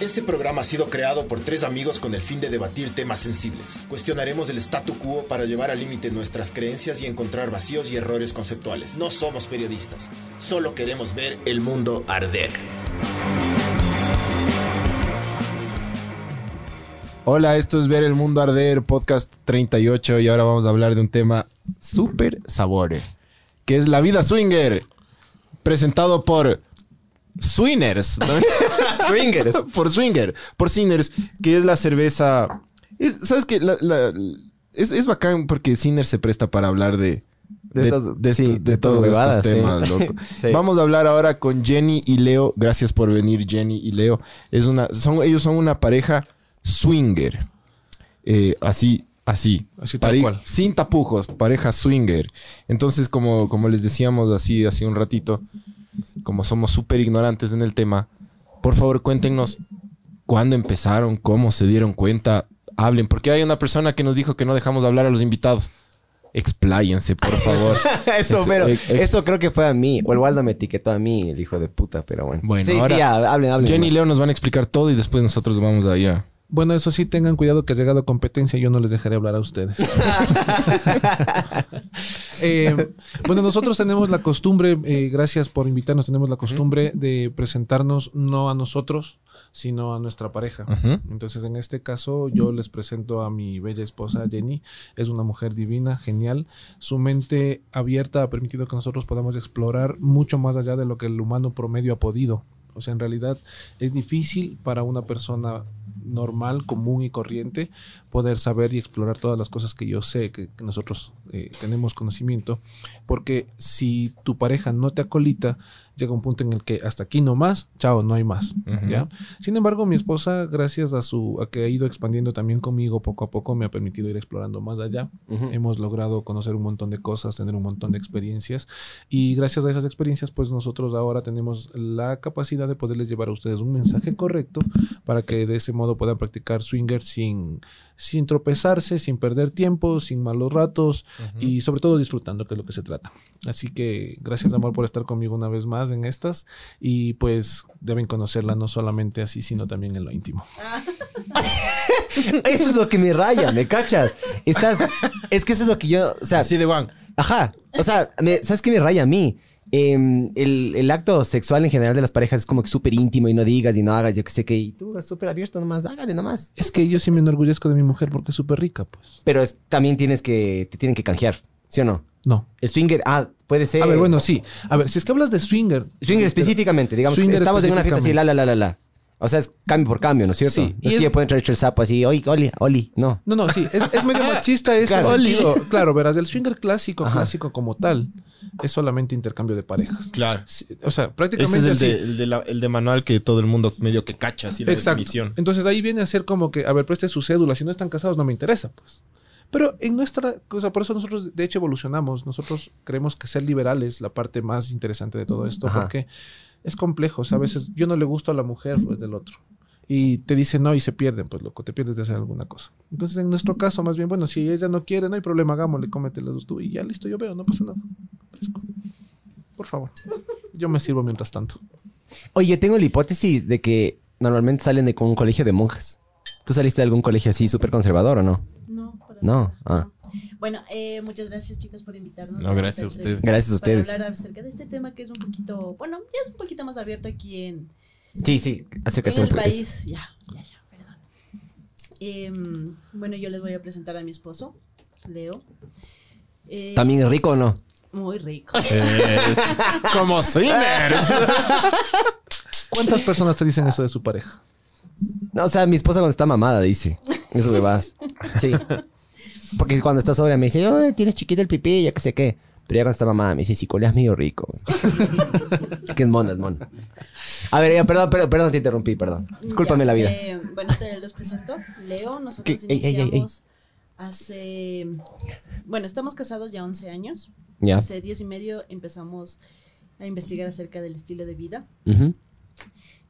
Este programa ha sido creado por tres amigos con el fin de debatir temas sensibles. Cuestionaremos el statu quo para llevar al límite nuestras creencias y encontrar vacíos y errores conceptuales. No somos periodistas, solo queremos ver el mundo arder. Hola, esto es Ver el Mundo Arder, podcast 38, y ahora vamos a hablar de un tema súper sabore, que es la vida swinger, presentado por Swingers. ¿no? Swingers. por Swinger, por Sinners, que es la cerveza... es- ¿Sabes qué? La- la- es, es bacán porque Sinner se presta para hablar de... De estas- de, sí, esto- de de todos estos sí. temas, loco. Sí. Vamos a hablar ahora con Jenny y Leo. Gracias por venir, Jenny y Leo. Es una, son, ellos son una pareja swinger. Eh, así, así. Así tal Pare- cual. Sin tapujos, pareja swinger. Entonces, como, como les decíamos así hace un ratito, como somos súper ignorantes en el tema, por favor cuéntenos cuándo empezaron, cómo se dieron cuenta, hablen, porque hay una persona que nos dijo que no dejamos de hablar a los invitados. Expláyense, por favor. eso, pero eso creo que fue a mí. O el Waldo me etiquetó a mí, el hijo de puta, pero bueno. Bueno, sí, ahora sí, ya, hablen, hablen. Jenny y. Leo nos van a explicar todo y después nosotros vamos allá. Bueno, eso sí, tengan cuidado que ha llegado competencia, yo no les dejaré hablar a ustedes. Eh, bueno, nosotros tenemos la costumbre, eh, gracias por invitarnos, tenemos la costumbre de presentarnos no a nosotros, sino a nuestra pareja. Entonces, en este caso, yo les presento a mi bella esposa Jenny. Es una mujer divina, genial. Su mente abierta ha permitido que nosotros podamos explorar mucho más allá de lo que el humano promedio ha podido. O sea, en realidad es difícil para una persona normal, común y corriente poder saber y explorar todas las cosas que yo sé, que, nosotros eh, tenemos conocimiento, porque si tu pareja no te acolita, llega un punto en el que hasta aquí no más, chao, no hay más, ¿ya? Sin embargo, mi esposa, gracias a su a que ha ido expandiendo también conmigo poco a poco, me ha permitido ir explorando más allá. Hemos logrado conocer un montón de cosas, tener un montón de experiencias y gracias a esas experiencias, pues nosotros ahora tenemos la capacidad de poderles llevar a ustedes un mensaje correcto para que de ese modo puedan practicar swinger sin sin tropezarse, sin perder tiempo, sin malos ratos y sobre todo disfrutando, que es lo que se trata. Así que gracias amor por estar conmigo una vez más en estas y pues deben conocerla no solamente así, sino también en lo íntimo. Eso es lo que me raya, ¿me cachas? Estás... Es que eso es lo que yo... O sea, Así de Juan. Ajá. O sea, me- ¿sabes qué me raya a mí? Em, el, el acto sexual en general de las parejas es como que súper íntimo y no digas y no hagas, yo que sé que y tú es súper abierto nomás, hágale nomás. Es que yo sí me enorgullezco de mi mujer porque es súper rica, pues. Pero es- también tienes que, te tienen que canjear, ¿sí o no? No. El swinger, ah, puede ser. A ver, bueno, sí. A ver, si es que hablas de swinger. Swinger específicamente, digamos, Swinger estamos en una fiesta así, la, la, la, la, la. O sea, es cambio por cambio, ¿no es cierto? Sí, No y es que es- yo puedo entrar hecho el sapo así, oye, oli, oli, no. No, no, sí, es, es medio machista ese Claro. sentido. Claro, verás, el swinger clásico, Ajá. clásico como tal, es solamente intercambio de parejas. Claro. Sí, O sea, Ese prácticamente es el así. de, el, de la- el de manual que todo el mundo medio que cacha, así la Exacto. definición. Entonces ahí viene a ser como que, a ver, preste su cédula, si no están casados no me interesa, pues. Pero en nuestra cosa, por eso nosotros de hecho evolucionamos. Nosotros creemos que ser liberal es la parte más interesante de todo esto, Ajá. porque es complejo. O sea, a veces yo no le gusto a la mujer pues, del otro. Y te dicen no y se pierden, pues loco, te pierdes de hacer alguna cosa. Entonces, en nuestro caso, más bien, bueno, si ella no quiere, no hay problema, hagámosle, cómetelas tú. Y ya listo, yo veo, no pasa nada. Fresco. Por favor. Yo me sirvo mientras tanto. Oye, tengo la hipótesis de que normalmente salen de un colegio de monjas. ¿Tú saliste de algún colegio así súper conservador o no? No, ah. Bueno, eh, muchas gracias chicos por invitarnos. No, gracias a esta ustedes. Gracias a ustedes. Para hablar acerca de este tema que es un poquito, bueno, ya es un poquito más abierto aquí en, Sí, sí, acércate en el país. Ya, ya, ya, perdón. Em, bueno, yo les voy a presentar a mi esposo, Leo. Eh, ¿También es rico o no? Muy rico. Como swingers. ¿Cuántas personas te dicen eso de su pareja? No, o sea, mi esposa cuando está mamada dice. Eso me vas. Sí. Porque cuando está sobria me dice, "Ay, tienes chiquito el pipí, ya que sé qué. Pero ya cuando está mamada me dice, si coleas medio rico. que es mona, es mona. A ver, ya, perdón, perdón, perdón, te interrumpí, perdón. Discúlpame Ya, la vida. eh, bueno, te los presento. Leo, nosotros ¿Qué? Ey, ey, ey, ey. iniciamos hace... Bueno, estamos casados ya 11 años. Ya. Hace 10 y medio empezamos a investigar acerca del estilo de vida. Ujú.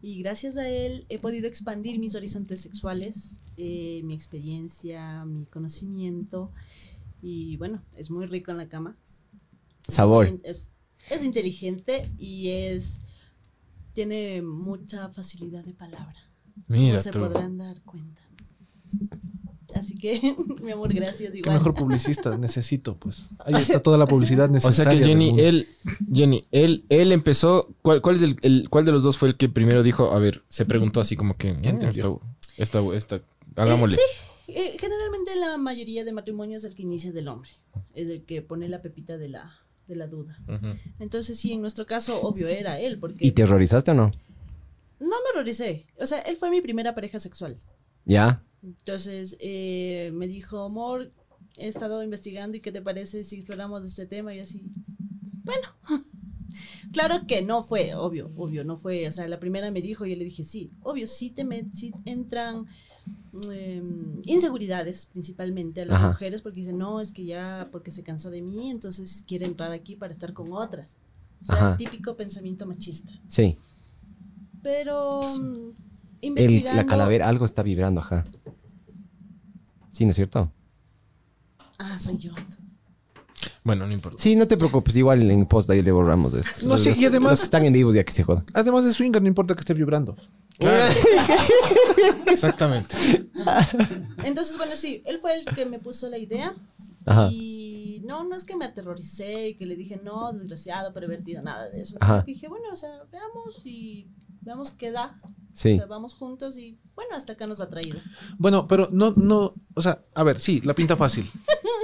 Y gracias a él he podido expandir mis horizontes sexuales, eh, mi experiencia, mi conocimiento. Y bueno, es muy rico en la cama. Sabor. Es, es inteligente y es tiene mucha facilidad de palabra. Mira como se tú. podrán dar cuenta. Así que, mi amor, gracias Qué igual. mejor publicista, necesito, pues. Ahí está toda la publicidad O necesaria. sea que Jenny, él, Jenny, él, él empezó. ¿cuál, cuál es el, el- cuál de los dos fue el que primero dijo? A ver, se preguntó así como que, "Miente, esta, esta, esta, hagámosle. Eh, sí, eh, generalmente la mayoría de matrimonios el que inicia es del hombre. Es el que pone la pepita de la, de la duda. Entonces, sí, en nuestro caso, obvio, era él. Porque ¿Y te horrorizaste o no? no me horroricé. O sea, él fue mi primera pareja sexual. Ya. Entonces, eh, me dijo, amor, he estado investigando y qué te parece si exploramos este tema y así. Bueno, claro que no fue, obvio, obvio, no fue. O sea, la primera me dijo y yo le dije, sí, obvio, sí, te met- sí entran eh, inseguridades principalmente a las Ajá. mujeres porque dicen, no, es que ya porque se cansó de mí, entonces quiere entrar aquí para estar con otras. O sea, Ajá. el típico pensamiento machista. Sí. Pero mm, El, la calavera, algo está vibrando, ajá. Sí, ¿no es cierto? Ah, soy yo. Bueno, no importa. Sí, no te preocupes, igual en post ahí le borramos de esto. No, Los- sí, y además- los que están en vivos ya que se jodan. Además de swinger, no importa que esté vibrando. Claro. Exactamente. Entonces, bueno, sí, él fue el que me puso la idea. Ajá. Y no, no es que me aterroricé y que le dije, no, desgraciado, pervertido, nada de eso. Dije, bueno, o sea, veamos y veamos qué da. Sí. O sea, vamos juntos y bueno, hasta acá nos ha traído. Bueno, pero no, no, o sea, a ver, sí, la pinta fácil.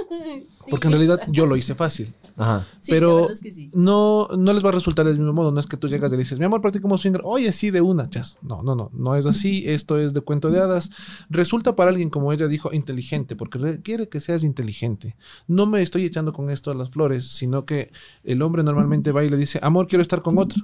Porque en realidad yo lo hice fácil. Ajá. Sí, pero verdad es que sí. no, no les va a resultar del mismo modo. No es que tú llegas y le dices, mi amor, practicamos swinger. Oye, sí, de una, chas. No, no, no. No es así. Esto es de cuento de hadas. Resulta para alguien, como ella dijo, inteligente, porque requiere que seas inteligente. No me estoy echando con esto a las flores, sino que el hombre normalmente va y le dice, amor, quiero estar con otro.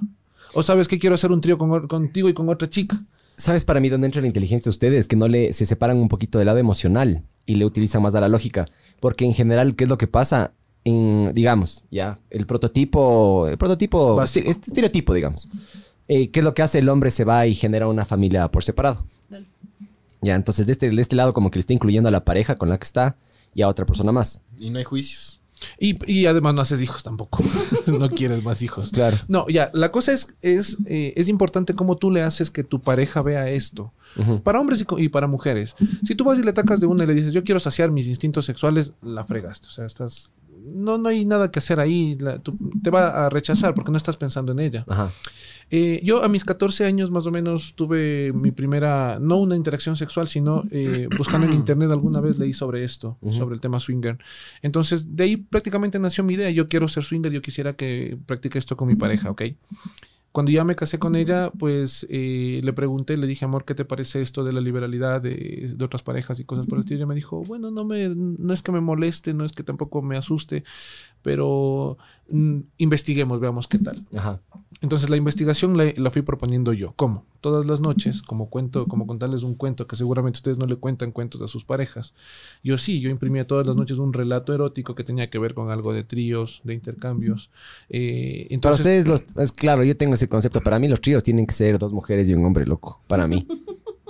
O sabes que quiero hacer un trío con contigo y con otra chica. ¿Sabes para mí dónde entra la inteligencia de ustedes? Que no le se separan un poquito del lado emocional y le utilizan más a la lógica. Porque en general, ¿qué es lo que pasa? En, digamos, ya, el prototipo, el prototipo, Básico. este estereotipo, digamos. Eh, ¿Qué es lo que hace? El hombre se va y genera una familia por separado. Ya, entonces de este, de este lado como que le está incluyendo a la pareja con la que está y a otra persona más. Y no hay juicios. Y, y además no haces hijos tampoco. no quieres más hijos. Claro. No, ya, la cosa es, es, eh, es importante cómo tú le haces que tu pareja vea esto. Para hombres y, para mujeres. Si tú vas y le atacas de una y le dices, yo quiero saciar mis instintos sexuales, la fregaste. O sea, estás... No, no hay nada que hacer ahí. La- tú- te va a rechazar porque no estás pensando en ella. Ajá. Eh, yo a mis 14 años más o menos tuve mi primera, no una interacción sexual, sino eh, buscando en internet alguna vez leí sobre esto, sobre el tema swinger. Entonces de ahí prácticamente nació mi idea, yo quiero ser swinger, yo quisiera que practique esto con mi pareja, ¿ok? Cuando ya me casé con ella, pues eh, le pregunté, le dije, amor, ¿qué te parece esto de la liberalidad de, de otras parejas y cosas por el estilo? Ella me dijo, bueno, no, me, no es que me moleste, no es que tampoco me asuste, pero mm, investiguemos, veamos qué tal. Ajá. Entonces la investigación la, la fui proponiendo yo. ¿Cómo? Todas las noches, como cuento, como contarles un cuento que seguramente ustedes no le cuentan cuentos a sus parejas. Yo sí, yo imprimía todas las noches un relato erótico que tenía que ver con algo de tríos, de intercambios. Eh, Para entonces, ustedes, los, es claro, yo tengo ese concepto. Para mí, los tríos tienen que ser dos mujeres y un hombre, loco. Para mí.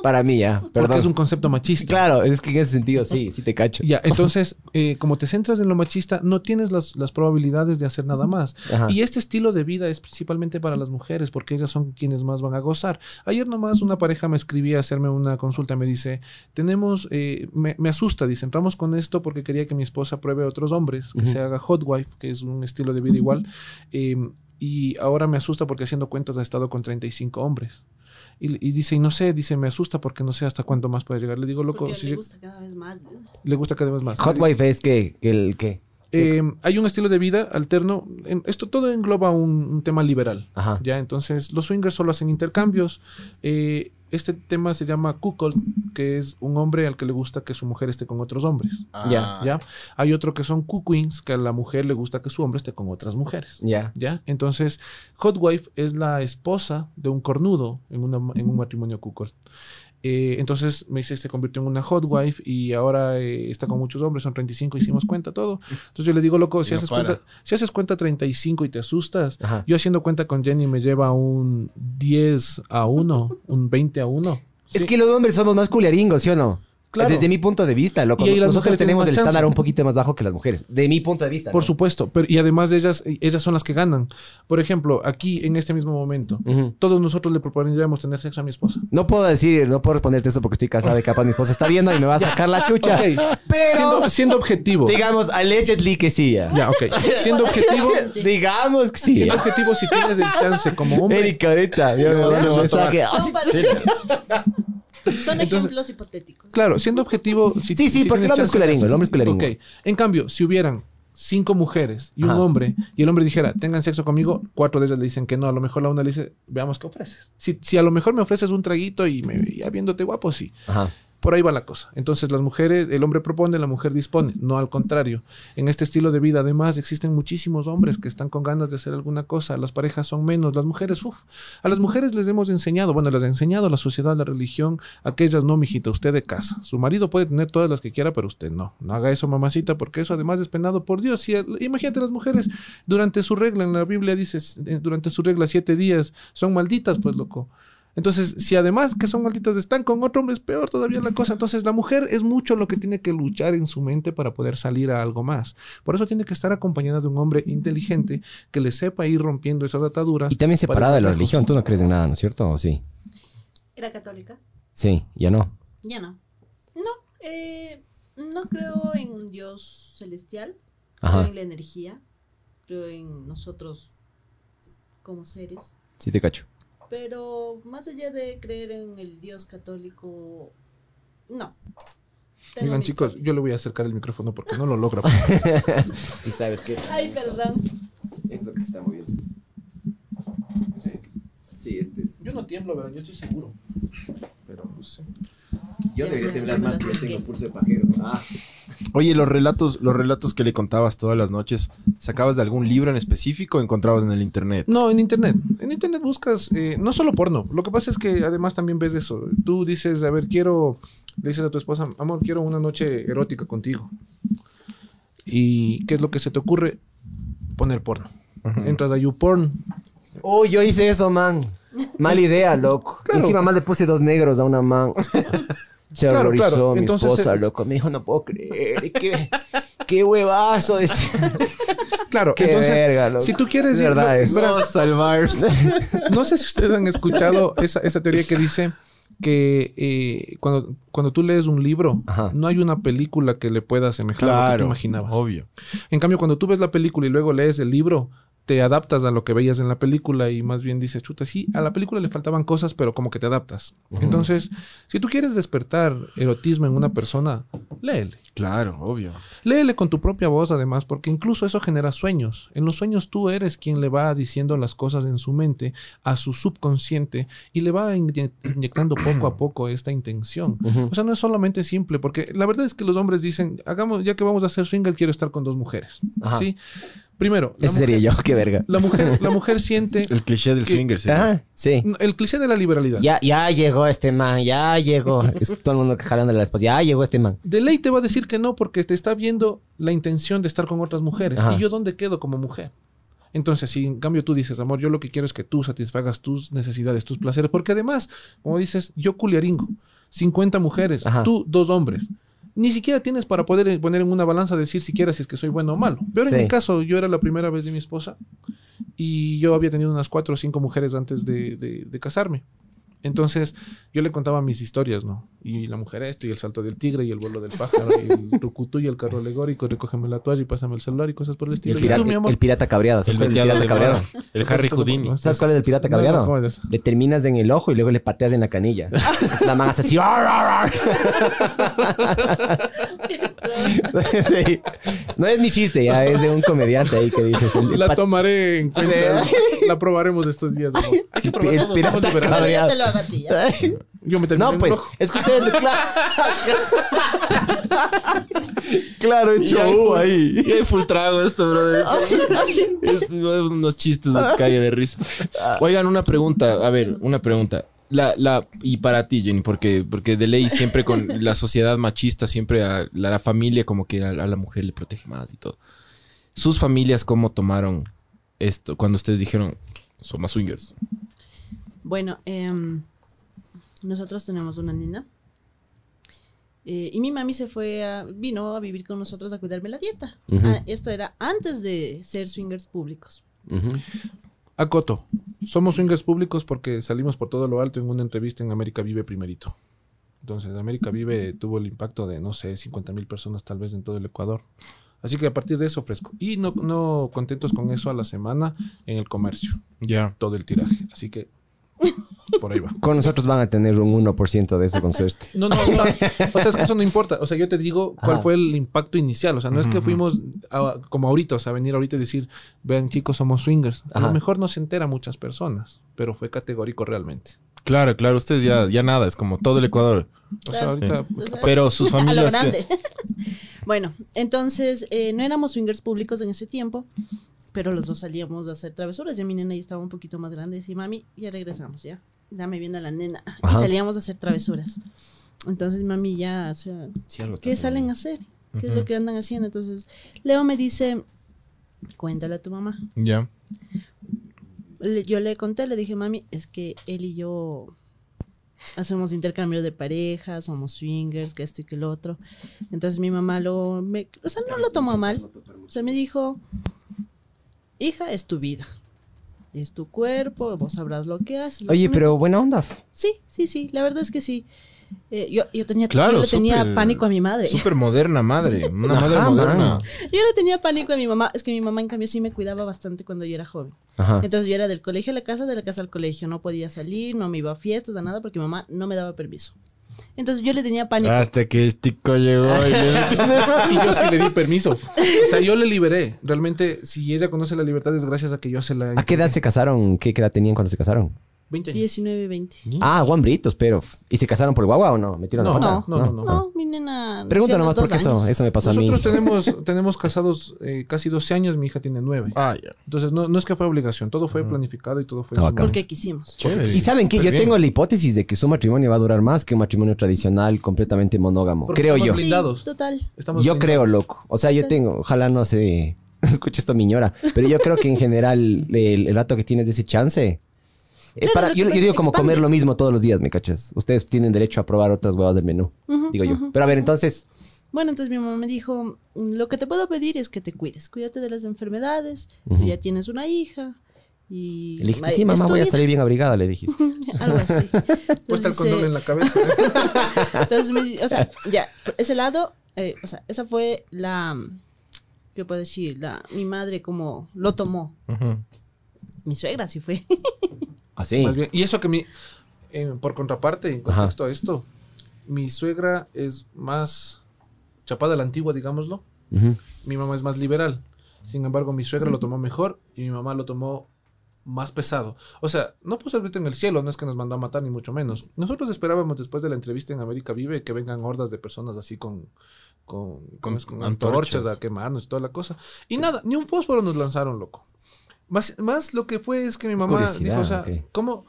Para mí, ya. porque Perdón. es un concepto machista. Claro, es que en ese sentido, sí, sí te cacho. Ya, entonces, eh, como te centras en lo machista, no tienes las, las probabilidades de hacer nada más. Ajá. Y este estilo de vida es principalmente para las mujeres, porque ellas son quienes más van a gozar. Ayer nomás una pareja me escribía a hacerme una consulta, me dice, tenemos, eh, me, me asusta, dice, entramos con esto porque quería que mi esposa pruebe a otros hombres, que se haga hot wife, que es un estilo de vida igual. Y ahora me asusta porque haciendo cuentas ha estado con 35 hombres. Y, y dice, y no sé, dice, me asusta porque no sé hasta cuánto más puede llegar. Le digo, loco, Porque si le gusta cada vez más. le gusta cada vez más. Hot wife es que, que el que. Eh, hay un estilo de vida alterno. En- esto todo engloba un, un tema liberal. Ajá. Ya, entonces los swingers solo hacen intercambios. Eh, este tema se llama cuckold, que es un hombre al que le gusta que su mujer esté con otros hombres. Ya, Ah, Ya. Hay otro que son cuqueens, que a la mujer le gusta que su hombre esté con otras mujeres. Ya. ¿Ya? Entonces, Hot Wife es la esposa de un cornudo en, una- en un matrimonio cuckold. Eh, entonces me dice, se convirtió en una hot wife y ahora eh, está con muchos hombres, son 35, hicimos cuenta todo. Entonces yo le digo, loco, si, No haces, para. cuenta, si haces cuenta 35 y te asustas, Ajá. yo haciendo cuenta con Jenny me lleva un 10 a 1, un 20 a 1. Es que los hombres somos más culiaringos, ¿sí o no? Claro. Desde mi punto de vista, loco. Y Nosotros tenemos el chance. estándar un poquito más bajo que las mujeres. De mi punto de vista. Por ¿no? supuesto, pero y además de ellas, ellas son las que ganan. Por ejemplo, aquí en este mismo momento, todos nosotros le propondríamos tener sexo a mi esposa. No puedo decir, no puedo responderte eso porque estoy casado y capaz mi esposa está viendo y me va a sacar la chucha. Pero, siendo, siendo objetivo. digamos, allegedly que sí. ya. Ya, ok. Siendo objetivo, digamos que sí. siendo objetivo, si tienes el chance como hombre, Erika, ahorita. Yo No, no, claro, siendo objetivo, si, Sí, sí, si porque el hombre es el hombre es. Ok. En cambio, si hubieran cinco mujeres y un Ajá. hombre, y el hombre dijera, tengan sexo conmigo, cuatro de ellas le dicen que no. A lo mejor la una le dice, veamos qué ofreces. Si, si a lo mejor me ofreces un traguito y me, ya viéndote guapo, sí. Ajá. Por ahí va la cosa. Entonces las mujeres, el hombre propone, la mujer dispone, no al contrario. En este estilo de vida, además, existen muchísimos hombres que están con ganas de hacer alguna cosa. Las parejas son menos. Las mujeres, uff. A las mujeres les hemos enseñado, bueno, les ha enseñado la sociedad, la religión, aquellas no, mijita, usted de casa. Su marido puede tener todas las que quiera, pero usted no. No haga eso, mamacita, porque eso además es penado por Dios. Si, imagínate las mujeres durante su regla, en la Biblia dice, eh, durante su regla siete días, son malditas, pues loco. Entonces, si además que son malditas están con otro hombre, es peor todavía la cosa. Entonces, la mujer es mucho lo que tiene que luchar en su mente para poder salir a algo más. Por eso tiene que estar acompañada de un hombre inteligente que le sepa ir rompiendo esas ataduras. Y también para separada de la religión. Tú no crees en nada, ¿no es cierto? ¿O sí? ¿Era católica? Sí, ya no. Ya no. No, eh, no creo en un Dios celestial. Creo Ajá. en la energía. Creo en nosotros como seres. Sí, te cacho. Pero más allá de creer en el Dios católico, no. Tengo Oigan, mis chicos, yo le voy a acercar el micrófono porque no lo logra. Y sabes qué? Ay, perdón. Es lo que se está moviendo. Sí, este es. yo no tiemblo, verán, yo estoy seguro. Pero no sé. Yo debería temblar más que ya tengo pulso de pajero. Ah. Oye, los relatos, los relatos que le contabas todas las noches, ¿sacabas de algún libro en específico o encontrabas en el internet? No, en internet. En internet buscas eh, no solo porno. Lo que pasa es que además también ves eso. Tú dices, a ver, quiero, le dices a tu esposa, amor, quiero una noche erótica contigo. ¿Y qué es lo que se te ocurre? Poner porno. Entras a YouPorn. Oh, yo hice eso, man. Mala idea, loco. Claro. Encima más le puse dos negros a una man. Se Claro, horrorizó claro. mi Entonces, esposa, es- loco. Me dijo, no puedo creer. Qué, qué huevazo. decía. Claro, Qué entonces, verga, loco. si tú quieres Es ir- verdad No, sé si ustedes han escuchado esa, esa teoría que dice que eh, cuando, cuando tú lees un libro, Ajá. no hay una película que le pueda asemejar a lo que tú Claro, imaginabas. obvio. En cambio, cuando tú ves la película y luego lees el libro, te adaptas a lo que veías en la película y más bien dices, chuta, sí, a la película le faltaban cosas, pero como que te adaptas. Entonces, si tú quieres despertar erotismo en una persona, léele. Claro, obvio. Léele con tu propia voz, además, porque incluso eso genera sueños. En los sueños tú eres quien le va diciendo las cosas en su mente, a su subconsciente, y le va inye- inyectando poco a poco esta intención. O sea, no es solamente simple, porque la verdad es que los hombres dicen, hagamos, ya que vamos a hacer swinger, quiero estar con dos mujeres. Ajá. ¿Sí? Primero, la Ese sería mujer, yo, qué verga. la mujer, la mujer siente El cliché del swinger. sí. Ah, sí. el cliché de la liberalidad. Ya, ya llegó este man, ya llegó. Es todo el mundo jalando la esposa. Ya llegó este man. De ley te va a decir que no porque te está viendo la intención de estar con otras mujeres. Ajá. ¿Y yo dónde quedo como mujer? Entonces, si en cambio tú dices, amor, yo lo que quiero es que tú satisfagas tus necesidades, tus placeres, porque además, como dices, yo culiaringo, 50 mujeres, Ajá. tú dos hombres. Ni siquiera tienes para poder poner en una balanza decir siquiera si es que soy bueno o malo. Pero en mi caso, yo era la primera vez de mi esposa y yo había tenido unas cuatro o cinco mujeres antes de, de- de casarme. Entonces, yo le contaba mis historias, ¿no? Y la mujer esto, y el salto del tigre, y el vuelo del pájaro, y el rucutú, y el carro alegórico, y recógeme la toalla, y pásame el celular, y cosas por el Y estilo. el, Y pirata, tú, mi amor, el pirata cabreado. ¿Sabes El cuál es el pirata de cabreado? El Harry Houdini. ¿Sabes cuál es el pirata No, no, cabreado? ¿cómo es eso? Le terminas en el ojo y luego le pateas en la canilla. la man hace así. No es mi chiste, ya es de un comediante ahí que dices. el- La tomaré en cuenta. la probaremos estos días. amor. Hay que el, probarla, el pirata. Pero yo cabreado. te lo hago a ti, ya. Yo me terminé No, pues, es que ustedes, claro, claro, hecho ahí. Y hay full trago esto, brother. Estos son unos chistes de calle de risa. Oigan, una pregunta. A ver, una pregunta. La, la, y para ti, Jenny, porque, porque de ley siempre con la sociedad machista, siempre a la, la familia como que a, a la mujer le protege más y todo. ¿Sus familias cómo tomaron esto cuando ustedes dijeron, somos swingers? Bueno, em, nosotros tenemos una nena. Eh, y mi mami se fue a, vino a vivir con nosotros a cuidarme la dieta. Ujú. Ah, esto era antes de ser swingers públicos. Ujú. Acoto. Somos swingers públicos porque salimos por todo lo alto en una entrevista en América Vive primerito. Entonces, América Vive tuvo el impacto de, no sé, 50 mil personas tal vez en todo el Ecuador. Así que a partir de eso ofrezco. Y no, no contentos con eso a la semana en el comercio. Ya. Todo el tiraje. Así que por ahí va. Con nosotros van a tener un 1% de eso con suerte. No, no, no. O sea, es que eso no importa. O sea, yo te digo cuál Ajá. fue el impacto inicial. O sea, no es que fuimos a- como ahorita, o sea, venir ahorita y decir, vean chicos, somos swingers. A Ajá. lo mejor no se entera muchas personas, pero fue categórico realmente. Claro, claro. Ustedes ya, ya nada. Es como todo el Ecuador. O sea, ahorita... Pero sus a lo familias... que- grande. bueno, entonces eh, no éramos swingers públicos en ese tiempo, pero los dos salíamos a hacer travesuras. Ya mi nena ya estaba un poquito más grande y decía, mami, ya regresamos, ya. Dame viendo a la nena. Ajá. Y salíamos a hacer travesuras. Entonces mami ya, o sea, ¿qué salen a hacer? ¿Qué es lo que andan haciendo? Entonces Leo me dice, cuéntale a tu mamá. Ya. Le- yo le conté, le dije, mami, es que él y yo hacemos intercambio de parejas, somos swingers, que esto y que el otro. Entonces mi mamá lo, me- o sea, no lo tomó mal. O sea, me dijo, hija, es tu vida. Es tu cuerpo, vos sabrás lo que haces. Oye, pero buena onda. Sí, sí, sí, la verdad es que sí. Eh, yo, yo tenía, Claro, yo le tenía pánico a mi madre. Súper moderna madre. Una Ajá, madre man. moderna. Yo le tenía pánico a mi mamá. Es que mi mamá, en cambio, sí me cuidaba bastante cuando yo era joven. Ajá. Entonces yo era del colegio a la casa, de la casa al colegio. No podía salir, no me iba a fiestas, a nada, porque mi mamá no me daba permiso. Entonces yo le tenía pánico. Hasta que este tico llegó y le... Y yo sí le di permiso. O sea, yo le liberé. Realmente, si ella conoce la libertad es gracias a que yo se la... ¿A qué edad se casaron? ¿Qué edad tenían cuando se casaron? 20 años. 19, 20. Ah, guambritos, pero. ¿Y se casaron por guagua o no? ¿Metieron No, la pata? no, no, no, no. No, mi nena. Pregunta nomás porque dos eso, años. eso me pasó a mí. Nosotros tenemos, tenemos casados eh, casi 12 años, mi hija tiene 9. Ah, ya. Entonces, no, no es que fue obligación, todo fue planificado y todo fue... Ah. Porque quisimos. Chévere. Y saben que yo bien. tengo la hipótesis de que su matrimonio va a durar más que un matrimonio tradicional completamente monógamo. Porque creo yo. Sí, Blindados. total. Estamos Yo blindados. creo, loco. O sea, yo tengo, ojalá no se escuche esto mi ñora, pero yo creo que en general el, el rato que tienes de ese chance. Eh, Claro, para, yo, yo digo como comer lo mismo todos los días, ¿me cachas? Ustedes tienen derecho a probar otras huevas del menú, digo yo. Pero a ver, entonces, Bueno, entonces mi mamá me dijo, "Mm, lo que te puedo pedir es que te cuides, cuídate de las enfermedades, ya tienes una hija y... le dijiste, sí, mamá, voy a vida". salir bien abrigada, le dijiste. Algo así. Puesta el condón en la cabeza. Entonces, me o sea, ya, ese lado, eh, o sea, esa fue la, ¿qué puedo decir? La, mi madre como lo tomó. Mi suegra sí fue. Así. Y eso que mi... eh, por contraparte, en Ajá. contexto a esto, mi suegra es más chapada a la antigua, digámoslo. Mi mamá es más liberal. Sin embargo, mi suegra lo tomó mejor y mi mamá lo tomó más pesado. O sea, no puso el grito en el cielo, no es que nos mandó a matar, ni mucho menos. Nosotros esperábamos después de la entrevista en América Vive que vengan hordas de personas así con, con, antorchas a quemarnos y toda la cosa. Y nada, ni un fósforo nos lanzaron, loco. Más, más lo que fue es que mi mamá dijo, o sea. ¿cómo,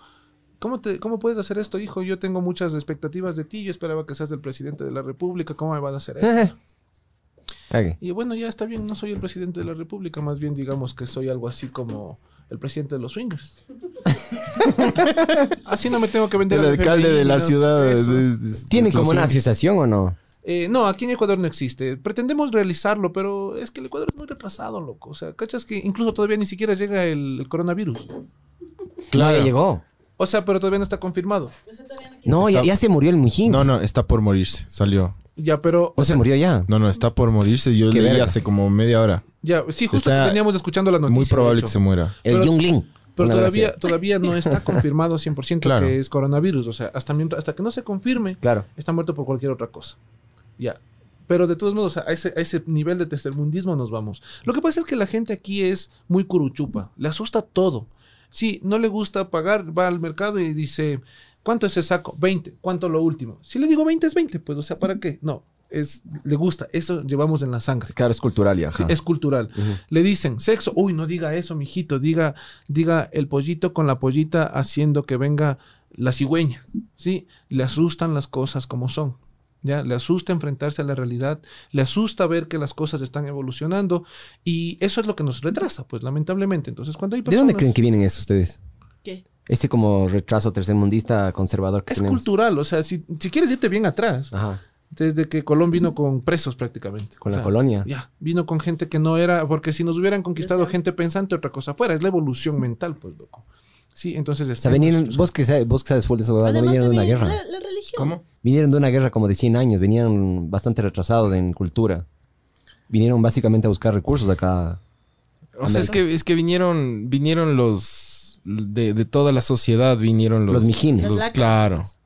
cómo, te, ¿cómo puedes hacer esto, hijo? Yo tengo muchas expectativas de ti, yo esperaba que seas el presidente de la República, ¿cómo me vas a hacer esto? Cague. Y bueno, ya está bien, no soy el presidente de la República, más bien digamos que soy algo así como el presidente de los swingers. así no me tengo que vender El al alcalde de la ciudad. Eso. de- de- ¿Tienen de como una asociación o no? Eh, no, aquí en Ecuador no existe. Pretendemos realizarlo, pero es que el Ecuador es muy retrasado, loco. O sea, ¿cachas que incluso todavía ni siquiera llega el, el coronavirus? Claro. No, llegó. O sea, pero todavía no está confirmado. No, ya, Está- ya se murió el Mujín. No, no, está por morirse. Salió. Ya, pero... ¿O se murió ya? No, no, está por morirse. Yo Qué leí verga. hace como media hora. Ya, sí, justo Está que veníamos escuchando la noticia. Muy probable que se muera. El Pero- Yungling. Pero Una todavía, gracia. todavía no está confirmado 100% Claro. que es coronavirus. O sea, hasta, mientras, hasta que no se confirme, Claro. está muerto por cualquier otra cosa. Ya. Pero de todos modos, a ese, a ese nivel de tercermundismo nos vamos. Lo que pasa es que la gente aquí es muy curuchupa. Le asusta todo. Si no le gusta pagar, va al mercado y dice, ¿cuánto es ese saco? 20. ¿Cuánto lo último? Si le digo 20 es 20, pues, o sea, ¿para qué? No, es, le gusta. Eso llevamos en la sangre. Claro, es cultural ya. Sí, es cultural. Le dicen sexo, uy, no diga eso, mijito, diga, diga el pollito con la pollita haciendo que venga la cigüeña, ¿sí? Le asustan las cosas como son, ¿ya? Le asusta enfrentarse a la realidad, le asusta ver que las cosas están evolucionando y eso es lo que nos retrasa, pues, lamentablemente. Entonces, cuando hay ¿De personas... dónde creen que vienen eso ustedes? ¿Qué? Ese como retraso tercermundista conservador que Es tenemos. cultural, o sea, si, si quieres irte bien atrás, Ajá. desde que Colón vino con presos prácticamente. Con la colonia. Ya, vino con gente que no era, porque si nos hubieran conquistado gente pensante, otra cosa fuera. Es la evolución mental, pues, loco. Sí, entonces... O sea, estamos- venían, vos que sabes, vos que sabes full de eso, no vinieron de una guerra. La, la religión. ¿Cómo? Vinieron de una guerra como de 100 años, venían bastante retrasados en cultura. Vinieron básicamente a buscar recursos acá. O sea, es que, es que vinieron, vinieron los de, de toda la sociedad, vinieron los, Los mijines. Los los- claro. pues.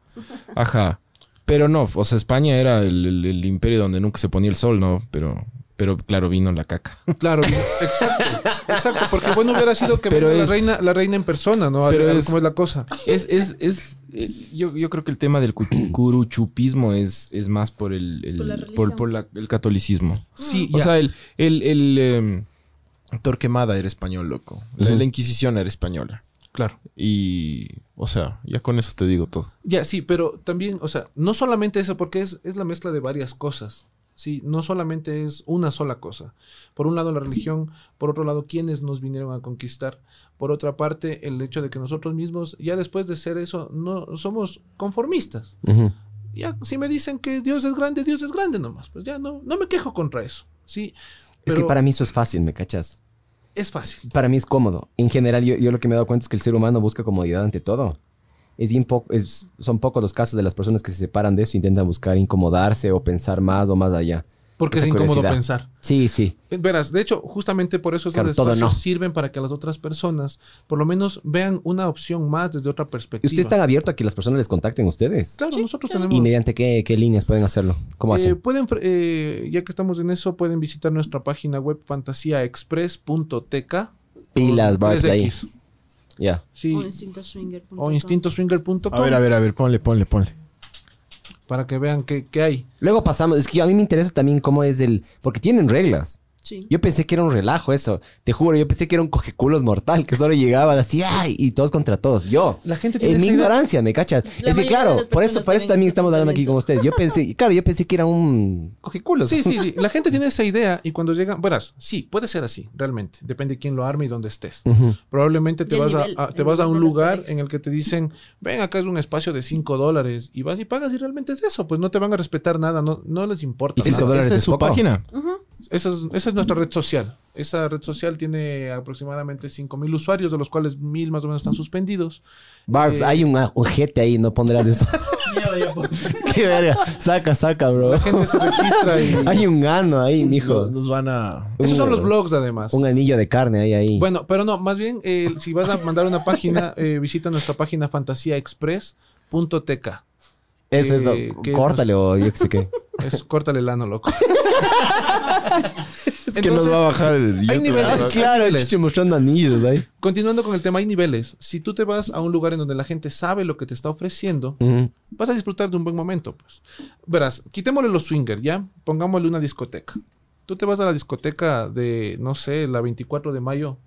Ajá. Pero no, o sea, España era el, el- el imperio donde nunca se ponía el sol, ¿no? Pero, pero claro, vino la caca. Claro, exacto, exacto, porque bueno hubiera sido que Pero es- la reina, la reina en persona, ¿no? A- Pero a ver es- ¿Cómo es la cosa? Es, es, es, eh, yo, yo creo que el tema del cu- curuchupismo es, es más por el, el- Por la por, la- el catolicismo. Sí, O ya. sea, el, el, el em, Torquemada era español, loco. La Inquisición era española. claro. Y, o sea, ya con eso te digo todo. Ya, sí, pero también, o sea, no solamente eso, porque es, es la mezcla de varias cosas. Sí, no solamente es una sola cosa. Por un lado la religión, por otro lado quienes nos vinieron a conquistar, por otra parte el hecho de que nosotros mismos, ya después de ser eso, no somos conformistas. Ya, si me dicen que Dios es grande, Dios es grande nomás. Pues ya no, no me quejo contra eso. Sí, Es que para mí eso es fácil, ¿me cachas? es fácil. Para mí es cómodo. En general, yo, yo lo que me he dado cuenta es que el ser humano busca comodidad ante todo. Es bien poco, es- son pocos los casos de las personas que se separan de eso e intentan buscar incomodarse o pensar más o más allá. Porque Esa es incómodo curiosidad. pensar. Sí, sí. Eh, Verás, de hecho, justamente por eso esos Claro, espacios no. sirven para que las otras personas por lo menos vean una opción más desde otra ¿Y perspectiva. ustedes están abiertos a que las personas les contacten a ustedes? Claro, nosotros tenemos... ¿Y mediante qué, qué líneas pueden hacerlo? ¿Cómo Eh, hacen? pueden, fre- eh, ya que estamos en eso, pueden visitar nuestra página web fantasiaexpress.tk. Pilas, barbs ahí. 3X. Ya. Sí, O instintoswinger.com. o instintoswinger.com A ver, a ver, a ver, ponle, ponle, ponle. para que vean qué, qué hay. Luego pasamos, es que a mí me interesa también cómo es el... Porque tienen reglas. Sí. Yo pensé que era un relajo eso. Te juro, yo pensé que era un cogeculos mortal, que solo llegaban así, ¡ay! Y todos contra todos. Yo. La gente tiene En mi esa idea. ignorancia, ¿me cachas? La es que claro, por eso, por eso también estamos hablando aquí con ustedes. Yo pensé, claro, yo pensé que era un cogeculos. Sí, sí, sí. La gente tiene esa idea y cuando llegan, verás, sí, puede ser así, realmente. Depende de quién lo arme y dónde estés. Probablemente te vas, nivel, a, a- te vas a un lugar en el que te dicen, ven, acá es un espacio de 5 dólares y vas y pagas y realmente es eso, pues no te van a respetar nada, no, no les importa. ¿Y cinco nada. dólares ¿Esa es su poco? página? Esa, es, esa es nuestra red social. Esa red social tiene aproximadamente 5.000 usuarios, de los cuales 1.000 más o menos están suspendidos. Barbs, Eh, hay un ojete ahí, no pondrás eso. Qué verga. Saca, saca, bro. La gente se registra y... Hay un ano ahí, mijo. Nos, nos van a... Esos son los blogs además. Un anillo de carne ahí, ahí. Bueno, pero no, más bien, eh, si vas a mandar una página, eh, visita nuestra página fantasiaexpress.tk. eso, eso. que es Córtale o yo qué sé qué. Es, córtale el ano, loco. Es que nos va a bajar el hay niveles. Claro, el niveles. mostrando anillos ahí. Continuando con el tema, hay niveles. Si tú te vas a un lugar en donde la gente sabe lo que te está ofreciendo, vas a disfrutar de un buen momento, pues. Verás, quitémosle los swingers, ¿ya? Pongámosle una discoteca. Tú te vas a la discoteca de, no sé, la 24 de mayo.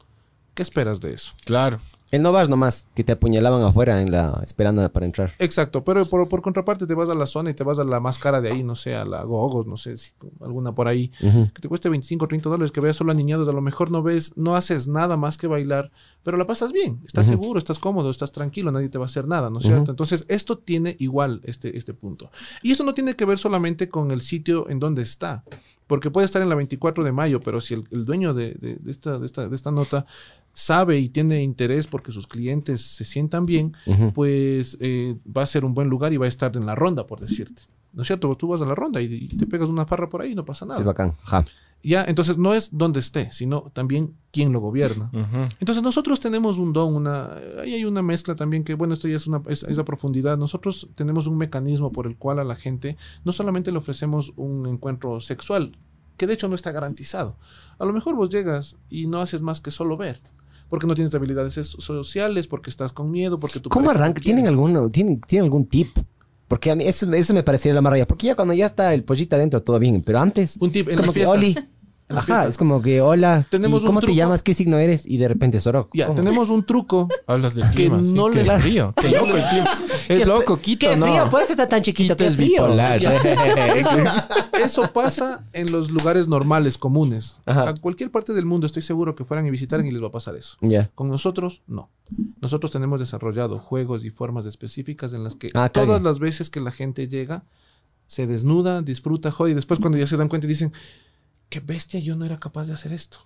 ¿Qué esperas de eso? Claro. El no vas nomás, que te apuñalaban afuera en la esperando para entrar. Exacto, pero por, por contraparte te vas a la zona y te vas a la más cara de ahí, no sé, a la Gogos, no sé, si alguna por ahí, que te cueste 25 o 30 dólares, que veas solo a niñados, a lo mejor no ves, no haces nada más que bailar, pero la pasas bien, estás seguro, estás cómodo, estás tranquilo, nadie te va a hacer nada, ¿no es cierto? Entonces, esto tiene igual este, este punto. Y esto no tiene que ver solamente con el sitio en donde está, porque puede estar en la 24 de mayo, pero si el, el dueño de, de- de esta, de, esta, de esta nota sabe y tiene interés porque sus clientes se sientan bien, pues eh, va a ser un buen lugar y va a estar en la ronda, por decirte. ¿No es cierto? Tú vas a la ronda y, y te pegas una farra por ahí y no pasa nada. es bacán. Ja. Ya, entonces no es donde esté, sino también quién lo gobierna. Entonces nosotros tenemos un don, una, ahí hay una mezcla también que, bueno, esto ya es una es, es a profundidad. Nosotros tenemos un mecanismo por el cual a la gente no solamente le ofrecemos un encuentro sexual, que de hecho no está garantizado. A lo mejor vos llegas y no haces más que solo ver, porque no tienes habilidades es- sociales, porque estás con miedo, porque tu ¿Cómo no arranca? ¿Tienen, alguno, tienen, ¿Tienen algún tip? Porque a mí eso, eso me parecería la maravilla. Porque ya cuando ya está el pollito adentro, todo bien. Pero antes, Un tip es en como las que, fiestas. Oli. En Ajá, es como que, hola. Tenemos ¿y ¿Cómo te llamas? ¿Qué signo eres? Y de repente, Soroc. Ya, ¿cómo? tenemos un truco. Hablas del clima. sí, no que les- es frío. Qué loco el clima. Es loco, Quito, no. Por eso está tan chiquito Quito es bipolar. Eso, eso pasa en los lugares normales, comunes. Ajá. A cualquier parte del mundo estoy seguro que fueran y visitaran y les va a pasar eso. Ya. Con nosotros, no. Nosotros tenemos desarrollado juegos y formas específicas en las que Ah, todas las veces que la gente llega, se desnuda, disfruta, jode, y después cuando ya se dan cuenta dicen, qué bestia, yo no era capaz de hacer esto.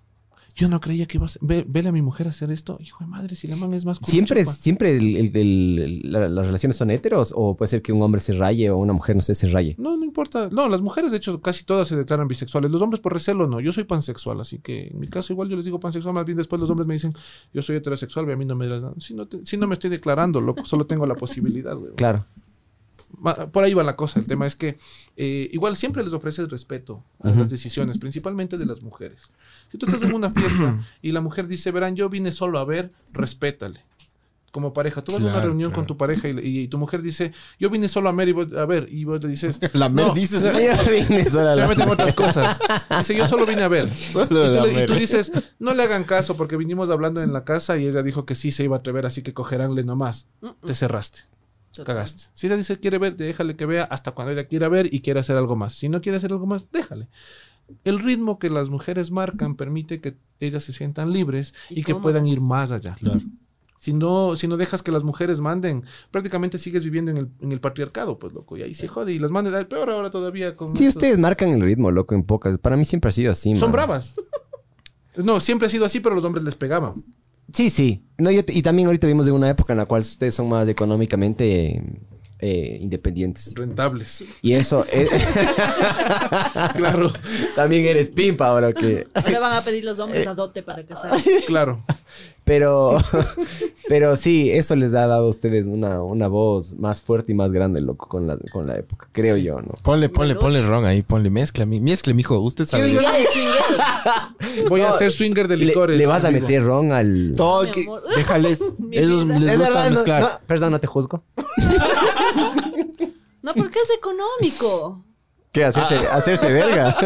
Yo no creía que iba a ser, ve, vele a mi mujer hacer esto. Hijo de madre, si la man es más ¿Siempre, es- pa". siempre el- el- el- la- las relaciones son heteros? ¿O puede ser que un hombre se raye o una mujer, no sé, se raye? No, no importa. No, las mujeres, de hecho, casi todas se declaran bisexuales. Los hombres por recelo no. Yo soy pansexual, así que en mi caso igual yo les digo pansexual. Más bien después los hombres me dicen, yo soy heterosexual, y a mí no me... Si no, te- si no me estoy declarando, loco, solo tengo la posibilidad, güey. Claro. Por ahí va la cosa. El tema es que eh, igual siempre les ofreces respeto a las decisiones, principalmente de las mujeres. Si tú estás en una fiesta y la mujer dice, verán, yo vine solo a ver, respétale. Como pareja, tú vas a una Claro, reunión con claro. tu pareja y, y tu mujer dice, yo vine solo a ver y vos, a ver, y vos le dices, La Mer "No, dices, Ya vine sola a la- otras cosas. Dice, yo solo vine a ver. Solo y, tú la le- y Mer. tú dices, no le hagan caso porque vinimos hablando en la casa y ella dijo que sí se iba a atrever, así que cogeránle nomás. Te cerraste. Cagaste. Si ella dice quiere ver, déjale que vea hasta cuando ella quiera ver y quiera hacer algo más. Si no quiere hacer algo más, déjale. El ritmo que las mujeres marcan permite que ellas se sientan libres y, Y que puedan ir más allá. Claro. Si no, si no dejas que las mujeres manden, prácticamente sigues viviendo en el, en el patriarcado, pues loco. Y ahí se jode. Y las mandan al peor ahora todavía con. Sí, estos- ustedes marcan el ritmo, loco, en pocas. Para mí siempre ha sido así, Son man. bravas. No, siempre ha sido así, pero los hombres les pegaban. Sí, sí. No, yo te- y también ahorita vimos de una época en la cual ustedes son más económicamente eh, independientes. Rentables. Y eso... eh, Claro, también eres pimpa ahora que... Ahora van a pedir los hombres a dote para casarse. claro. Pero, pero sí, eso les ha dado a ustedes una, una voz más fuerte y más grande, loco, con la, con la época, creo yo, ¿no? Ponle, ponle, ponle ron ahí, ponle mezcla, mezcle, mijo. Usted sabe. Eso. de chingueros. Voy a ser swinger de licores. le vas a amigo. meter ron al... Todo que- déjales. Ellos les Es gusta verdad, mezclar. no, perdón, no te juzgo. No, porque es económico. ¿Qué? Hacerse, hacerse verga.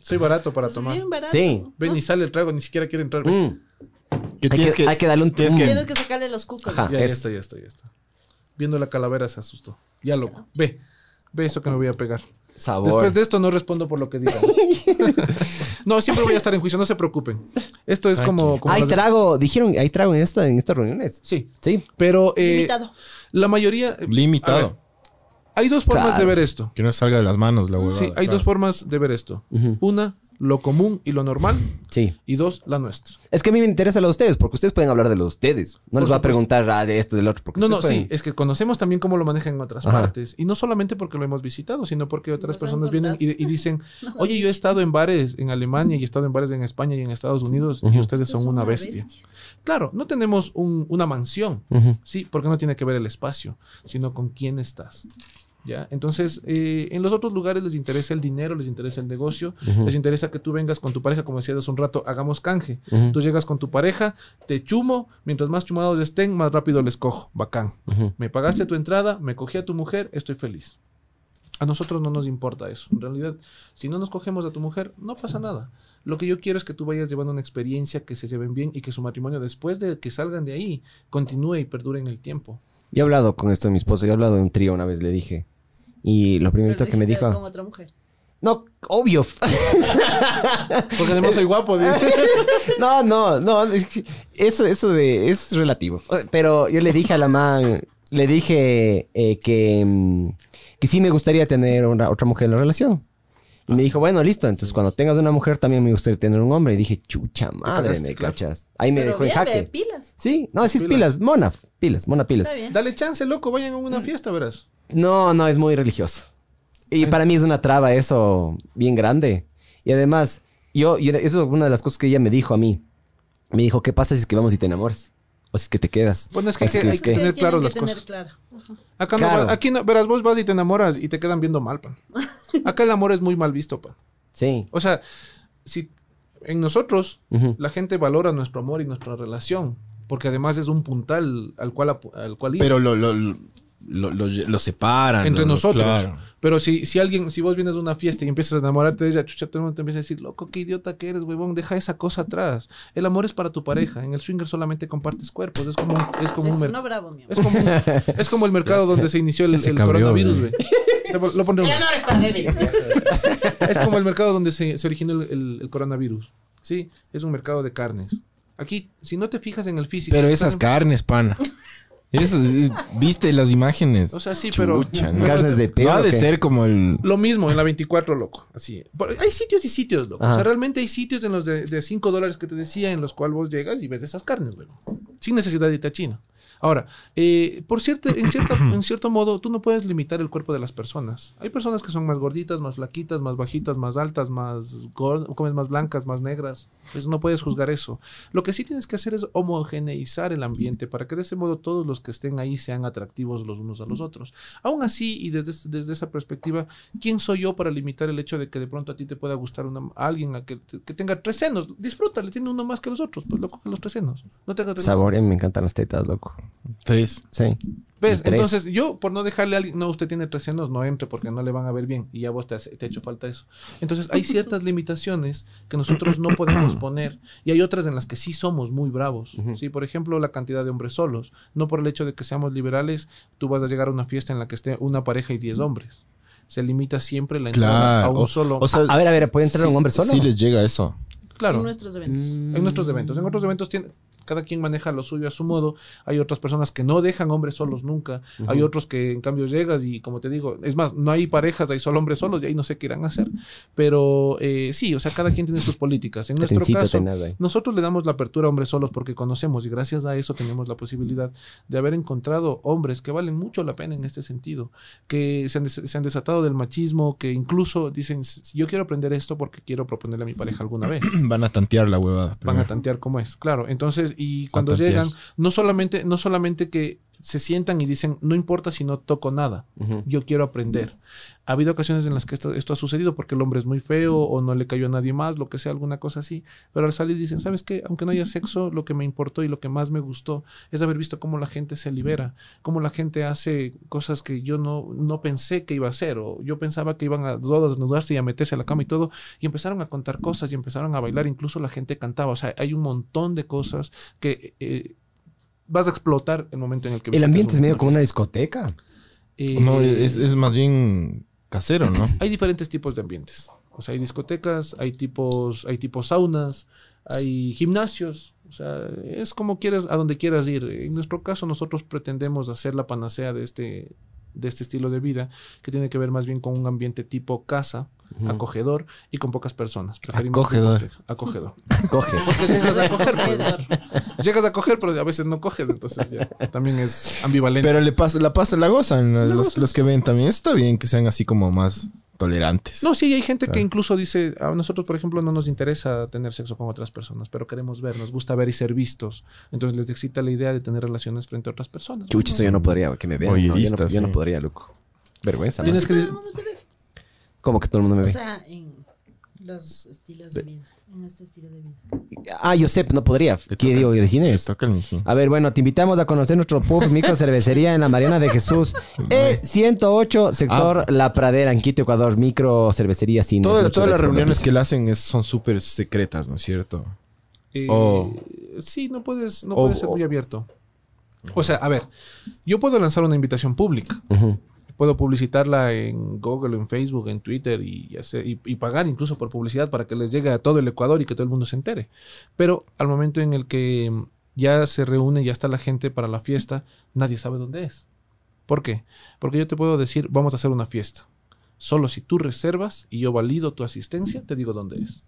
Soy barato para tomar. bien barato. Sí. Ven y sale el trago, ni siquiera quiere entrar. ven. Mm. Que Hay, tienes que, hay que darle un... tienes que- Tienes que sacarle los cucos. Ajá. Ya, está, ya está, ya está. Viendo la calavera se asustó. Ya loco. Ve. Ve eso que me voy a pegar. Sabor. Después de esto no respondo por lo que digan. no, siempre voy a estar en juicio, no se preocupen. Esto es como... como Hay las- trago, dijeron, hay trago en, esta, en estas reuniones. Sí. Sí. Pero eh, Limitado. la mayoría... Limitado. A ver, hay dos formas Claro. de ver esto. Que no salga de las manos la huevada. Sí, hay claro. dos formas de ver esto. Una, lo común y lo normal. Sí. Y dos, la nuestra. Es que a mí me interesa lo de ustedes, porque ustedes pueden hablar de lo de ustedes. No les voy a preguntar ah, de esto, del otro. Porque No, no, ustedes sí, pueden- es que conocemos también cómo lo manejan en otras Ajá. partes. Y no solamente porque lo hemos visitado, sino porque otras Nos personas vienen y, dicen, oye, yo he estado en bares en Alemania y he estado en bares en España y en Estados Unidos y ustedes son una bestia. Claro, no tenemos un- una mansión, sí, porque no tiene que ver el espacio, sino con quién estás. ¿Ya? Entonces, eh, en los otros lugares les interesa el dinero, les interesa el negocio, les interesa que tú vengas con tu pareja, como decías hace un rato, hagamos canje. Tú llegas con tu pareja, te chumo, mientras más chumados estén, más rápido les cojo. Bacán. Me pagaste tu entrada, me cogí a tu mujer, estoy feliz. A nosotros no nos importa eso. En realidad, si no nos cogemos a tu mujer, no pasa nada. Lo que yo quiero es que tú vayas llevando una experiencia, que se lleven bien y que su matrimonio, después de que salgan de ahí, continúe y perdure en el tiempo. Yo he hablado con esto de mi esposa, yo he hablado de un trío una vez, le dije. Y lo primerito que me dijo... Con otra mujer. No, obvio. Porque además soy guapo. dice. no, no, no. es que Eso, eso de, es relativo. Pero yo le dije a la man, le dije eh, que, mm, que sí me gustaría tener una, otra mujer en la relación. Y me dijo, bueno, listo. Entonces, cuando tengas una mujer, también me gustaría tener un hombre. Y dije, chucha madre, me claro. cachas. Ahí me Pero dejó en bien, jaque. pilas. Sí, no, es Pilas. pilas. Mona, pilas, mona pilas. Está bien. Dale chance, loco, vayan a una fiesta, verás. No, no, es muy religioso. Y para mí es una traba eso bien grande. Y además, yo, yo- eso es una de las cosas que ella me dijo a mí. Me dijo, ¿qué pasa si es que vamos y te enamoras? O si es que te quedas. Bueno, es que hay Así que, hay es que que- tener claro que las tener cosas. claro. Acá Claro. no, aquí no, verás, vos vas y te enamoras y te quedan viendo mal, pan. Acá el amor es muy mal visto, pan. Sí. O sea, si en nosotros la gente valora nuestro amor y nuestra relación, porque además es un puntal al cual, al cual ir. Pero lo, lo, lo, lo- lo- lo separan. entre nosotros. claro. Pero si, si alguien, si vos vienes de una fiesta y empiezas a enamorarte de ella, chucha, todo el mundo te empieza a decir, loco, qué idiota que eres, huevón, deja esa cosa atrás. El amor es para tu pareja. En el swinger solamente compartes cuerpos. Es como un, es como Sí, un es mer- no bravo, mi amor. es como, un- es como el mercado donde se inició el, Se el cabreó, coronavirus, güey. Lo pondré. Es como el mercado donde se, se originó el, el- el coronavirus. Sí, es un mercado de carnes. Aquí, si no te fijas en el físico. Pero esas están- carnes, pana. ¿Viste las imágenes? O sea, sí, pero... ¿no? Carnes de No perro. ha de ser como el... Lo mismo en la 24, loco. Así. Hay sitios y sitios, loco. O sea, realmente hay sitios en los de 5 dólares que te decía, en los cuales vos llegas y ves esas carnes, güey. Sin necesidad de irte a China. Ahora, eh, por cierto, en, cierta, en cierto modo, tú no puedes limitar el cuerpo de las personas. Hay personas que son más gorditas, más flaquitas, más bajitas, más altas, más gordas, comes más blancas, más negras. Pues no puedes juzgar eso. Lo que sí tienes que hacer es homogeneizar el ambiente para que de ese modo todos los que estén ahí sean atractivos los unos a los otros. Aún así, y desde, desde esa perspectiva, ¿quién soy yo para limitar el hecho de que de pronto a ti te pueda gustar una, a alguien a que, que tenga tres senos? Disfrútale, tiene uno más que los otros, pues lo coge los tres senos. No te hagas de loco. Sabor, a mí me encantan las tetas, loco. Tres. Sí. ¿Ves? Tres. Entonces, yo, por no dejarle a alguien, no, usted tiene tres senos, no entre porque no le van a ver bien y ya vos te, hace- te ha hecho falta eso. Entonces, hay ciertas limitaciones que nosotros no podemos poner y hay otras en las que sí somos muy bravos. ¿sí? Por ejemplo, la cantidad de hombres solos. No por el hecho de que seamos liberales, tú vas a llegar a una fiesta en la que esté una pareja y diez hombres. Se limita siempre la entrada a un O, solo. o sea, A ver, a ver, ¿puede entrar sí- un hombre solo? Sí les llega eso. claro. En nuestros eventos. En nuestros eventos. En otros eventos tiene, cada quien maneja lo suyo a su modo. Hay otras personas que no dejan hombres solos nunca. Hay otros que en cambio llegas y como te digo, es más, no hay parejas, hay solo hombres solos y ahí no sé qué irán a hacer. Pero eh, sí, o sea, cada quien tiene sus políticas. En nuestro caso, nosotros le damos la apertura a hombres solos porque conocemos y gracias a eso tenemos la posibilidad de haber encontrado hombres que valen mucho la pena en este sentido, que se han, des- se han desatado del machismo, que incluso dicen, "Si yo quiero aprender esto porque quiero proponerle a mi pareja alguna vez Van a tantear la huevada. van a tantear cómo es, claro. Entonces, y cuando llegan, no solamente, no solamente que se sientan y dicen, no importa si no toco nada, yo quiero aprender. Ha habido ocasiones en las que esto, esto ha sucedido porque el hombre es muy feo o no le cayó a nadie más, lo que sea, alguna cosa así. Pero al salir dicen, ¿sabes qué? Aunque no haya sexo, lo que me importó y lo que más me gustó es haber visto cómo la gente se libera, cómo la gente hace cosas que yo no, no pensé que iba a hacer, o yo pensaba que iban a todos a desnudarse y a meterse a la cama y todo, y empezaron a contar cosas y empezaron a bailar, incluso la gente cantaba. O sea, hay un montón de cosas que eh, vas a explotar el momento en el que El ambiente es medio como una discoteca. Eh, No, es, es más bien casero, ¿no? hay diferentes tipos de ambientes. O sea, hay discotecas, hay tipos, hay tipos saunas, hay gimnasios. O sea, es como quieras, a donde quieras ir. En nuestro caso, nosotros pretendemos hacer la panacea de este, de este estilo de vida, que tiene que ver más bien con un ambiente tipo casa, acogedor y con pocas personas. Preferimos Acogedor. de- Acogedor. Porque llegas a coger, pues. Llegas a coger, pero a veces no coges, entonces ya también es ambivalente. Pero le pasa, la pasa, la gozan. La los, gozan. los que ven también. Está bien que sean así como más tolerantes. No, sí, hay gente que incluso dice, a nosotros, por ejemplo, no nos interesa tener sexo con otras personas, pero queremos ver, nos gusta ver y ser vistos. Entonces les excita la idea de tener relaciones frente a otras personas. Chuchi, eso yo no podría, que me vean. No, yo, no, yo podría, loco. Vergüenza. ¿no? Tienes que- el mundo te ve. ¿Cómo que todo el mundo me O ve? sea, en los estilos de vida. En este estilo de vida. Ah, yo sé, no podría. ¿Qué digo? ¿De toca el mijín. A ver, bueno, te invitamos a conocer nuestro pub micro cervecería en la Mariana de Jesús. E108, sector La Pradera, en Quito, Ecuador. Micro cervecería sin. Todas, todas las reuniones que le hacen es- son súper secretas, ¿no es cierto? Eh, Oh. Sí, no puedes, no Oh, puedes ser muy abierto. O sea, a ver, yo puedo lanzar una invitación pública. Puedo publicitarla en Google, en Facebook, en Twitter y, hacer- y, y pagar incluso por publicidad para que les llegue a todo el Ecuador y que todo el mundo se entere. Pero al momento en el que mm, ya se reúne, ya está la gente para la fiesta, nadie sabe dónde es. ¿Por qué? Porque yo te puedo decir, vamos a hacer una fiesta. Solo si tú reservas y yo valido tu asistencia, te digo dónde es.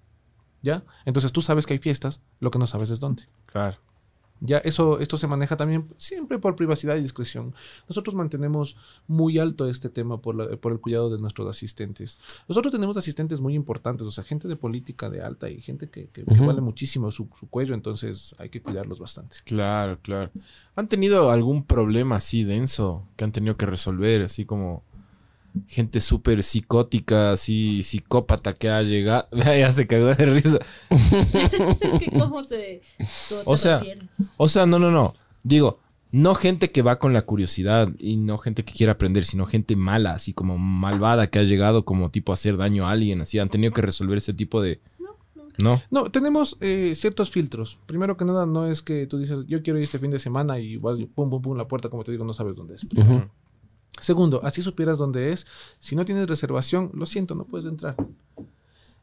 ¿Ya? Entonces tú sabes que hay fiestas, lo que no sabes es dónde. Claro. Ya, eso, esto se maneja también siempre por privacidad y discreción. Nosotros mantenemos muy alto este tema por, la- por el cuidado de nuestros asistentes. Nosotros tenemos asistentes muy importantes, o sea, gente de política de alta y gente que, que- vale muchísimo su, su cuello, entonces hay que cuidarlos bastante. Claro, claro. ¿Han tenido algún problema así denso que han tenido que resolver? Así como gente súper psicótica, así psicópata que ha llegado. ya se cagó de risa. es que cómo se... cómo O sea, refieres. O sea, no, no, no. Digo, no gente que va con la curiosidad y no gente que quiere aprender, sino gente mala, así como malvada que ha llegado como tipo a hacer daño a alguien, así han tenido que resolver ese tipo de... No. No, tenemos eh, ciertos filtros. Primero que nada, no es que tú dices, yo quiero ir este fin de semana y vas y pum, pum, pum, la puerta, como te digo, no sabes dónde es. Segundo, así supieras dónde es. Si no tienes reservación, lo siento, no puedes entrar.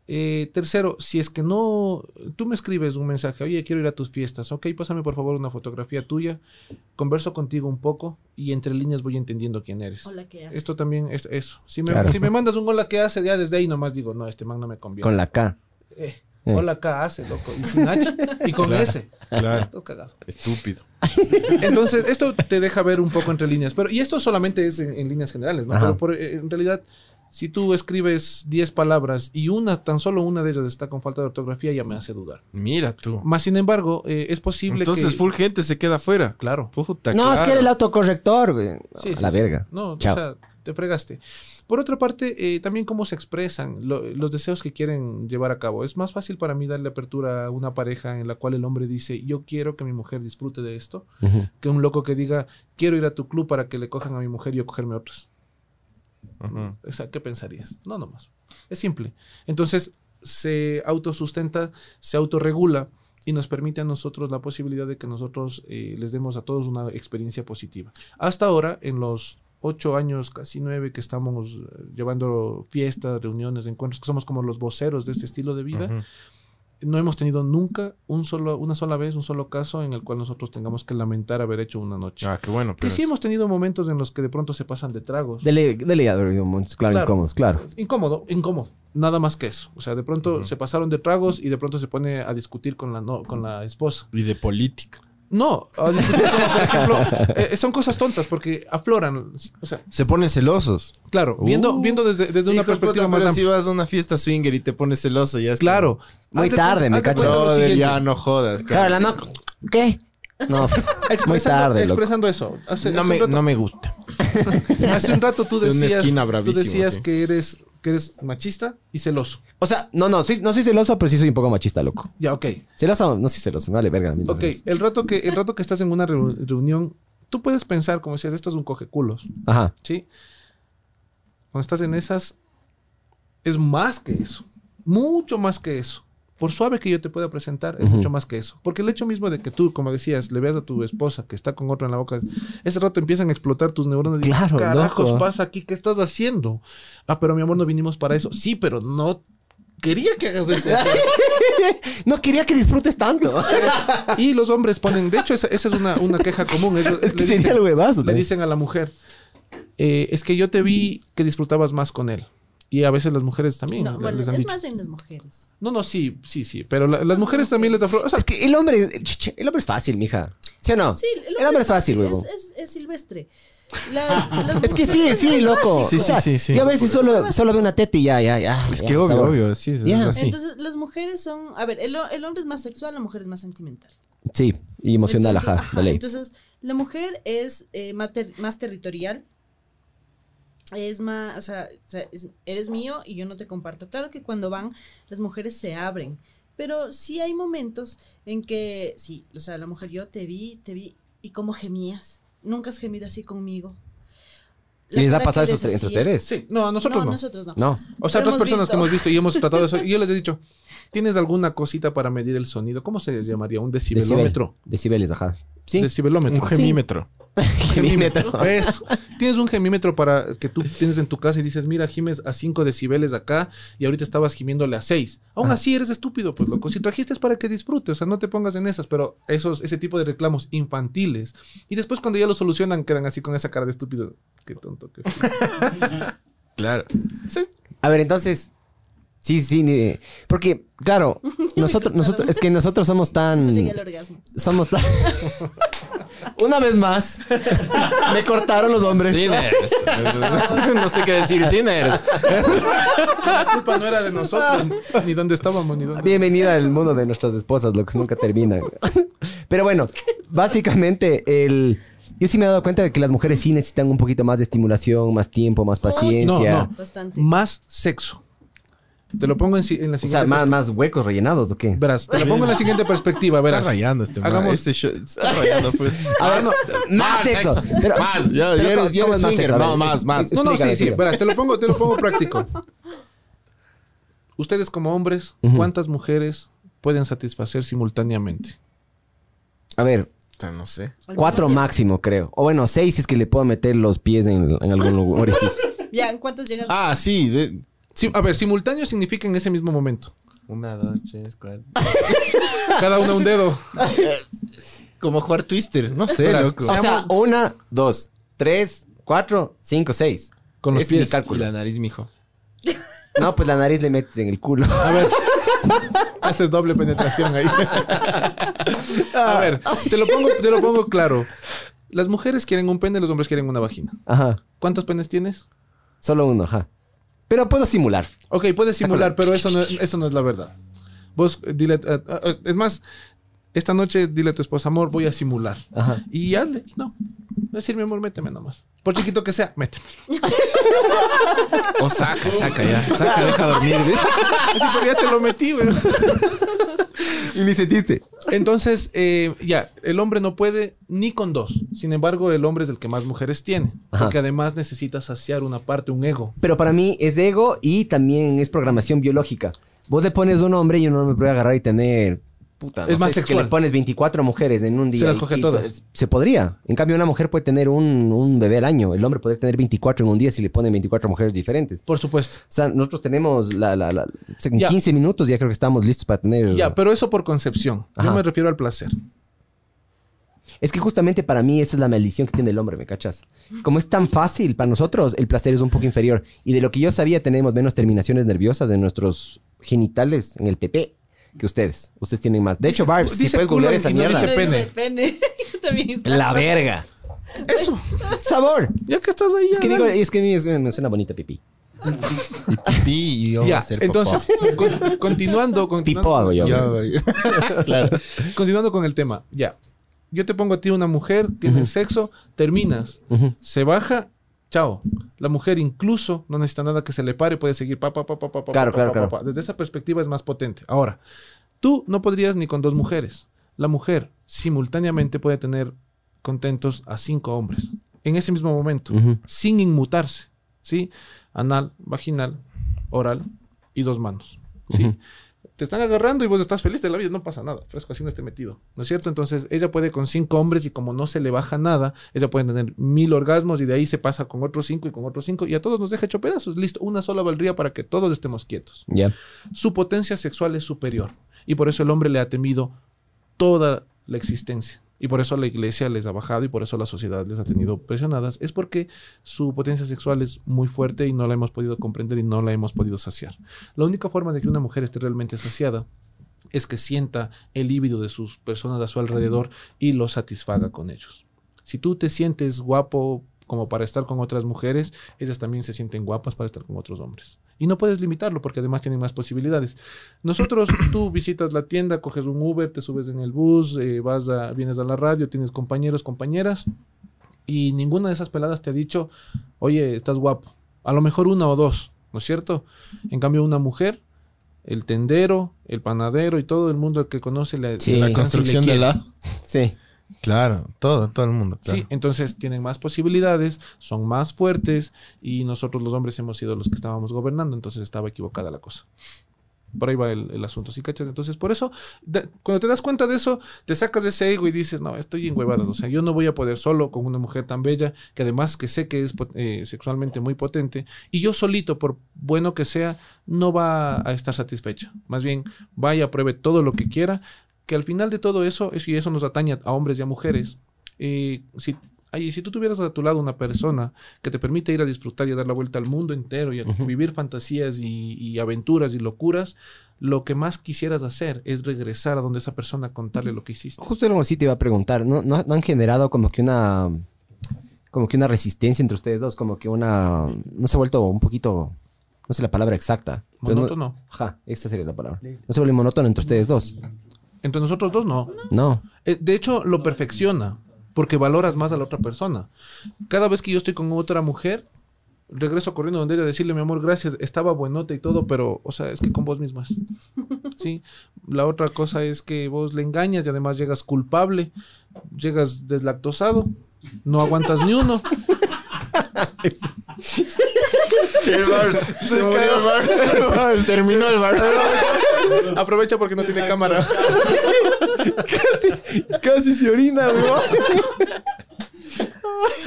Eh, tercero, si es que no, tú me escribes un mensaje, oye, quiero ir a tus fiestas, ok, pásame por favor una fotografía tuya, converso contigo un poco y entre líneas voy entendiendo quién eres. Hola, ¿qué haces? Esto también es eso. Si me, Claro. si me mandas un hola que hace, ya desde ahí nomás digo, no, este man no me conviene. Con la K. Eh, Eh. Hola K hace, loco, y sin H, y con Claro. S. Claro. Estás cagado. Estúpido. Entonces, esto te deja ver un poco entre líneas. Pero, y esto solamente es en, en líneas generales, ¿no? Ajá. Pero por- eh, en realidad, si tú escribes 10 palabras y una, tan solo una de ellas está con falta de ortografía, ya me hace dudar. Mira tú. Más sin embargo, eh, es posible Entonces, que... full gente se queda afuera. Claro. Puta, No, es que era el autocorrector, güey. Sí, A sí, la sí. verga. No, Chao. o sea, te fregaste. Por otra parte, eh, también cómo se expresan lo- los deseos que quieren llevar a cabo. Es más fácil para mí darle apertura a una pareja en la cual el hombre dice, yo quiero que mi mujer disfrute de esto, que un loco que diga, quiero ir a tu club para que le cojan a mi mujer y yo cogerme otras. Ujú. O sea, ¿qué pensarías? No, nomás. Es simple. Entonces, se autosustenta, se autorregula y nos permite a nosotros la posibilidad de que nosotros eh, les demos a todos una experiencia positiva. Hasta ahora, en los ocho años, casi nueve, que estamos eh, llevando fiestas, reuniones, encuentros, que somos como los voceros de este estilo de vida, Ujú. no hemos tenido nunca un solo, una sola vez, un solo caso en el cual nosotros tengamos que lamentar haber hecho una noche. Ah, qué bueno. que sí hemos tenido momentos en los que de pronto se pasan de tragos. Dele, dele momentos, claro, Claro. incómodos, claro. Incómodo, incómodo. Nada más que eso. O sea, de pronto se pasaron de tragos y de pronto se pone a discutir con la, no, con la esposa. Y de política. No, a discutir como, por ejemplo, eh, son cosas tontas porque afloran. O sea, Se ponen celosos. claro, viendo, Uh. viendo desde, desde una perspectiva puta, más pero amplia. si vas a una fiesta swinger y te pones celoso, ya es Claro. Muy Haz de tarde, me cacho. como, ya no jodas. Claro, la no. ¿Qué? No, muy tarde, loco. expresando eso. Hace, No hace me, no me gusta. hace un rato tú decías, tú decías sí. que eres que eres machista y celoso. O sea, no, no, soy, no soy celoso, pero sí soy un poco machista, loco. Ya, ok. Celoso, no soy celoso, me vale verga. a mí Ok, el rato que, el rato que estás en una reu- reunión, tú puedes pensar, como decías, esto es un cogeculos. Ajá. ¿sí? Cuando estás en esas, es más que eso. Mucho más que eso. Por suave que yo te pueda presentar, es mucho más que eso. Porque el hecho mismo de que tú, como decías, le veas a tu esposa que está con otro en la boca, ese rato empiezan a explotar tus neuronas. y Claro, ¿Qué carajos loco. pasa aquí? ¿Qué estás haciendo? Ah, pero mi amor, no vinimos para eso. Sí, pero no quería que hagas eso. No quería que disfrutes tanto. y los hombres ponen, de hecho, esa, esa es una, una queja común. Ellos es que le sería dicen- el huevazo. le dicen a la mujer, eh, es que yo te vi que disfrutabas más con él. Y a veces las mujeres también No, bueno, les es dicho. más en las mujeres. No, no, sí, sí, sí. Pero la- las mujeres también les da flor. O sea, Es que el hombre, el, hombre es fácil, mija. ¿Sí o no? Sí, el hombre es fácil, es, huevo. es, es silvestre. Las- las Es que sí, sí, loco. Sí, sí, sí. Yo a veces solo, solo veo una teta y ya, ya, ya. Es ya, que obvio, sabor. obvio. Sí, es así. Entonces, las mujeres son. A ver, el, el hombre es más sexual, la mujer es más sentimental. Sí, y emocional, Entonces, ajá, de ley. Entonces, la mujer es eh, más, ter- más territorial. Es más, o sea, o sea, es- eres mío y yo no te comparto. Claro que cuando van, las mujeres se abren. Pero sí hay momentos en que, sí, o sea, la mujer, yo te vi, te vi, y cómo gemías. Nunca has gemido así conmigo. ¿Y les ha pasado eso entre ustedes? sí. No, a nosotros no, no. nosotros no. No. O sea, Pero otras personas visto. que hemos visto y hemos tratado eso. Y yo les he dicho, ¿tienes alguna cosita para medir el sonido? ¿Cómo se llamaría? ¿Un Decibel. decibelómetro? Decibeles, ajá. Sí. Decibelómetro. Un gemímetro. Gemímetro. Eso. Tienes un gemímetro para que tú tienes en tu casa y dices, mira, gimes a 5 decibeles acá y ahorita estabas gimiéndole a 6. Aún así eres estúpido, pues loco. Si trajiste es para que disfrutes, o sea, no te pongas en esas, pero esos, ese tipo de reclamos infantiles. Y después cuando ya lo solucionan quedan así con esa cara de estúpido. Qué tonto, qué. Claro. Sí, A ver, entonces. Sí, sí, ni- porque, claro, nosotros, nosotros, es que nosotros somos tan. Llegué al orgasmo. Somos tan. Una vez más, me cortaron los hombres. Sinners. no sé qué decir. Sinners. la culpa no era de nosotros, ni dónde estábamos, ni dónde. Bienvenida al mundo de nuestras esposas, lo que nunca termina. Pero bueno, básicamente el. Yo sí me he dado cuenta de que las mujeres sí necesitan un poquito más de estimulación, más tiempo, más paciencia. No, no. Bastante. Más sexo. Te lo pongo en, la O siguiente sea, más, más huecos rellenados o qué? Verás, te lo pongo en la siguiente perspectiva, Está verás. rayando este man. Hagamos- Este show- está rayando, pues. A ver, no, más sexo. Pero, Más. Ya, pero ya eres, ¿cómo- ya eres swinger. No, más, más. No, no, sí, sí. Verás, te lo pongo, te lo pongo práctico. Ustedes como hombres. ¿cuántas mujeres pueden satisfacer simultáneamente? A ver, No sé. cuatro máximo, creo. O bueno, seis si es que le puedo meter los pies en, en algún lugar. orificio. Ya, ¿en cuántos llegan? Ah, sí. de- Sí, a ver, simultáneo significa en ese mismo momento. Una, dos, tres, cuatro. Cada uno un dedo. Como jugar Twister. No sé, loco. O sea, una, dos, tres, cuatro, cinco, seis. Con los mi pies. Y cálculo. la nariz, mijo. No, pues la nariz le metes en el culo. A ver. Haces doble penetración ahí. A ver, te lo, pongo, te lo pongo claro. Las mujeres quieren un pene, los hombres quieren una vagina. Ajá. ¿Cuántos penes tienes? Solo uno, ajá. Pero puedo simular. Ok, puedes simular, pero eso no, eso no es la verdad. Vos, dile, eh, eh, es más, esta noche dile a tu esposa, amor, voy a simular. Ajá. Y hazle, no. Decir, mi amor, méteme nomás. Por chiquito que sea, méteme. O saca, saca ya. Saca, deja dormir. ¿ves? Así, pero ya te lo metí, güey. Y ni sentiste. Entonces, eh, ya, el hombre no puede ni con dos. Sin embargo, el hombre es el que más mujeres tiene. Ajá. Porque además necesita saciar una parte, un ego. Pero para mí es ego y también es programación biológica. Vos le pones un hombre y un hombre puede agarrar y tener. Puta, no Es más sé, que sexual. le pones 24 mujeres en un día. las y- coge y todas. to- Se podría. En cambio, una mujer puede tener un, un bebé al año. El hombre puede tener 24 en un día si le ponen 24 mujeres diferentes. Por supuesto. O sea, nosotros tenemos la, la, en Ya. 15 minutos ya creo que estamos listos para tener. Ya, pero eso por concepción. Ajá. Yo me refiero al placer. Es que justamente para mí esa es la maldición que tiene el hombre, ¿me cachas? Como es tan fácil para nosotros, el placer es un poco inferior. Y de lo que yo sabía, tenemos menos terminaciones nerviosas de nuestros genitales en el PP que ustedes. Ustedes tienen más. De hecho, Barbs, si dice puedes googlear esa no mierda. dice No pene. dice pene. Yo también. La verga. Eso. Sabor. Ya que estás ahí. Es que digo, es que a mí es- me suena bonita pipí. Y pipí y yo voy a Ya, hacer popó. entonces, con- continuando, continuando, Pipo hago yo. Claro. continuando con el tema. Ya. Yo te pongo a ti una mujer, tienes sexo, terminas, se baja, chao. La mujer incluso no necesita nada que se le pare, puede seguir pa, pa, pa, pa, pa, pa, Claro, pa, claro, pa. Desde esa perspectiva es más potente. Ahora, tú no podrías ni con dos mujeres. La mujer simultáneamente puede tener contentos a cinco hombres en ese mismo momento, sin inmutarse, ¿sí? Anal, vaginal, oral y dos manos, ¿sí? Te están agarrando y vos estás feliz de la vida, no pasa nada, fresco, así no esté metido, ¿no es cierto? Entonces, ella puede con cinco hombres y como no se le baja nada, ella puede tener mil orgasmos y de ahí se pasa con otros cinco y con otros cinco y a todos nos deja hecho pedazos, listo, una sola valdría para que todos estemos quietos su potencia sexual es superior. Y por eso el hombre le ha temido toda la existencia. Y por eso la iglesia les ha bajado y por eso la sociedad les ha tenido presionadas. Es porque su potencia sexual es muy fuerte y no la hemos podido comprender y no la hemos podido saciar. La única forma de que una mujer esté realmente saciada es que sienta el líbido de sus personas a su alrededor y lo satisfaga con ellos. Si tú te sientes guapo como para estar con otras mujeres, ellas también se sienten guapas para estar con otros hombres. Y no puedes limitarlo porque además tienen más posibilidades. Nosotros, tú visitas la tienda, coges un Uber, te subes en el bus, eh, vas a, vienes a la radio, tienes compañeros, compañeras, y ninguna de esas peladas te ha dicho, oye, estás guapo. A lo mejor una o dos, ¿no es cierto? En cambio, una mujer, el tendero, el panadero y todo el mundo que conoce la, Sí. La construcción de la... Sí. Claro, todo, todo el mundo. Claro. Sí, entonces tienen más posibilidades, son más fuertes y nosotros los hombres hemos sido los que estábamos gobernando, entonces estaba equivocada la cosa. Por ahí va el, el asunto, ¿sí cachas? Entonces, por eso, cuando te das cuenta de eso, te sacas de ese ego y dices, no, estoy en huevadas, o sea, yo no voy a poder solo con una mujer tan bella, que además que sé que es eh, sexualmente muy potente, y yo solito, por bueno que sea, no va a estar satisfecha. Más bien, vaya, pruebe todo lo que quiera, que al final de todo eso, es- y eso nos atañe a hombres y a mujeres, eh, si, ay, si tú tuvieras a tu lado una persona que te permite ir a disfrutar y a dar la vuelta al mundo entero y a vivir fantasías y, y aventuras y locuras, lo que más quisieras hacer es regresar a donde esa persona contarle lo que hiciste. Justo algo así te iba a preguntar. ¿No, no, no han generado como que una. Como que una resistencia entre ustedes dos? Como que una. No se ha vuelto un poquito. No sé la palabra exacta. Pero no- Monótono. Ajá, esa sería la palabra. No se vuelve monótono entre ustedes dos. Entre nosotros dos no. No. Eh, De hecho, lo perfecciona porque valoras más a la otra persona. Cada vez que yo estoy con otra mujer, regreso corriendo donde ella a decirle, mi amor, gracias, estaba buenota y todo, pero, o sea, es que con vos mismas. Sí. La otra cosa es que vos le engañas y además llegas culpable, llegas deslactosado, no aguantas ni uno. El bar, se murió el bar. Terminó el bar. Aprovecha porque no tiene cámara. Casi se orina, weón.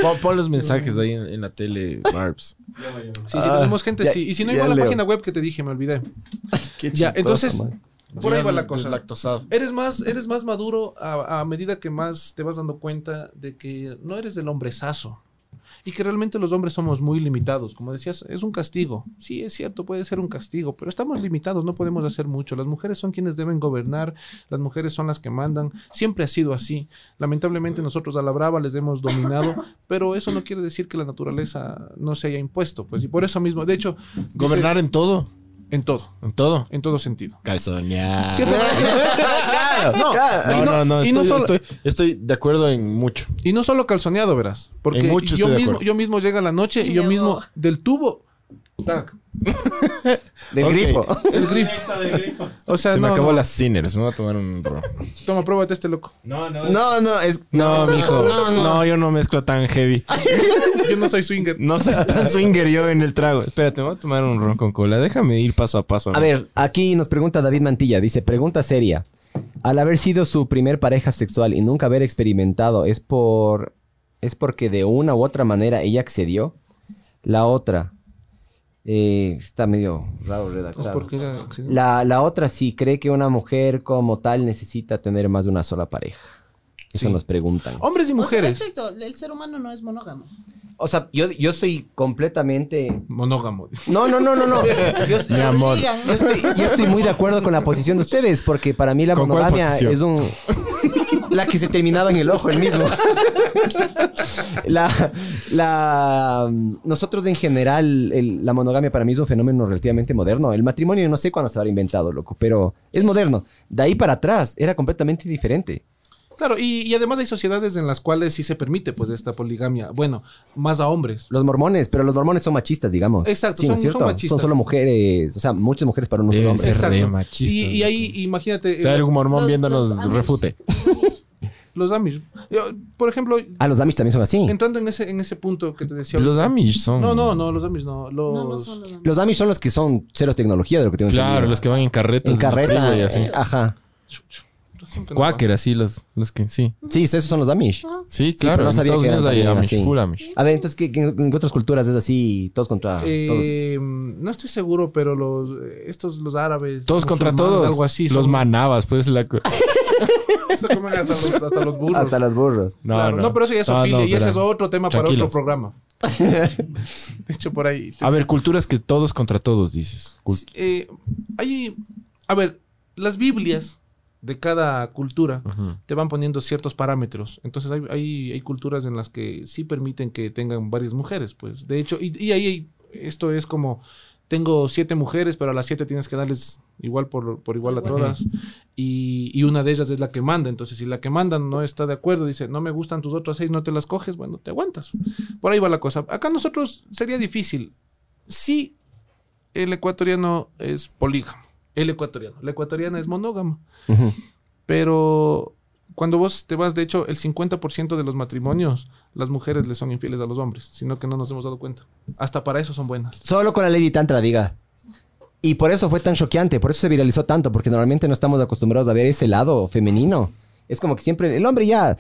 Pon, pon los mensajes ahí en, en la tele, Barbs. Sí, sí, tenemos gente, ya- sí. Y si no, ya igual la leo. página web que te dije, me olvidé. Qué Ya, chistoso, entonces, man. por ahí va la cosa. deslactosado. Eres más, eres más maduro a, a medida que más te vas dando cuenta de que no eres del hombrezazo. Y que realmente los hombres somos muy limitados. Como decías, es un castigo. Sí, es cierto, puede ser un castigo, pero estamos limitados, no podemos hacer mucho. Las mujeres son quienes deben gobernar, las mujeres son las que mandan. Siempre ha sido así. Lamentablemente nosotros a la brava les hemos dominado, pero eso no quiere decir que la naturaleza no se haya impuesto. Pues, y por eso mismo, de hecho, dice- Gobernar en todo. en todo, En todo. en todo sentido. Calzonear. Claro. No, no, no. no Estoy, solo- estoy- estoy de acuerdo en mucho. Y no solo calzoneado, verás. Porque En mucho yo mismo, yo mismo llega la noche y yo mismo del tubo. tac, Del grifo. el grifo. O sea, Se me no, acabó no. las Sinners. Me voy a tomar un ron. Toma, pruébate este loco. No, no. No, no, es. No, mijo. No, yo no mezclo tan heavy. Yo no soy swinger. No soy tan swinger yo en el trago. Espérate, me voy a tomar un ron con cola. Déjame ir paso a paso. A ver, aquí nos pregunta David Mantilla. Dice, pregunta seria. Al haber sido su primer pareja sexual y nunca haber experimentado, ¿es por... ¿Es porque de una u otra manera ella accedió? La otra... eh, está medio raro Es redactado. porque era- sí. La, la otra sí cree que una mujer como tal necesita tener más de una sola pareja. Eso Sí. nos preguntan. Hombres y O sea, mujeres. exacto, el ser humano no es monógamo. O sea, yo, yo soy completamente... Monógamo. No, no, no, no, no. Yo, Mi amor. Yo estoy, yo estoy muy de acuerdo con la posición de ustedes, porque para mí la ¿Con cuál monogamia es un. La que se terminaba en el ojo, el mismo. La, la, nosotros en general, el- la monogamia para mí es un fenómeno relativamente moderno. El matrimonio no sé cuándo se habrá inventado, loco, pero es moderno. De ahí para atrás era completamente diferente. Claro, y, y además hay sociedades en las cuales sí se permite pues esta poligamia. Bueno, más a hombres. Los mormones, pero los mormones son machistas, digamos. Exacto, Sí, ¿no son- son machistas. solo mujeres, o sea, muchas mujeres para un solo hombre. machistas, Y, y ahí, imagínate, Si hay eh, algún mormón Los- viéndonos, los refute. los Amish. Yo, por ejemplo, Ah, los Amish también son así. entrando en ese, en ese punto que te decía. Los Amish son. No, no, no, los Amish no. Los... No, no son los Amish. Los Amish son los que son cero tecnología de lo que tengo Claro, entendido. los que van en carretas. En carreta, así. eh, ajá. Quaker, así, los, los que sí. Sí, esos son los Amish. Sí, claro. no sabía que eran Amish, así. full Amish. A ver, entonces, ¿qué, qué- en otras culturas es así, todos contra todos? Eh, no estoy seguro, pero los estos los árabes. Todos contra todos. Algo así. Los son- manabas, pues la. Se comen hasta los, hasta los burros. Hasta los burros. No, Claro, no. no. pero eso ya es No, ofilia no, y ese es otro tema para otro programa. De hecho, por ahí. A ver, culturas que todos contra todos, dices. Eh, hay, a ver, las Biblias de cada cultura te van poniendo ciertos parámetros. Entonces hay, hay, hay culturas en las que sí permiten que tengan varias mujeres, pues. De hecho, y, y ahí esto es como, tengo siete mujeres, pero a las siete tienes que darles igual por, por igual a todas. Y, y una de ellas es la que manda. Entonces, si la que manda no está de acuerdo, dice, no me gustan tus otras seis, no te las coges, bueno, te aguantas. Por ahí va la cosa. Acá nosotros sería difícil. Si el ecuatoriano es polígamo. El ecuatoriano. La ecuatoriana es monógama. Pero cuando vos te vas, de hecho, el 50% de los matrimonios, las mujeres le son infieles a los hombres, sino que no nos hemos dado cuenta. Hasta para eso son buenas. Solo con la Lady Tantra, diga. Y por eso fue tan choqueante, por eso se viralizó tanto, porque normalmente no estamos acostumbrados a ver ese lado femenino. Es como que siempre el hombre ya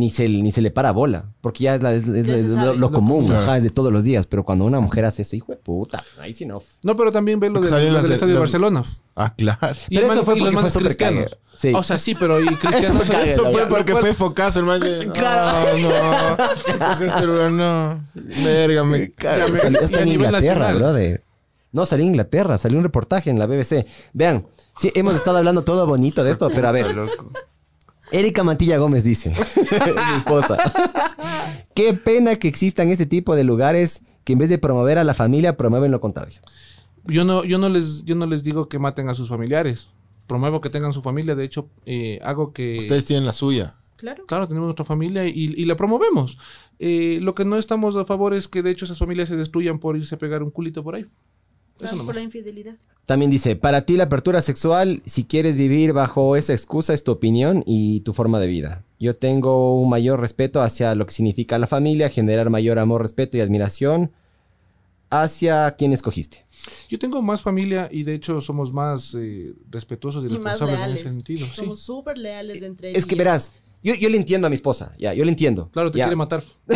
ni se, ni se le para bola, porque ya es, la- es- es- Ya es lo, lo común, Claro. ajá, es de todos los días. Pero cuando una mujer hace eso, hijo de puta, ahí sí no. No, pero también ve lo, salieron lo las del de- estadio de Barcelona. Ah, claro. Y Pero eso man- fue porque fue cristianos. cague. Sí. O sea, sí, pero y cristianos. fue cague, Eso fue porque fue focazo el man. de- Claro. Ah, no. El celular no. Verga, me. Salió hasta a en nivel Inglaterra, brother. No, salió en Inglaterra, salió un reportaje en la BBC. Vean, sí, hemos estado hablando todo bonito de esto, pero a ver. Erika Mantilla Gómez dice, mi esposa, qué pena que existan este tipo de lugares que en vez de promover a la familia, promueven lo contrario. Yo no, yo no les, yo no les digo que maten a sus familiares. Promuevo que tengan su familia. De hecho, eh, hago que. Ustedes tienen la suya. Claro. Claro, tenemos nuestra familia y, y la promovemos. Eh, lo que no estamos a favor es que de hecho esas familias se destruyan por irse a pegar un culito por ahí. Nomás. por la infidelidad. También dice, para ti la apertura sexual, si quieres vivir bajo esa excusa, es tu opinión y tu forma de vida. Yo tengo un mayor respeto hacia lo que significa la familia, generar mayor amor, respeto y admiración hacia quien escogiste. Yo tengo más familia y de hecho somos más eh, respetuosos y, Y más responsables en leales. ese sentido. Sí. Somos súper leales entre Es que verás, yo, yo le entiendo a mi esposa, ya, yo le entiendo. Claro, te ya. quiere matar.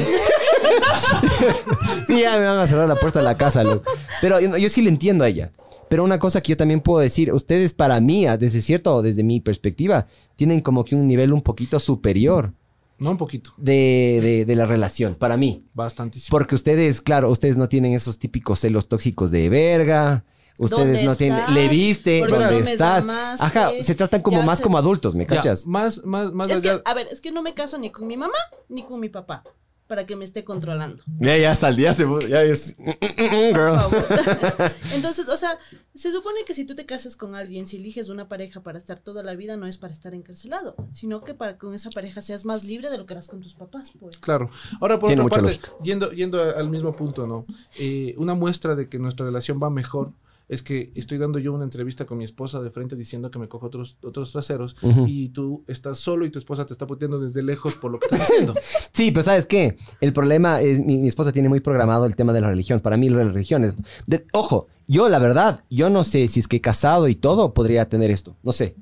sí, ya me van a cerrar la puerta de la casa, loco. Pero yo, yo sí le entiendo a ella. Pero una cosa que yo también puedo decir, ustedes para mí, ah, desde cierto, desde mi perspectiva, tienen como que un nivel un poquito superior No, un poquito. de, de- de la relación, para mí. Bastantísimo. Porque ustedes, claro, ustedes no tienen esos típicos celos tóxicos de verga. Ustedes ¿Dónde no tienen, estás? le viste, ¿Por qué dónde no me estás. llamaste? Ajá, se tratan como Ya más se- como adultos, ¿me Ya, cachas? más, más, más Es que, a ver, es que no me caso ni con mi mamá ni con mi papá para que me esté controlando. Ya, ya sal, ya se ya es girl. Por favor. Entonces, o sea, se supone que si tú te casas con alguien, si eliges una pareja para estar toda la vida, no es para estar encarcelado, sino que para que con esa pareja seas más libre de lo que eras con tus papás, pues. Claro. Ahora, por Tiene otra parte, yendo, yendo al mismo punto, ¿no? Eh, una muestra de que nuestra relación va mejor es que estoy dando yo una entrevista con mi esposa de frente diciendo que me cojo otros, otros traseros y tú estás solo y tu esposa te está puteando desde lejos por lo que estás haciendo. Sí, pero ¿sabes qué? El problema es, mi, mi esposa tiene muy programado el tema de la religión. Para mí la religión es... de- ojo, yo la verdad, yo no sé si es que casado y todo podría tener esto. No sé.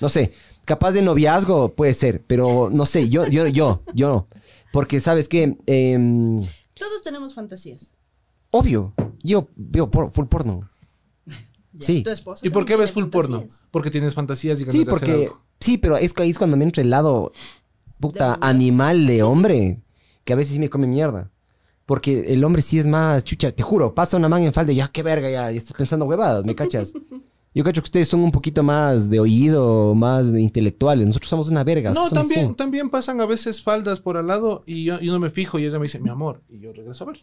No sé. Capaz de noviazgo puede ser, pero no sé, yo, yo, yo, yo. Porque, ¿sabes qué? Em, Todos tenemos fantasías. obvio, yo veo por, full porno. Sí. Tu ¿Y por qué ves full porno? Porque tienes fantasías y ganas Sí, de hacer porque... algo. Sí, pero es que ahí es cuando me entra el lado, puta, De animal de hombre, que a veces sí me come mierda. Porque el hombre sí es más, chucha, te juro, pasa una man en falda y ya, qué verga, ya, ya estás pensando huevadas, ¿me cachas? Yo cacho que ustedes son un poquito más de oído, más de intelectuales. Nosotros somos una verga. No, también, así. también pasan a veces faldas por al lado y yo, yo no me fijo y ella me dice, mi amor, y yo regreso a ver.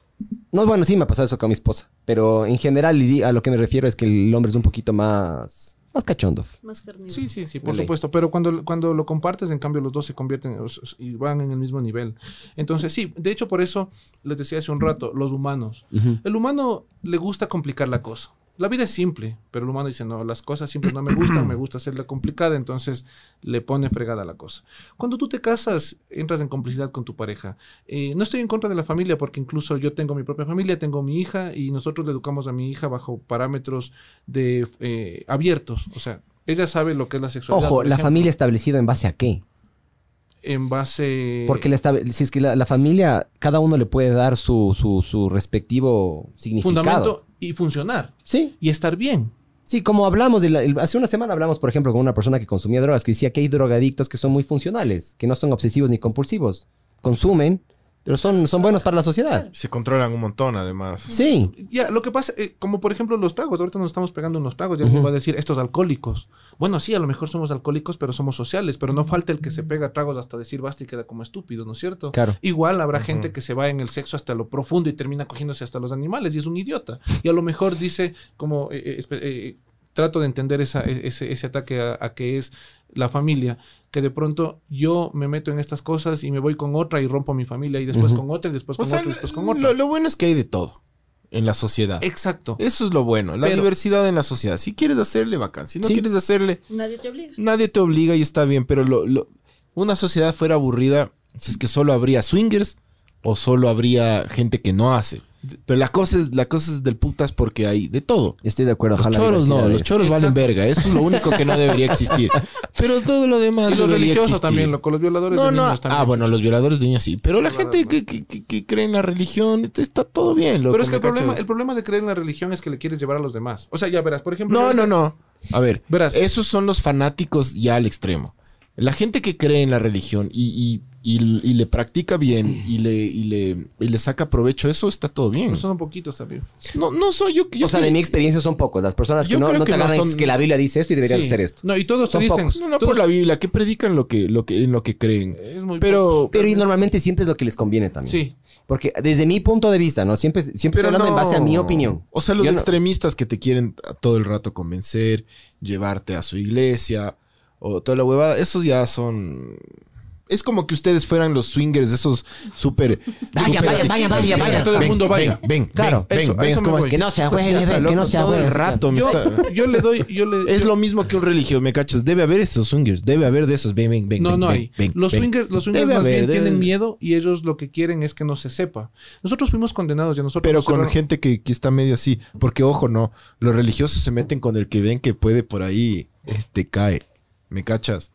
No, bueno, sí me ha pasado eso con mi esposa. Pero en general, a lo que me refiero es que el hombre es un poquito más, más cachondo. Más carnívoro. Sí, sí, sí, por supuesto. Pero cuando, cuando lo compartes, en cambio, los dos se convierten y van en el mismo nivel. Entonces, sí, de hecho, por eso les decía hace un rato, los humanos. El humano le gusta complicar la cosa. La vida es simple, pero el humano dice, no, las cosas simples no me gustan, me gusta hacerla complicada, entonces le pone fregada la cosa. Cuando tú te casas, entras en complicidad con tu pareja. Eh, no estoy en contra de la familia, porque incluso yo tengo mi propia familia, tengo mi hija y nosotros le educamos a mi hija bajo parámetros de eh, abiertos. O sea, ella sabe lo que es la sexualidad. Ojo, la familia establecida en base a qué? En base... Porque la si es que la, la familia, cada uno le puede dar su, su, su respectivo significado. Fundamento y funcionar. Sí, Y estar bien. sí, como hablamos, de la- el- hace una semana hablamos, por ejemplo, con una persona que consumía drogas, que decía que hay drogadictos que son muy funcionales, que no son obsesivos ni compulsivos. Consumen, pero son, son buenos para la sociedad. Se controlan un montón, además. Sí, Ya, lo que pasa, eh, como por ejemplo los tragos, ahorita nos estamos pegando unos tragos y alguien va a decir, estos alcohólicos. Bueno, sí, a lo mejor somos alcohólicos, pero somos sociales, pero no falta el que se pega tragos hasta decir basta y queda como estúpido, ¿no es cierto? Claro. Igual habrá gente que se va en el sexo hasta lo profundo y termina cogiéndose hasta los animales y es un idiota. Y a lo mejor dice como... eh, eh, eh, trato de entender esa- e- ese, ese ataque a, a que es la familia, que de pronto yo me meto en estas cosas y me voy con otra y rompo mi familia y después con otra y después O con sea, otra y después con otra. lo, lo bueno es que hay de todo en la sociedad. Exacto. Eso es lo bueno, la Pero- diversidad en la sociedad. Si quieres hacerle, bacán. Si no Sí. quieres hacerle, Nadie te obliga. nadie te obliga y está bien. Pero lo, lo- una sociedad fuera aburrida si es que solo habría swingers o solo habría gente que no hace. Pero la cosa es, la cosa es del putas porque hay de todo. estoy de acuerdo. Los ojalá choros no, los choros valen Exacto. verga. Eso es lo único que no debería existir. Pero todo lo demás Y religiosos existir. también, loco, los violadores No, de no. niños también. Ah, bueno, los violadores de niños sí. Pero la gente que, que, que- que cree en la religión está- está todo bien. loco, Pero es que el ¿me problema, el problema de creer en la religión es que le quieres llevar a los demás. O sea, ya verás, por ejemplo. No, no, no. A ver, Verás. esos son los fanáticos ya al extremo. La gente que cree en la religión y, y- y- y le practica bien y le, y, le, y le saca provecho, eso está todo bien. Son un poquitos también. No, no soy yo. yo o sea, creo- de mi experiencia son pocos. Las personas que no, no te que no agarran es son- que la Biblia dice esto y deberías Sí. hacer esto. No, y todos te Son dicen. pocos. No, no todos- por la Biblia, que predican lo que, lo que, en lo que creen. Es muy Pero, Pero y normalmente siempre es lo que les conviene también. Sí. Porque desde mi punto de vista, ¿no? Siempre, siempre estoy hablando en base a mi opinión. O sea, los Yo no- extremistas que te quieren todo el rato convencer, llevarte a su iglesia o toda la huevada, esos ya son. Es como que ustedes fueran los swingers, esos súper. Vaya, vaya, vaya, vaya, vaya. todo el mundo vaya. Ven, ven, Claro. ven, Eso, ven, es como. Que no sea güey, Está que no el güey. rato. Yo, le doy. Yo le, Es lo mismo que un religio, ¿me cachas? Debe haber esos swingers, debe haber de esos. Ven, ven, ven. No, no hay. los swingers, los swingers más bien tienen miedo y ellos lo que quieren es que no se sepa. Nosotros fuimos condenados y nosotros Pero con gente que, que está medio así. Porque, ojo, no. Los religiosos se meten con el que ven que puede por ahí, este, cae. ¿Me cachas?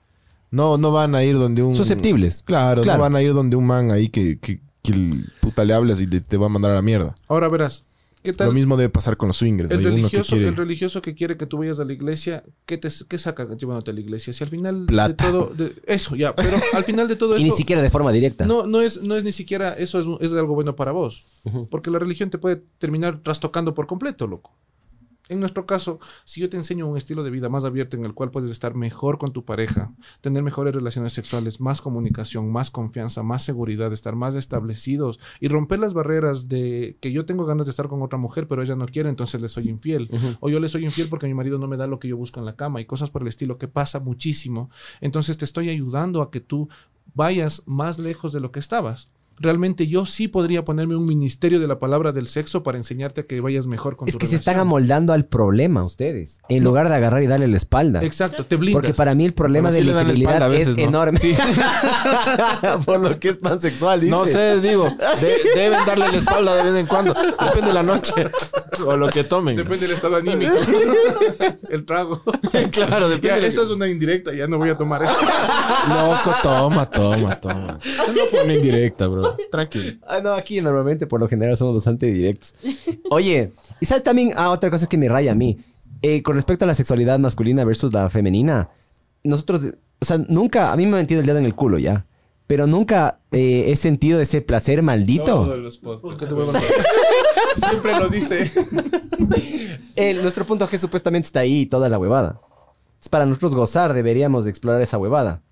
No, no van a ir donde un... Susceptibles. Claro, Claro. no van a ir donde un man ahí que, que, que el puta le hablas y te, te va a mandar a la mierda. Ahora verás, ¿qué tal? Lo mismo debe pasar con los swingers. el religioso, quiere- el religioso que quiere que tú vayas a la iglesia, ¿qué, te, qué saca llevándote a la iglesia? Si al final Plata. de todo... de- eso, ya, pero al final de todo Y eso... ni siquiera de forma directa. No, no es, no es ni siquiera eso es, un- es algo bueno para vos. Porque la religión te puede terminar trastocando por completo, loco. En nuestro caso, si yo te enseño un estilo de vida más abierto en el cual puedes estar mejor con tu pareja, tener mejores relaciones sexuales, más comunicación, más confianza, más seguridad, estar más establecidos y romper las barreras de que yo tengo ganas de estar con otra mujer, pero ella no quiere, entonces le soy infiel. O yo le soy infiel porque mi marido no me da lo que yo busco en la cama y cosas por el estilo que pasa muchísimo. Entonces te estoy ayudando a que tú vayas más lejos de lo que estabas. Realmente yo sí podría ponerme un ministerio de la palabra del sexo para enseñarte a que vayas mejor con Es tu que se están amoldando al problema ustedes, en lugar de agarrar y darle la espalda. Exacto, te blindas. Porque para mí el problema Bueno, de sí la infidelidad espalda a veces, es ¿no? enorme. Por lo que es pansexual, dice. No sé, digo, de- deben darle la espalda de vez en cuando. Depende de la noche. O lo que tomen. Depende del estado anímico. el trago. claro, depende. Ya, de- eso es una indirecta, ya no voy a tomar eso. Loco, toma, toma, toma. No fue una indirecta, bro. Tranquilo. Ah, no, aquí normalmente por lo general somos bastante directos. Oye, y sabes también, ah, otra cosa que me raya a mí, Eh, con respecto a la sexualidad masculina versus la femenina, nosotros, o sea, nunca, a mí me han metido el dedo en el culo ya, pero nunca eh, he sentido ese placer maldito. Te vuelvo a- Siempre lo dice. El- nuestro punto G supuestamente está ahí toda la huevada. Es para nosotros gozar, deberíamos de explorar esa huevada.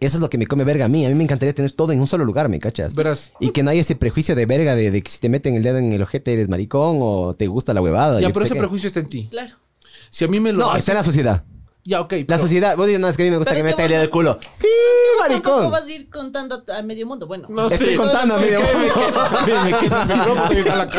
Eso es lo que me come verga a mí. A mí me encantaría tener todo en un solo lugar, ¿me cachas? Verás. Y que no haya ese prejuicio de verga de, de que si te meten el dedo en el ojete eres maricón o te gusta la huevada. Ya, yo pero ese qué. prejuicio está en ti. Claro. Si a mí me lo No, hacen- está en la sociedad. Ya, ok. La pero- sociedad, vos dices, no, es que a mí me gusta Pero que me metan el dedo en el culo. ¡Sí, maricón! vas a ir contando a medio mundo. Bueno, No, Estoy sí. contando a medio mundo. Créeme que sí.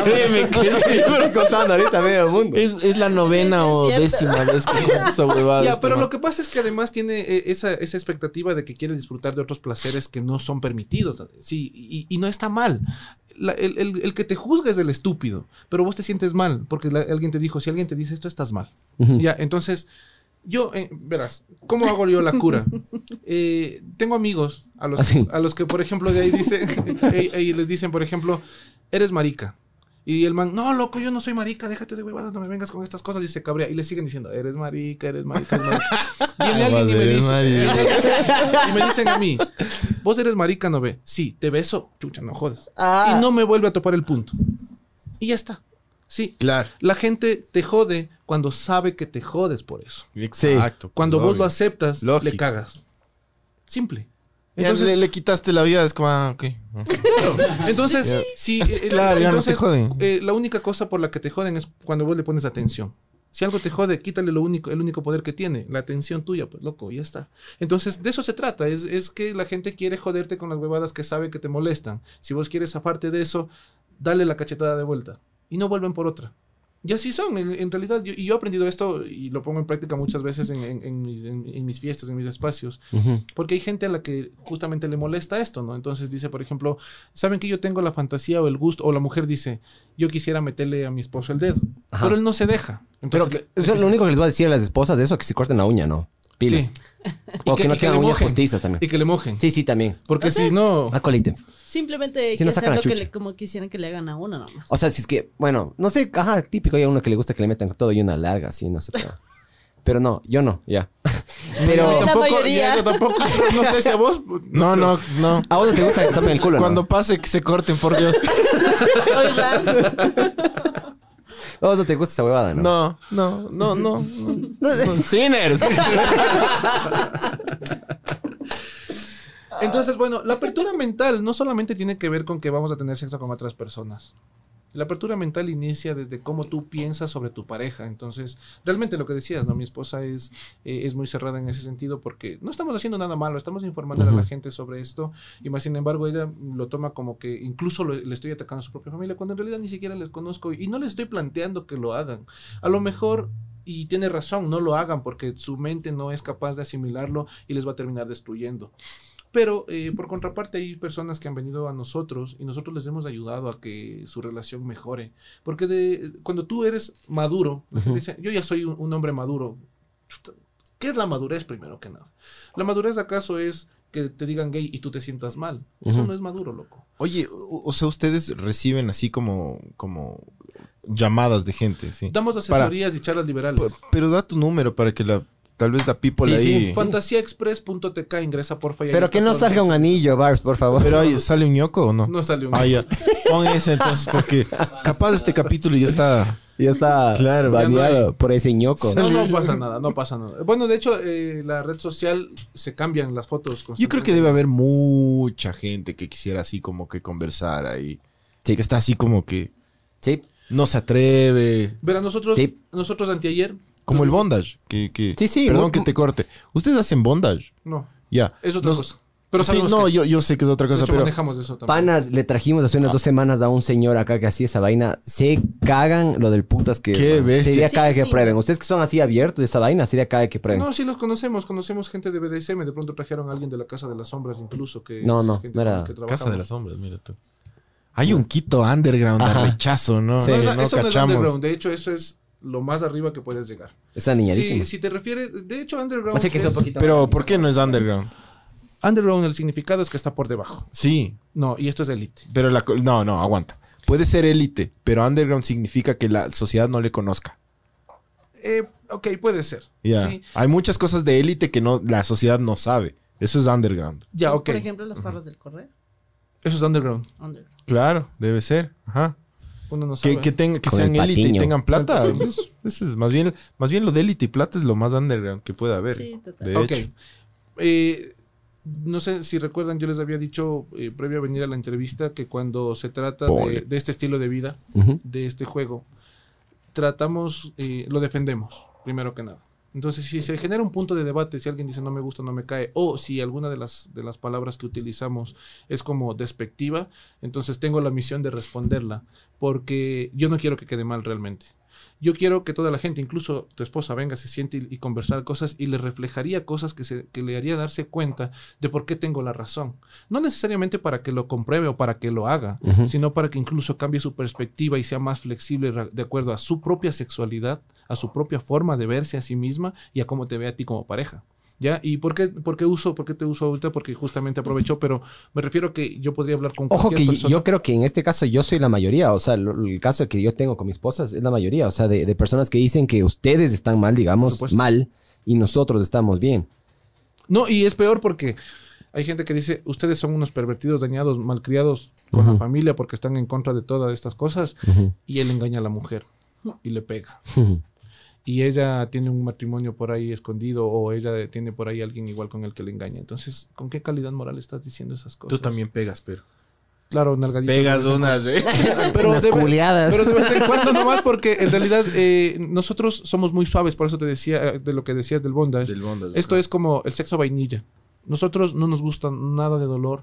Créeme que sí. Estoy contando ahorita a medio mundo. Es, es la novena Sí, o sí, es cierto. décima vez que esa huevada. Ya, este pero lo que pasa es que además tiene eh, esa, esa expectativa de que quiere disfrutar de otros placeres que no son permitidos. Sí, y, y no está mal. La- el, el- el que te juzga es el estúpido, pero vos te sientes mal porque la- alguien te dijo, si alguien te dice esto, estás mal. Ya, entonces, yo, eh, verás, ¿cómo hago yo la cura? Eh, tengo amigos a los, Así. a los que, por ejemplo, de ahí dicen, eh, eh, les dicen, por ejemplo, eres marica. Y el man, no, loco, yo no soy marica, déjate de huevadas, no me vengas con estas cosas. Y se cabrea. Y le siguen diciendo, eres marica, eres marica, eres marica. Viene alguien y me dice, y me dicen a mí, vos eres marica, no ve. Sí, te beso, chucha, no jodas. Ah. Y no me vuelve a topar el punto. Y ya está. Sí. Claro. La gente te jode cuando sabe que te jodes por eso. Exacto. Cuando vos lo aceptas, Lógico. le cagas. Simple. Ya Entonces, le, le quitaste la vida, es como, ah, ok. entonces sí, eh, Claro, ya no te joden. eh, la única cosa por la que te joden es cuando vos le pones atención. Si algo te jode, quítale lo único, el único poder que tiene, la atención tuya, pues loco, ya está. Entonces, de eso se trata, es, es que la gente quiere joderte con las huevadas que sabe que te molestan. Si vos quieres zafarte de eso, dale la cachetada de vuelta y no vuelven por otra. Y así son, en, en realidad, yo, y yo he aprendido esto y lo pongo en práctica muchas veces en, mis, en- en mis fiestas, en mis espacios, porque hay gente a la que justamente le molesta esto, ¿no? Entonces dice, por ejemplo, ¿saben que yo tengo la fantasía o el gusto? O la mujer dice, yo quisiera meterle a mi esposo el dedo, Ajá. pero él no se deja. Pero Entonces, que- eso es lo único que les voy a decir a las esposas de eso, que se corten la uña, ¿no? Pilas. Sí. O que, no tengan uñas mojen. postizas también. Y que le mojen. Sí, sí, también. Porque si no... Acoliten. Simplemente hay Si no que sacan hacer lo que le, como quisieran que le hagan a uno nomás. O sea, si es que, bueno, no sé, ajá, típico, hay a uno que le gusta que le metan todo y una larga, así, no sé. Pero, pero no, yo no, ya. Pero La tampoco, ya, yo tampoco, no sé si a vos... No, no, no. a vos no te gusta que te tapen el culo, Cuando ¿no? pase que se corten, por Dios. Oigan, A vos no te gusta esa huevada, ¿no? No, no, no, no. no. Sinners. Entonces, bueno, la apertura mental no solamente tiene que ver con que vamos a tener sexo con otras personas. La apertura mental inicia desde cómo tú piensas sobre tu pareja. Entonces, realmente lo que decías, ¿no? Mi esposa es, eh, es muy cerrada en ese sentido porque no estamos haciendo nada malo, estamos informando a la gente sobre esto y más sin embargo ella lo toma como que incluso lo- le estoy atacando a su propia familia cuando en realidad ni siquiera les conozco y no les estoy planteando que lo hagan. A lo mejor y tiene razón, no lo hagan porque su mente no es capaz de asimilarlo y les va a terminar destruyendo. Pero eh, por contraparte hay personas que han venido a nosotros y nosotros les hemos ayudado a que su relación mejore. Porque de, cuando tú eres maduro, la gente dice, yo ya soy un, un hombre maduro. ¿Qué es la madurez primero que nada? La madurez acaso es que te digan gay y tú te sientas mal. Eso no es maduro, loco. Oye, o, o sea, ustedes reciben así como, como llamadas de gente, ¿sí? Damos asesorías y charlas liberales. Pero da tu número para que la, tal vez la people Sí, ahí... sí. Fantasiaexpress.tk ingresa porfa. y Pero que no salga un anillo, Barbs, por favor. Pero ahí sale un ñoco o no? No sale un Ah, ya. Pon ese entonces, porque capaz este capítulo ya está... ya está Claro, ya no baneado hay. por ese ñoco. No, no pasa nada, no pasa nada. Bueno, de hecho, eh, la red social se cambian las fotos. Yo creo que debe haber mucha gente que quisiera así como que conversar ahí. Sí. Que está así como que Sí. no se atreve. Verá, nosotros, Sí. nosotros anteayer. Como el bondage. Que, que- Sí, sí, Perdón que te corte. ¿Ustedes hacen bondage? No, Ya. es otra Nos- cosa. Pero sí, sabemos no, yo, yo sé que es otra De cosa, hecho, pero... manejamos eso también. Panas, le trajimos hace unas dos semanas a un señor acá que hacía esa vaina. Se cagan lo del putas que. Qué bestia. Sería Sí, caga es que prueben. Ustedes que son así abiertos de esa vaina, sería caga que prueben. No, sí los conocemos, conocemos gente de BDSM, de pronto trajeron a alguien de la Casa de las Sombras incluso que No, es no, no era Casa de las sombras, mira tú. Hay un Quito underground de rechazo, ¿no? Sí. No, no eso no es cachamos. underground, de hecho eso es lo más arriba que puedes llegar. Esa niñadísima. Si, si te refieres, de hecho underground que es un es- poquito Pero, ¿por qué no es underground? underground el significado es que está por debajo. Sí, No, y esto es elite. pero la... No, no, aguanta. Puede ser élite, pero underground significa que la sociedad no le conozca. Eh, ok, puede ser. Ya. Sí. Hay muchas cosas de élite que no, la sociedad no sabe. Eso es underground. Ya, ok. Por ejemplo, las farras del correo. Eso es underground. Under. Claro, debe ser. Ajá. Uno no sabe. Que, que, tenga- que sean élite y tengan plata. Eso- eso es más bien, más bien lo de élite y plata es lo más underground que puede haber. Sí, total. De hecho. Eh, no sé si recuerdan, yo les había dicho eh, previo a venir a la entrevista que cuando se trata de, este estilo de vida, de este juego, tratamos, eh, lo defendemos, primero que nada. Entonces, si se genera un punto de debate, si alguien dice no me gusta, no me cae, o si alguna de las, de las palabras que utilizamos es como despectiva, entonces tengo la misión de responderla, porque yo no quiero que quede mal realmente. Yo quiero que toda la gente, incluso tu esposa, venga, se siente y, y conversar cosas y le reflejaría cosas que, se, que le haría darse cuenta de por qué tengo la razón. No necesariamente para que lo compruebe o para que lo haga, sino para que incluso cambie su perspectiva y sea más flexible de acuerdo a su propia sexualidad, a su propia forma de verse a sí misma y a cómo te ve a ti como pareja. ¿Ya? ¿Y por qué, por qué uso, por qué te uso ahorita? Porque justamente aprovechó, pero me refiero que yo podría hablar con Ojo cualquier que persona. yo creo que en este caso yo soy la mayoría, o sea, lo- el caso que yo tengo con mi esposa es la mayoría, o sea, de, de personas que dicen que ustedes están mal, digamos, mal, y nosotros estamos bien. No, y es peor porque hay gente que dice, ustedes son unos pervertidos, dañados, malcriados con la familia porque están en contra de todas estas cosas Ujú. y él engaña a la mujer y le pega. Y ella tiene un matrimonio por ahí escondido o ella tiene por ahí alguien igual con el que le engaña. Entonces, ¿con qué calidad moral estás diciendo esas cosas? Tú también pegas, pero. Claro, nalgaditas. Pegas unas, ¿eh? Pero Unas de, culiadas. pero de vez en cuando nomás porque en realidad eh, nosotros somos muy suaves, por eso te decía eh, de lo que decías del bondage. Del bondage, Esto es como el sexo vainilla. Nosotros no nos gusta nada de dolor.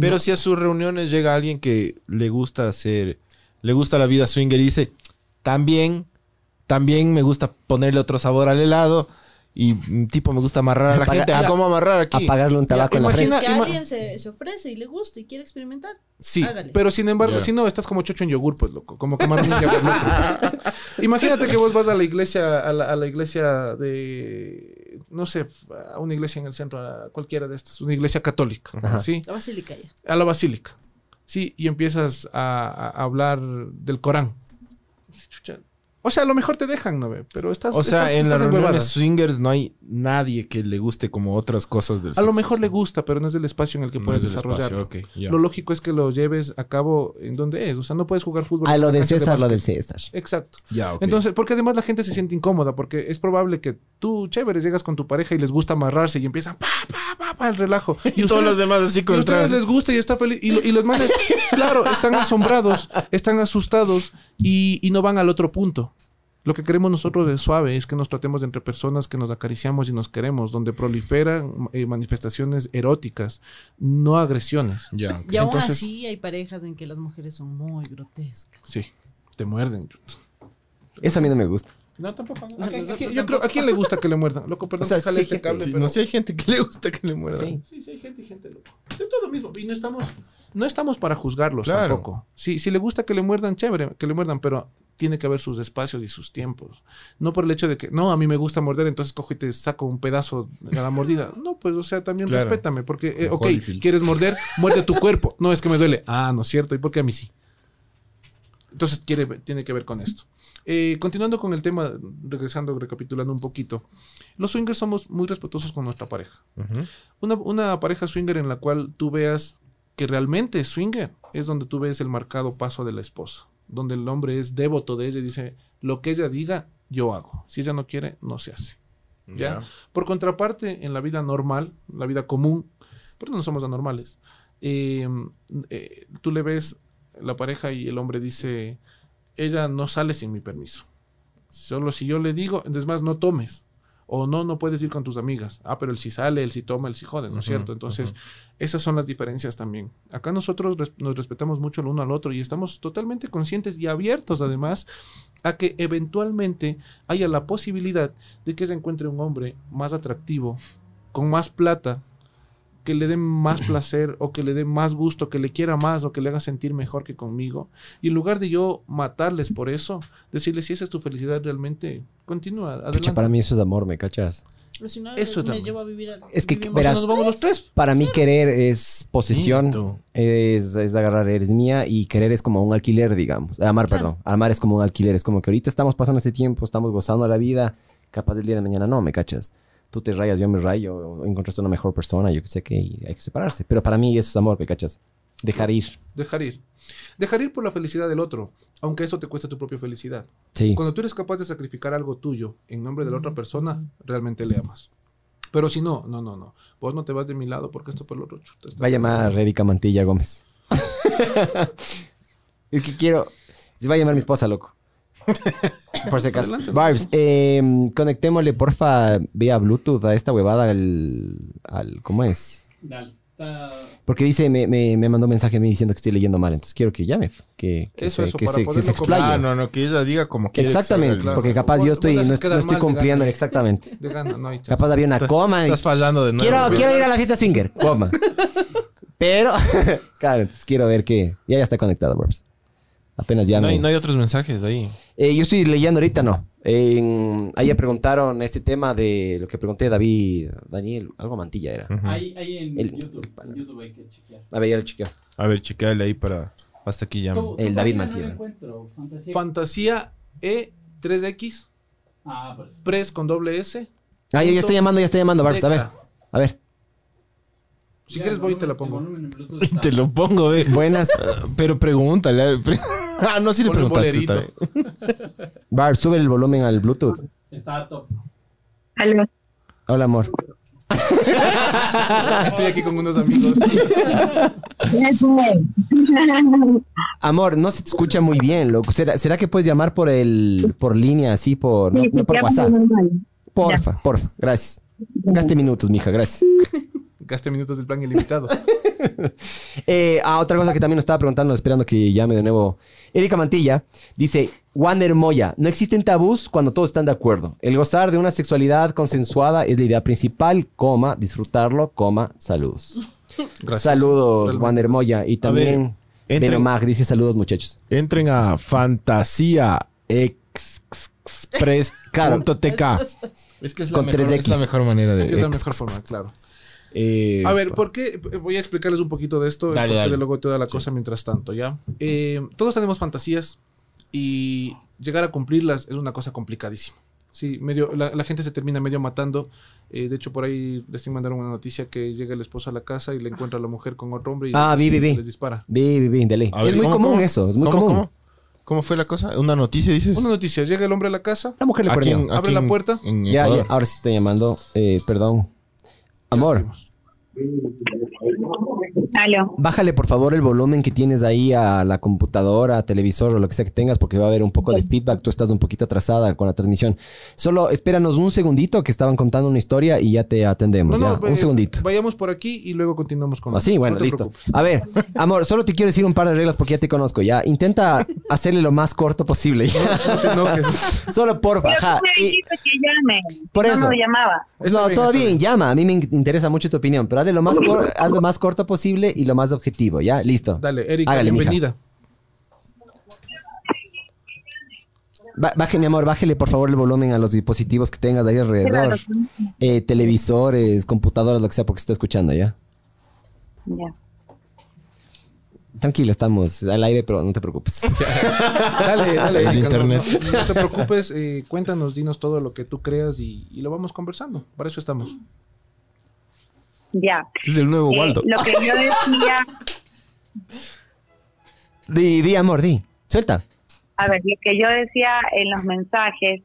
Pero No- si a sus reuniones llega alguien que le gusta hacer, le gusta la vida swinger y dice, también, también me gusta ponerle otro sabor al helado y mm, tipo me gusta amarrar a la Apaga- gente. Ah, Ya. ¿cómo amarrar aquí? Apagarle un tabaco en la imagina- frente. que alguien se, se ofrece y le gusta y quiere experimentar. Sí, Hágale. pero sin embargo, si no, estás como chocho en yogur, pues loco, como quemar un yogur, loco. Imagínate que vos vas a la iglesia, a la, a la iglesia de, no sé, a una iglesia en el centro, a cualquiera de estas, una iglesia católica, Ajá. ¿sí? La basílica ya. A la basílica, ¿sí? Y empiezas a, a hablar del Corán. O sea, a lo mejor te dejan, ¿no? ve? Pero estás O sea, estás- en estás las reuniones swingers no hay nadie que le guste como otras cosas del A lo mejor le gusta, pero no es el espacio en el que No puedes ya. Lo lógico es que lo lleves a cabo en donde es. O sea, no puedes jugar fútbol. A lo del de César, lo del. César. Exacto. Ya, ok. Entonces, porque además la gente se siente incómoda, porque es probable que tú, chévere, llegas con tu pareja y les gusta amarrarse y empiezan pa, pa, pa, pa, el relajo. y todos ustedes- los demás así y a con ustedes les gusta y está feliz. Y, lo- y los manes, claro, están asombrados, están asustados y, y no van al otro punto. Lo que queremos nosotros de suave es que nos tratemos de entre personas que nos acariciamos y nos queremos, donde proliferan eh, manifestaciones eróticas, no agresiones. Ya, ok. Y aún Entonces- así hay parejas en que las mujeres son muy grotescas. Sí, te muerden. Eso a mí no me gusta. No, tampoco. No, ¿A quién- nosotros a quién- yo creo, ¿a quién le gusta que le muerdan? Loco, perdón, O sea, sí, este cable, Sí, pero- No sé, hay gente que le gusta que le muera. Sí. Sí, sí, hay gente y gente loco. De todo mismo. Y no estamos, no estamos para juzgarlos Claro. tampoco. Sí, si le gusta que le muerdan, chévere, que le muerdan, pero tiene que haber sus espacios y sus tiempos. No por el hecho de que, no, a mí me gusta morder, entonces cojo y te saco un pedazo a la mordida. No, pues, o sea, también Claro. respétame, porque, eh, ok, Holyfield. quieres morder, muerde tu cuerpo. No, es que me duele. Ah, no es cierto, ¿y por qué a mí sí? Entonces quiere, tiene que ver con esto. Eh, continuando con el tema, regresando, recapitulando un poquito. Los swingers somos muy respetuosos con nuestra pareja. Una pareja swinger en la cual tú veas que realmente es swinger es donde tú ves el marcado paso de la esposa, donde el hombre es devoto de ella y dice, lo que ella diga, yo hago. Si ella no quiere, no se hace. ¿ya? Por contraparte, en la vida normal, la vida común, pero no somos anormales, eh, eh, tú le ves la pareja y el hombre dice, ella no sale sin mi permiso. Solo si yo le digo, es más, no tomes. O no, no puedes ir con tus amigas. Ah, pero él sí sale, él sí toma, él sí jode, ¿no es cierto? Entonces, esas son las diferencias también. Acá nosotros res- nos respetamos mucho el uno al otro y estamos totalmente conscientes y abiertos además a que eventualmente haya la posibilidad de que ella encuentre un hombre más atractivo, con más plata, que le dé más placer o que le dé más gusto, que le quiera más o que le haga sentir mejor que conmigo. Y en lugar de yo matarles por eso, decirles si esa es tu felicidad realmente, continúa. Adelante. Pucha, para mí eso es amor, ¿me cachas? Pero si no, Eso me también. llevo a vivir a- Es que, verás, nos vamos los tres. Para mí querer es posesión, Listo. es, es agarrar, eres mía, y querer es como un alquiler, digamos. Amar, Claro. perdón. Amar es como un alquiler, es como que ahorita estamos pasando este tiempo, estamos gozando la vida, capaz del día de mañana no, ¿me cachas? Tú te rayas, yo me rayo, o encontraste una mejor persona, yo que sé que y hay que separarse. Pero para mí eso es amor, ¿me cachas? Dejar ir. Dejar ir. Dejar ir por la felicidad del otro, aunque eso te cueste tu propia felicidad. Sí. Cuando tú eres capaz de sacrificar algo tuyo en nombre de la otra persona, realmente le amas. Pero si no, no, no, no. Vos no te vas de mi lado porque esto por el otro Va a llamar a Erika Mantilla Gómez. es que quiero. Se va a llamar mi esposa, loco. Por si acaso. Adelante, Barbs, eh, conectémosle, porfa, vía Bluetooth a esta huevada al. al ¿Cómo es? Dale, está... Porque dice, me, me, me mandó un mensaje a mí diciendo que estoy leyendo mal. Entonces quiero que llame. Que, que Eso, se, eso, que se, que poderlo se explaye. Ah, no, no, que ella diga como que Exactamente, porque capaz yo estoy, no, estoy cumpliendo exactamente. De gana, no hay chance. Capaz había una coma. y- Estás fallando de nuevo. Quiero, quiero ir a la fiesta swinger, coma. Pero, claro, entonces quiero ver que ya, ya está conectado, Barbs. Apenas ya No me... hay, no hay otros mensajes ahí. Eh, yo estoy leyendo ahorita, no. En- ahí ya preguntaron este tema de lo que pregunté David, Daniel, algo mantilla era. Ahí, ahí en El- YouTube, en YouTube hay que chequear. A ver, ya lo chequeo. A ver, chequeale ahí para. Hasta aquí ya. Tu El David no Mantilla. Fantasía. Fantasía E3X, ah, por eso. Press con doble S. Ah, ya, ya está llamando, ya está llamando, Barbs. A ver, a ver. Si Ya, quieres el voy y te la pongo. el te lo pongo, ve. Buenas. Pero pregúntale. pre- ah, no, sí le preguntaste. Barbs, sube el volumen al Bluetooth. Está top. Aló. Hola, amor. Estoy aquí con unos amigos. Amor, no se te escucha muy bien, loco. ¿Será, será que puedes llamar por el por línea así por no, Sí, sí, no por WhatsApp? Porfa, porfa. Gracias. Gaste minutos, mija, gracias. Gaste minutos del plan ilimitado. Eh, ah, otra cosa que también nos estaba preguntando, esperando que llame de nuevo. Erika Mantilla dice: Wander Moya, no existen tabús cuando todos están de acuerdo. El gozar de una sexualidad consensuada es la idea principal, coma, disfrutarlo, coma, saludos. Gracias. Saludos, Realmente Wander. Moya. Y también entren- Vero Mag dice saludos, muchachos. Entren a fantasíaexpress.tk. Es que es Con la, mejor, 3X. es la mejor manera de. Es la mejor forma, claro. Eh, A ver, ¿por qué? Voy a explicarles un poquito de esto. Dale, de luego toda la cosa mientras tanto, ¿ya? Eh, todos tenemos fantasías y llegar a cumplirlas es una cosa complicadísima. Sí, medio, la, la gente se termina medio matando. Eh, de hecho, por ahí les mandaron una noticia que llega el esposo a la casa y le encuentra a la mujer con otro hombre y Ah, les, vi, vi, vi. les dispara. Vi, vi, vi, ver, Es muy ¿cómo, común cómo? eso, es muy ¿Cómo, común. cómo? ¿Cómo fue la cosa? ¿Una noticia dices? Una noticia, llega el hombre a la casa. La mujer le perdió. Abre la puerta. en Ya, ya, ahora sí estoy llamando. Eh, perdón. Amor, Aló. bájale por favor el volumen que tienes ahí a la computadora, televisor o lo que sea que tengas porque va a haber un poco de feedback. Tú estás un poquito atrasada con la transmisión. Solo espéranos un segundito que estaban contando una historia y ya te atendemos. No, ya, no, un eh, segundito. Vayamos por aquí y luego continuamos con Así, bueno, no listo. preocupes. A ver, amor, solo te quiero decir un par de reglas porque ya te conozco. Ya, intenta hacerle lo más corto posible. ya. No te enojes. Solo porfa, me Y- que llame. Por no eso. me llamaba. Está no, bien, todo bien, bien. llama. A mí me in- interesa mucho tu opinión, pero hazle lo más, cor- haz lo más corto posible y lo más objetivo, ¿ya? Listo. Dale, Erika, Hágale, mija. bienvenida. Ba- baje, mi amor, bájele por favor el volumen a los dispositivos que tengas ahí alrededor. Claro. Eh, televisores, computadoras, lo que sea, porque está escuchando ya. Ya. Tranquilo, estamos al aire, pero no te preocupes. Dale, dale. Es Erika, no- internet. No, no te preocupes, eh, cuéntanos, dinos todo lo que tú creas y, y lo vamos conversando. Para eso estamos. Ya. Es el nuevo Eh, Waldo. lo que yo decía, Di, di, amor, di. Suelta. a ver, lo que yo decía en los mensajes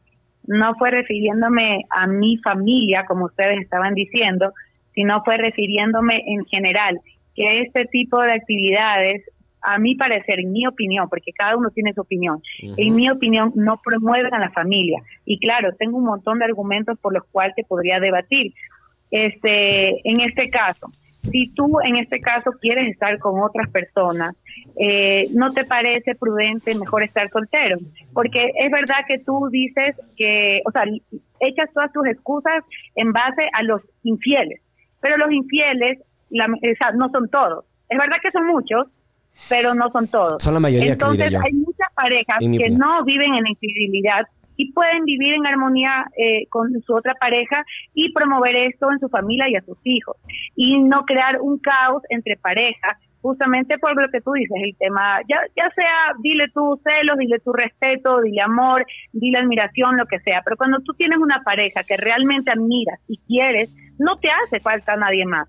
no fue refiriéndome a mi familia, como ustedes estaban diciendo, sino fue refiriéndome en general, que este tipo de actividades, a mi parecer, en mi opinión, porque cada uno tiene su opinión, en mi opinión, no promueven a la familia. Y claro, tengo un montón de argumentos por los cuales te podría debatir. Este, en este caso, si tú en este caso quieres estar con otras personas, eh, ¿no te parece prudente mejor estar soltero? Porque es verdad que tú dices que, o sea, echas todas tus excusas en base a los infieles, pero los infieles la- o sea, no son todos. Es verdad que son muchos, pero no son todos. Son la mayoría, Entonces, hay muchas parejas que no viven en infidelidad y pueden vivir en armonía eh, con su otra pareja y promover esto en su familia y a sus hijos. Y no crear un caos entre parejas, justamente por lo que tú dices, el tema, ya, ya sea, dile tu celos, dile tu respeto, dile amor, dile admiración, lo que sea. Pero cuando tú tienes una pareja que realmente admiras y quieres, no te hace falta nadie más.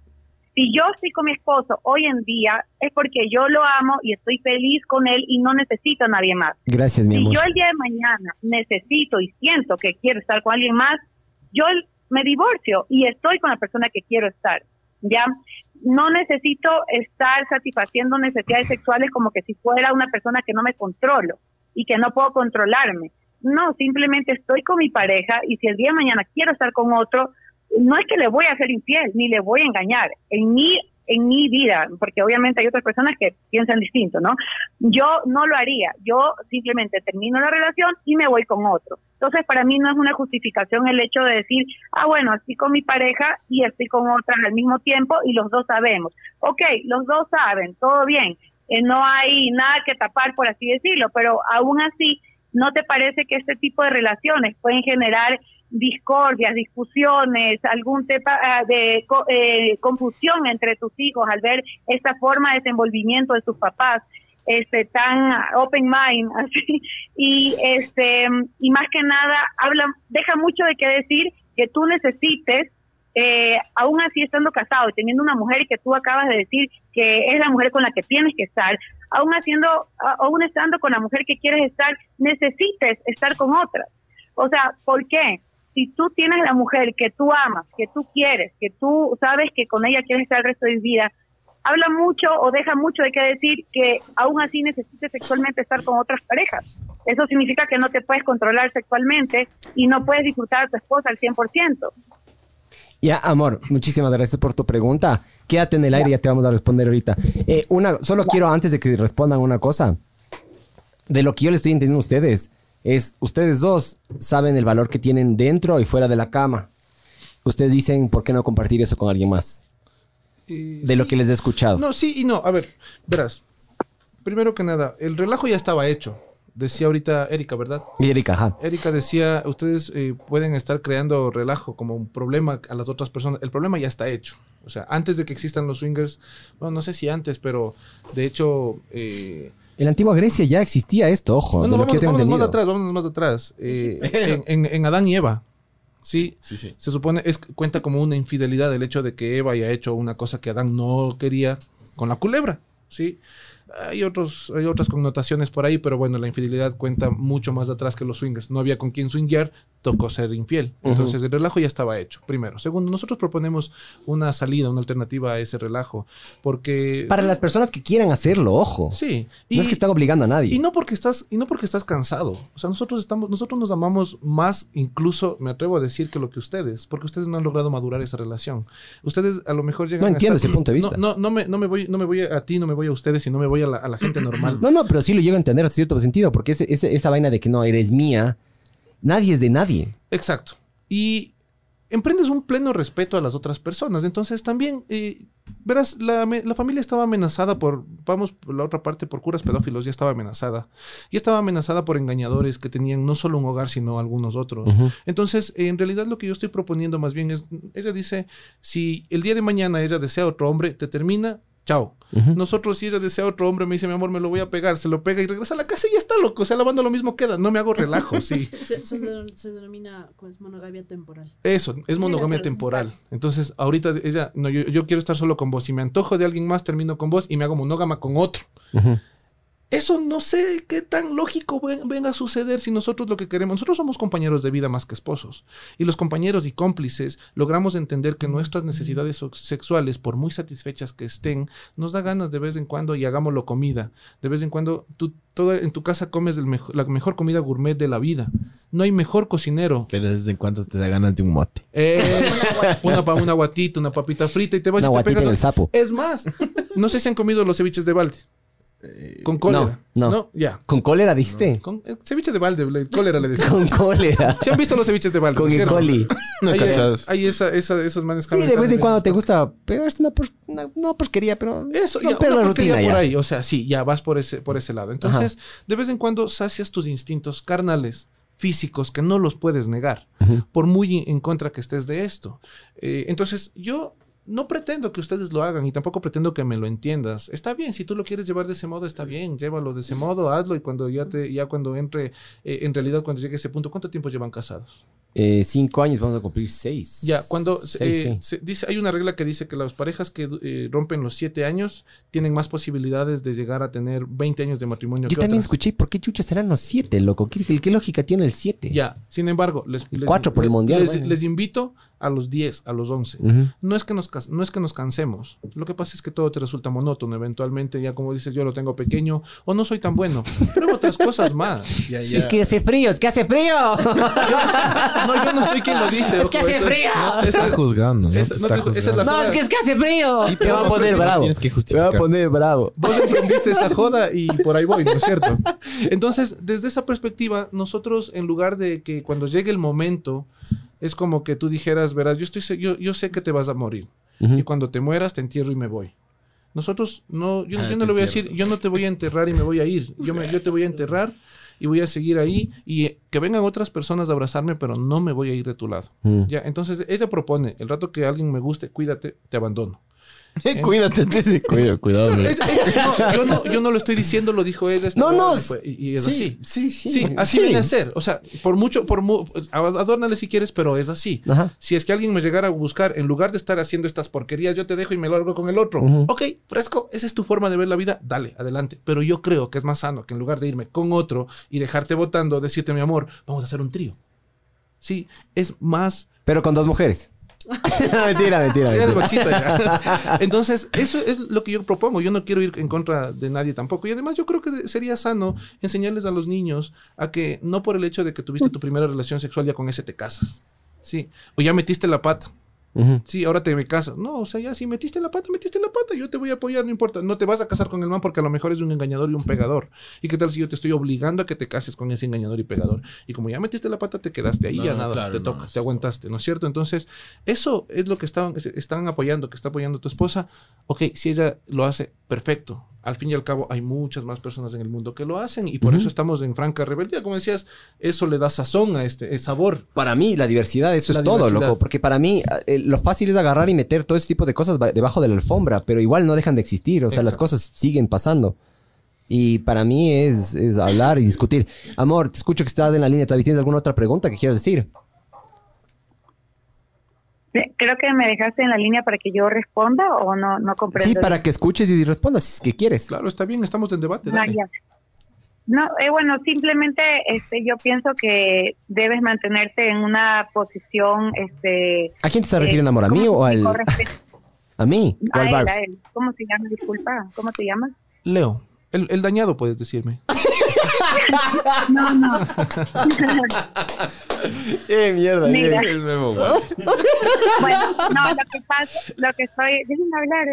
Si yo estoy con mi esposo hoy en día es porque yo lo amo y estoy feliz con él y no necesito a nadie más. Gracias, mi Si amor. yo el día de mañana necesito y siento que quiero estar con alguien más, yo me divorcio y estoy con la persona que quiero estar. Ya no necesito estar satisfaciendo necesidades sexuales como que si fuera una persona que no me controlo y que no puedo controlarme. No, simplemente estoy con mi pareja y si el día de mañana quiero estar con otro, no es que le voy a ser infiel ni le voy a engañar. En mi en mi vida, porque obviamente hay otras personas que piensan distinto, ¿no? Yo no lo haría, yo simplemente termino la relación y me voy con otro. Entonces, para mí no es una justificación el hecho de decir, ah, bueno, estoy con mi pareja y estoy con otra al mismo tiempo y los dos sabemos. Ok, los dos saben, todo bien, eh, no hay nada que tapar, por así decirlo, pero aún así, ¿no te parece que este tipo de relaciones pueden generar discordias, discusiones, algún tema ah, de eh, confusión entre tus hijos al ver esta forma de desenvolvimiento de sus papás este tan open mind así y este y más que nada habla deja mucho de qué decir que tú necesites eh, aún así estando casado y teniendo una mujer que tú acabas de decir que es la mujer con la que tienes que estar, aún haciendo, aún estando con la mujer que quieres estar, necesites estar con otras. O sea, ¿por qué? Si tú tienes la mujer que tú amas, que tú quieres, que tú sabes que con ella quieres estar el resto de tu vida, habla mucho o deja mucho de qué decir que aún así necesites sexualmente estar con otras parejas. Eso significa que no te puedes controlar sexualmente y no puedes disfrutar a tu esposa al 100%. Ya, amor, muchísimas gracias por tu pregunta. Quédate en el aire y ya te vamos a responder ahorita. Eh, una, solo quiero, antes de que respondan una cosa, de lo que yo le estoy entendiendo a ustedes, es ustedes dos saben el valor que tienen dentro y fuera de la cama. Ustedes dicen, ¿por qué no compartir eso con alguien más? Eh, De lo que les he escuchado. No, sí y no. A ver, verás. Primero que nada, el relajo ya estaba hecho. Decía ahorita Erika, ¿verdad? Y Erika, ajá. Erika decía, ustedes eh, pueden estar creando relajo como un problema a las otras personas. El problema ya está hecho. O sea, antes de que existan los swingers, bueno, no sé si antes, pero de hecho... eh, En la antigua Grecia ya existía esto, ojo. no, no, tengo vámonos más atrás, vámonos más atrás. Eh, en, en- en Adán y Eva, sí, Sí, sí. se supone, es, cuenta como una infidelidad el hecho de que Eva haya hecho una cosa que Adán no quería con la culebra, ¿sí? Hay, otros, hay otras connotaciones por ahí, pero bueno, la infidelidad cuenta mucho más atrás que los swingers. No había con quién swinguear, tocó ser infiel. Entonces el relajo ya estaba hecho, primero. Segundo, nosotros proponemos una salida, una alternativa a ese relajo, porque... Para las personas que quieran hacerlo, ojo. Sí. no es que están obligando a nadie. Y no porque estás, y no porque estás cansado. O sea, nosotros estamos, nosotros nos amamos más, incluso me atrevo a decir que lo que ustedes, porque ustedes no han logrado madurar esa relación. Ustedes a lo mejor llegan No a entiendo estar- ese punto de vista. No, no, no me, no me voy, no me voy a ti, no me voy a ustedes, sino me voy a la, a la gente normal. No, no, pero sí lo llego a entender a cierto sentido, porque ese- ese- esa vaina de que no eres mía, nadie es de nadie. Exacto. Y emprendes un pleno respeto a las otras personas. Entonces también, eh, Verás, la, la familia estaba amenazada por, vamos por la otra parte, por curas pedófilos, ya estaba amenazada. Ya estaba amenazada por engañadores que tenían no solo un hogar, sino algunos otros. Entonces, en realidad lo que yo estoy proponiendo más bien es, ella dice, si el día de mañana ella desea otro hombre, te termina, chao. Nosotros, si ella desea otro hombre, me dice, mi amor, me lo voy a pegar, se lo pega y regresa a la casa y ya está loco. O sea, lavando lo mismo queda. No me hago relajo, sí. Se, se de- se denomina pues, monogamia temporal. Eso, es monogamia temporal. Entonces, ahorita ella, no, yo, yo quiero estar solo con vos. Si me antojo de alguien más, termino con vos y me hago monógama con otro. Eso no sé qué tan lógico ven- venga a suceder si nosotros lo que queremos, nosotros somos compañeros de vida más que esposos. Y los compañeros y cómplices logramos entender que nuestras necesidades sexuales, por muy satisfechas que estén, nos da ganas de vez en cuando y hagámoslo comida. De vez en cuando tú toda, en tu casa comes el mejo- la mejor comida gourmet de la vida. No hay mejor cocinero. Pero de vez en cuando te da ganas de un mote. Es una, pa- una guatita, una papita frita y te vas Una y te guatita pegas. el sapo. Es más, no sé si han comido los ceviches de balde. Con cólera. no, no. ya. ¿Con cólera diste? Con eh, ceviche de balde, el cólera le decía. Con cólera. ¿Se han visto los ceviches de balde? Con ¿no E. cierto? coli. No Hay, cachados. hay esa, esa- esos manes Sí, de vez en cuando te gusta pegarte una, por- una, una porquería, pero Eso, ya, una la rutina por ya. ahí. O sea, sí, ya vas por ese, por ese lado. Entonces, de vez en cuando sacias tus instintos carnales, físicos, que no los puedes negar, por muy en contra que estés de esto. Eh, entonces, yo no pretendo que ustedes lo hagan y tampoco pretendo que me lo entiendas. Está bien, si tú lo quieres llevar de ese modo, está bien, llévalo de ese modo, hazlo y cuando ya te, ya cuando entre, eh, en realidad cuando llegue a ese punto, ¿cuánto tiempo llevan casados? Eh, cinco años, vamos a cumplir seis. Ya, cuando Seis, eh, sí. se dice, hay una regla que dice que las parejas que eh, rompen los siete años tienen más posibilidades de llegar a tener 20 años de matrimonio. Yo que también escuché, ¿por qué chucha serán los siete, loco? ¿Qué, lógica tiene el siete? Ya, sin embargo, les, les- Cuatro por el mundial, les, bueno. les invito a los 10, a los 11. Ujú. No es, que nos, cas- no es que nos cansemos. Lo que pasa es que todo te resulta monótono. Eventualmente, ya como dices, yo lo tengo pequeño o no soy tan bueno. Pero otras cosas más. Es que hace frío, es que hace frío. No, yo no soy quien lo dice. Es ojo, que hace eso frío. Te está juzgando, no te no está te- esa es la juzgando. No, es que es que hace frío. Sí, te va a poner no bravo. tienes que Te va a justificar. poner bravo. Vos emprendiste esa joda y por ahí voy, ¿no es cierto? Entonces, desde esa perspectiva, nosotros, en lugar de que cuando llegue el momento, es como que tú dijeras, verás, yo, estoy, yo, yo sé que te vas a morir. Y cuando te mueras, te entierro y me voy. Nosotros, no, yo, Ah, yo no le voy a decir, yo no te voy a enterrar y me voy a ir. Yo, me, yo te voy a enterrar y voy a seguir ahí y que vengan otras personas a abrazarme, pero no me voy a ir de tu lado. Mm. Ya, entonces ella propone, el rato que alguien me guste, cuídate, te abandono. Cuídate, te cuida, cuidado. No, yo, no, yo no lo estoy diciendo, lo dijo esta No, no, y fue- Y, y es así. sí, sí. Sí, así Sí. viene a ser. O sea, por mucho, por mu adórnale si quieres, pero es así. Ajá. Si es que alguien me llegara a buscar, en lugar de estar haciendo estas porquerías, yo te dejo y me largo con el otro. Ujú. Ok, fresco, esa es tu forma de ver la vida, dale, adelante. Pero yo creo que es más sano que en lugar de irme con otro y dejarte votando, decirte, mi amor, vamos a hacer un trío. Sí, es más Pero con dos mujeres. Mentira, mentira. Eres machista. Entonces, eso es lo que yo propongo. Yo no quiero ir en contra de nadie tampoco. Y además, yo creo que sería sano enseñarles a los niños a que no por el hecho de que tuviste tu primera relación sexual, ya con ese te casas. Sí. O ya metiste la pata. Sí, ahora te me casas. No, o sea, ya si metiste la pata, metiste la pata. Yo te voy a apoyar, no importa. No te vas a casar con el man porque a lo mejor es un engañador y un pegador. ¿Y qué tal si yo te estoy obligando a que te cases con ese engañador y pegador? Y como ya metiste la pata, te quedaste ahí, No, ya no, nada, claro, te toca, te aguantaste, ¿no es cierto? Entonces, eso es lo que estaban, están apoyando, que está apoyando tu esposa. Ok, si ella lo hace, perfecto. Al fin y al cabo, hay muchas más personas en el mundo que lo hacen y por eso estamos en franca rebeldía. Como decías, eso le da sazón a este, sabor. Para mí, la diversidad, eso La es todo, diversidad. loco. Porque para mí, eh, lo fácil es agarrar y meter todo ese tipo de cosas ba- debajo de la alfombra, pero igual no dejan de existir. O sea, las cosas siguen pasando. Y para mí es, es hablar y discutir. Amor, te escucho que estás en la línea. ¿Todavía tienes alguna otra pregunta que quieras decir? Creo que me dejaste en la línea para que yo responda o no, no comprendo. Sí, para que escuches y respondas si es que quieres. Claro, está bien, estamos en debate. Dale. ya. No, eh, bueno, simplemente este, yo pienso que debes mantenerte en una posición, este, ¿A quién te estás eh, refiriendo, amor? ¿A mí ¿cómo o al...? ¿A mí? ¿O a al él, a él. ¿Cómo se llama? Disculpa, ¿cómo te llamas? Leo, el, el dañado puedes decirme. No, no. ¡Eh, mierda! Mira. El nuevo. Bueno, no, lo que pasa, lo que estoy, déjenme hablar.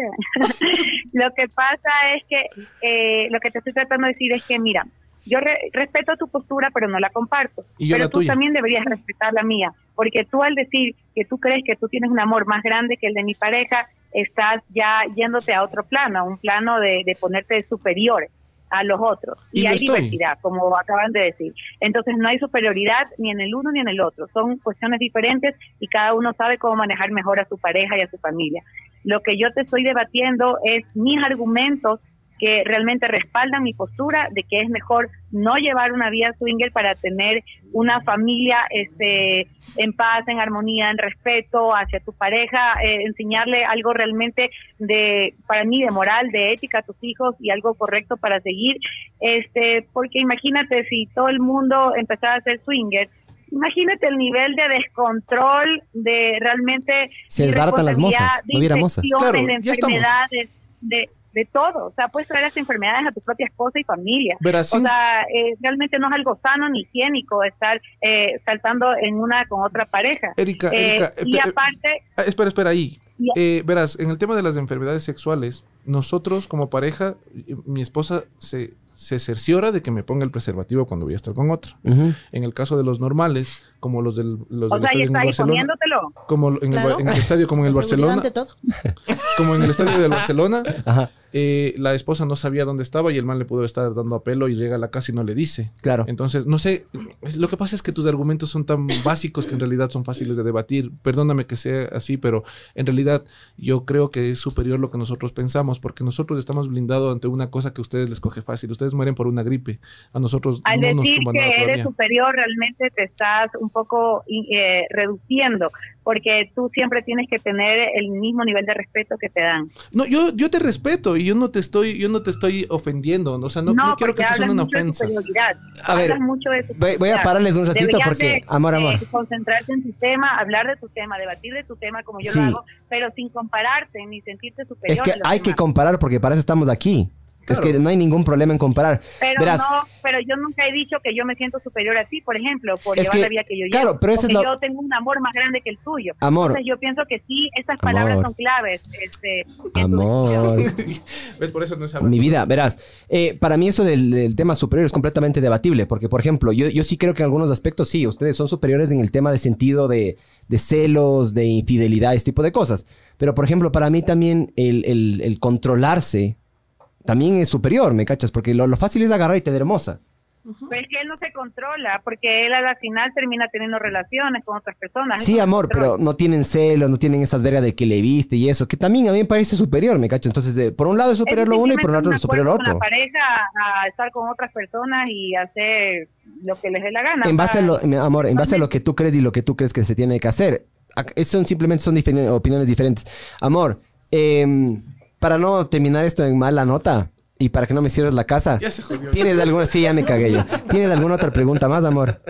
lo que pasa es que eh, lo que te estoy tratando de decir es que, mira, yo re- respeto tu postura, pero no la comparto. Y yo pero la tú tuya. también deberías respetar la mía, porque tú al decir que tú crees que tú tienes un amor más grande que el de mi pareja, estás ya yéndote a otro plano, a un plano de, de ponerte superior a los otros. Y Y, hay estoy. diversidad, como acaban de decir. Entonces no hay superioridad ni en el uno ni en el otro. Son cuestiones diferentes y cada uno sabe cómo manejar mejor a su pareja y a su familia. Lo que yo te estoy debatiendo es mis argumentos que realmente respaldan mi postura de que es mejor no llevar una vida swinger para tener una familia este, en paz, en armonía, en respeto hacia tu pareja, eh, enseñarle algo realmente de, para mí, de moral, de ética a tus hijos y algo correcto para seguir, este, porque imagínate si todo el mundo empezara a ser swinger, imagínate el nivel de descontrol, de realmente Se desbaratan las mozas, no hubiera mozas. Claro, de ya estamos. enfermedades, de, de todo. O sea, puedes traer las enfermedades a tu propia esposa y familia. Verás, O sea, eh, realmente no es algo sano ni higiénico estar eh, saltando en una con otra pareja. Erika, Eh, Erika, y eh, aparte, Ah, espera, espera, ahí. Ya. Eh, verás, en el tema de las enfermedades sexuales, nosotros como pareja, eh, mi esposa se, se cerciora de que me ponga el preservativo cuando voy a estar con otra. En el caso de los normales, como los del, los o del sea, estadio en está ahí Barcelona, como en, el, Claro. en el estadio como en el Barcelona, todo. como en el estadio de Barcelona, Ajá, eh, la esposa no sabía dónde estaba y el man le pudo estar dando a pelo y llega a la casa y no le dice. claro. Entonces, no sé, lo que pasa es que tus argumentos son tan básicos que en realidad son fáciles de debatir. Perdóname que sea así, pero en realidad yo creo que es superior lo que nosotros pensamos, porque nosotros estamos blindados ante una cosa que a ustedes les coge fácil. Ustedes mueren por una gripe, a nosotros Al no nos decir tumba que nada eres todavía. superior, realmente te estás un poco eh, reduciendo, porque tú siempre tienes que tener el mismo nivel de respeto que te dan. No, yo, yo te respeto y yo no te estoy, yo no te estoy ofendiendo. O sea, no, no quiero que eso suene una ofensa. A ver, mucho de Voy, voy a pararles un ratito Deberías porque, de, amor, amor. eh, concentrarte en tu tema, hablar de tu tema, debatir de tu tema como yo Sí. lo hago, pero sin compararte ni sentirte superior. Es que hay que demás. comparar porque para eso estamos aquí. Es que no hay ningún problema en comparar. Pero Verás, no, pero yo nunca he dicho que yo me siento superior a ti, por ejemplo, por llevar que- la vida que yo llevo. claro, pero esa es la- yo tengo un amor más grande que el tuyo. Amor. Entonces yo pienso que sí, esas palabras Amor. son claves. Este, amor. ¿Ves? Por eso no es hablar. Mi vida, verás, eh, para mí eso del, del tema superior es completamente debatible, porque por ejemplo, yo, yo sí creo que en algunos aspectos sí, ustedes son superiores en el tema de sentido de, de celos, de infidelidad, ese tipo de cosas. Pero por ejemplo, para mí también el, el- el controlarse también es superior, ¿me cachas? Porque lo, lo fácil es agarrar y te hermosa. Pero es que él no se controla, porque él a la final termina teniendo relaciones con otras personas. Sí, amor, pero no tienen celos, no tienen esas vergas de que le viste y eso, que también a mí me parece superior, ¿me cachas? Entonces, eh, por un lado es superior Es lo uno y por el simplemente otro un es superior lo otro. Con la pareja a estar con otras personas y hacer lo que les dé la gana. En base a lo, amor, en base a lo que tú crees y lo que tú crees que se tiene que hacer. Son simplemente son opiniones diferentes. Amor, em, para no terminar esto en mala nota y para que no me cierres la casa, Ya se jodió. ¿tienes alguna? Sí, ya me cagué yo. ¿Tienes alguna otra pregunta más, amor?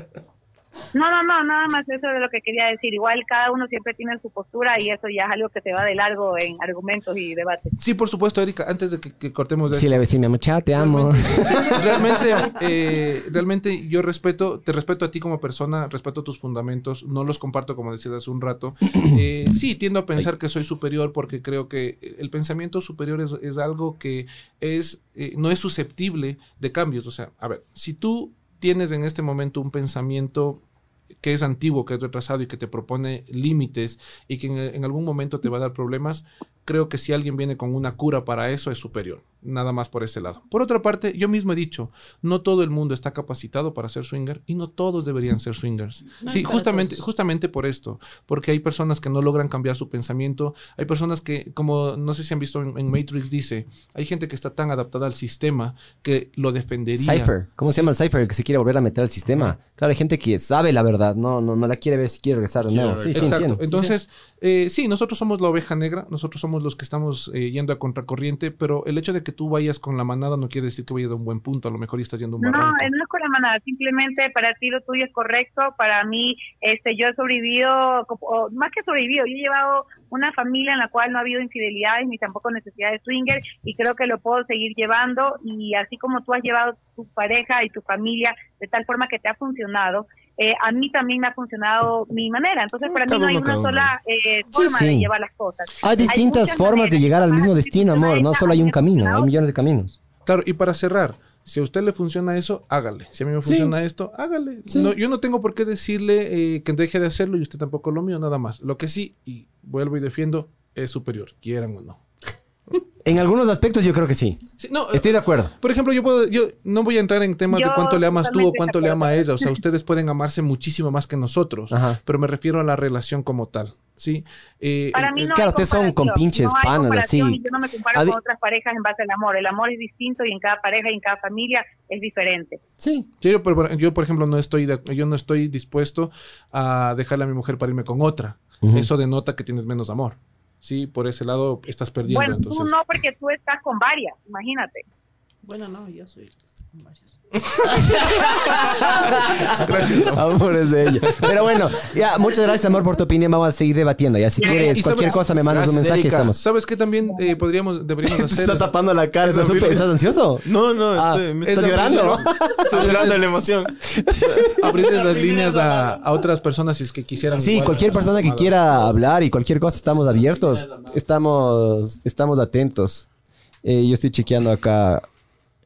No, no, no, nada más eso de lo que quería decir. Igual cada uno siempre tiene su postura y eso ya es algo que se va de largo en argumentos y debates. Sí, por supuesto, Erika, antes de que, que cortemos de Sí, mi amor, chao, te amo. realmente, eh, realmente yo respeto, te respeto a ti como persona, respeto tus fundamentos, no los comparto como decías hace un rato. Eh, sí, tiendo a pensar que soy superior porque creo que el pensamiento superior es, es algo que es, eh, no es susceptible de cambios. O sea, a ver, si tú tienes en este momento un pensamiento que es antiguo, que es retrasado y que te propone límites y que en, en algún momento te va a dar problemas, creo que si alguien viene con una cura para eso es superior. Nada más por ese lado. Por otra parte, yo mismo he dicho, no todo el mundo está capacitado para ser swinger y no todos deberían ser swingers. No sí, justamente, todos. justamente por esto, porque hay personas que no logran cambiar su pensamiento, hay personas que, como no sé si han visto en, en Matrix, dice, hay gente que está tan adaptada al sistema que lo defendería. Cypher. ¿Cómo se llama el Cypher? El que se quiere volver a meter al sistema. Claro, hay gente que sabe la verdad, no, no, no la quiere ver si quiere regresar de nuevo. Sí, sí, Exacto. entiendo. Sí, Entonces, eh, sí, nosotros somos la oveja negra, nosotros somos los que estamos eh, yendo a contracorriente, pero el hecho de que tú vayas con la manada no quiere decir que vayas a un buen punto, a lo mejor estás yendo a un No, barranco. eh, no es con la manada, simplemente para ti lo tuyo es correcto, para mí este yo he sobrevivido, o más que sobrevivido, yo he llevado una familia en la cual no ha habido infidelidades ni tampoco necesidad de swinger y creo que lo puedo seguir llevando y así como tú has llevado tu pareja y tu familia de tal forma que te ha funcionado, eh, a mí también me ha funcionado mi manera, entonces para mí Cada no hay uno, una sola eh, forma sí. de llevar las cosas. Hay distintas muchas formas de llegar al mismo ti destino, amor. No solo hay un mí camino, hay millones de caminos. Claro, y para cerrar, si a usted le funciona eso, hágale. Si a mí me Sí. funciona esto, hágale. Sí. No, yo no tengo por qué decirle eh, que deje de hacerlo y usted tampoco lo mío, nada más. Lo que sí, y vuelvo y defiendo, es superior, quieran o no. En algunos aspectos yo creo que sí. Sí, no, Estoy de acuerdo. Por ejemplo, yo puedo, yo no voy a entrar en temas de cuánto le amas tú o cuánto le ama a con ella. O sea, ustedes pueden amarse muchísimo más que nosotros. Ajá. Pero me refiero a la relación como tal. ¿sí? Eh, Para el- mí no Claro, ustedes son comparación, compinches, no panas, así. Yo no me comparo A con otras parejas en base al amor. El amor es distinto y en cada pareja y en cada familia es diferente. Sí. yo, por, yo, por ejemplo, no estoy, de- yo no estoy dispuesto a dejarle a mi mujer para irme con otra. Eso denota que tienes menos amor. Sí, por ese lado estás perdiendo. bueno, entonces. tú no porque tú estás con varias, imagínate. Bueno, no, yo soy con varios. Amores de ella. Pero bueno, ya, muchas gracias, amor, por tu opinión. Vamos a seguir debatiendo. Ya, si quieres cualquier cosa, me mandas un Gracias, mensaje Erika. estamos. ¿Sabes qué también eh, podríamos, deberíamos hacer? está tapando la cara. ¿Estás, ¿estás ansioso? No, no, Ah, estoy, me ¿Estás llorando? Estoy llorando de la emoción. Abrirles las líneas a, a otras personas si es que quisieran. Sí, igual cualquier hacer persona que llamadas. quiera hablar y cualquier cosa, estamos abiertos. Estamos, estamos atentos. Eh, yo estoy chequeando acá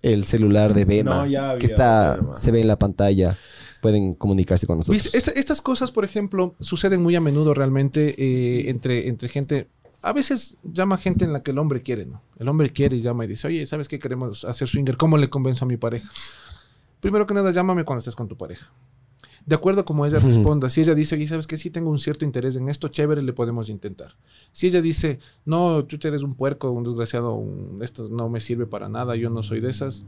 el celular de Bema, No, ya había que está, Bema. se ve en la pantalla. Pueden comunicarse con nosotros. Estas cosas, por ejemplo, suceden muy a menudo realmente eh, entre, entre gente. A veces llama gente en la que el hombre quiere, ¿no? El hombre quiere y llama y dice, oye, ¿sabes qué queremos hacer swinger? ¿Cómo le convenzo a mi pareja? Primero que nada, llámame cuando estés con tu pareja. De acuerdo a como ella responda, si ella dice, oye, ¿sabes qué? Sí tengo un cierto interés en esto, chévere, le podemos intentar. Si ella dice, no, tú eres un puerco, un desgraciado, un- esto no me sirve para nada, yo no soy de esas,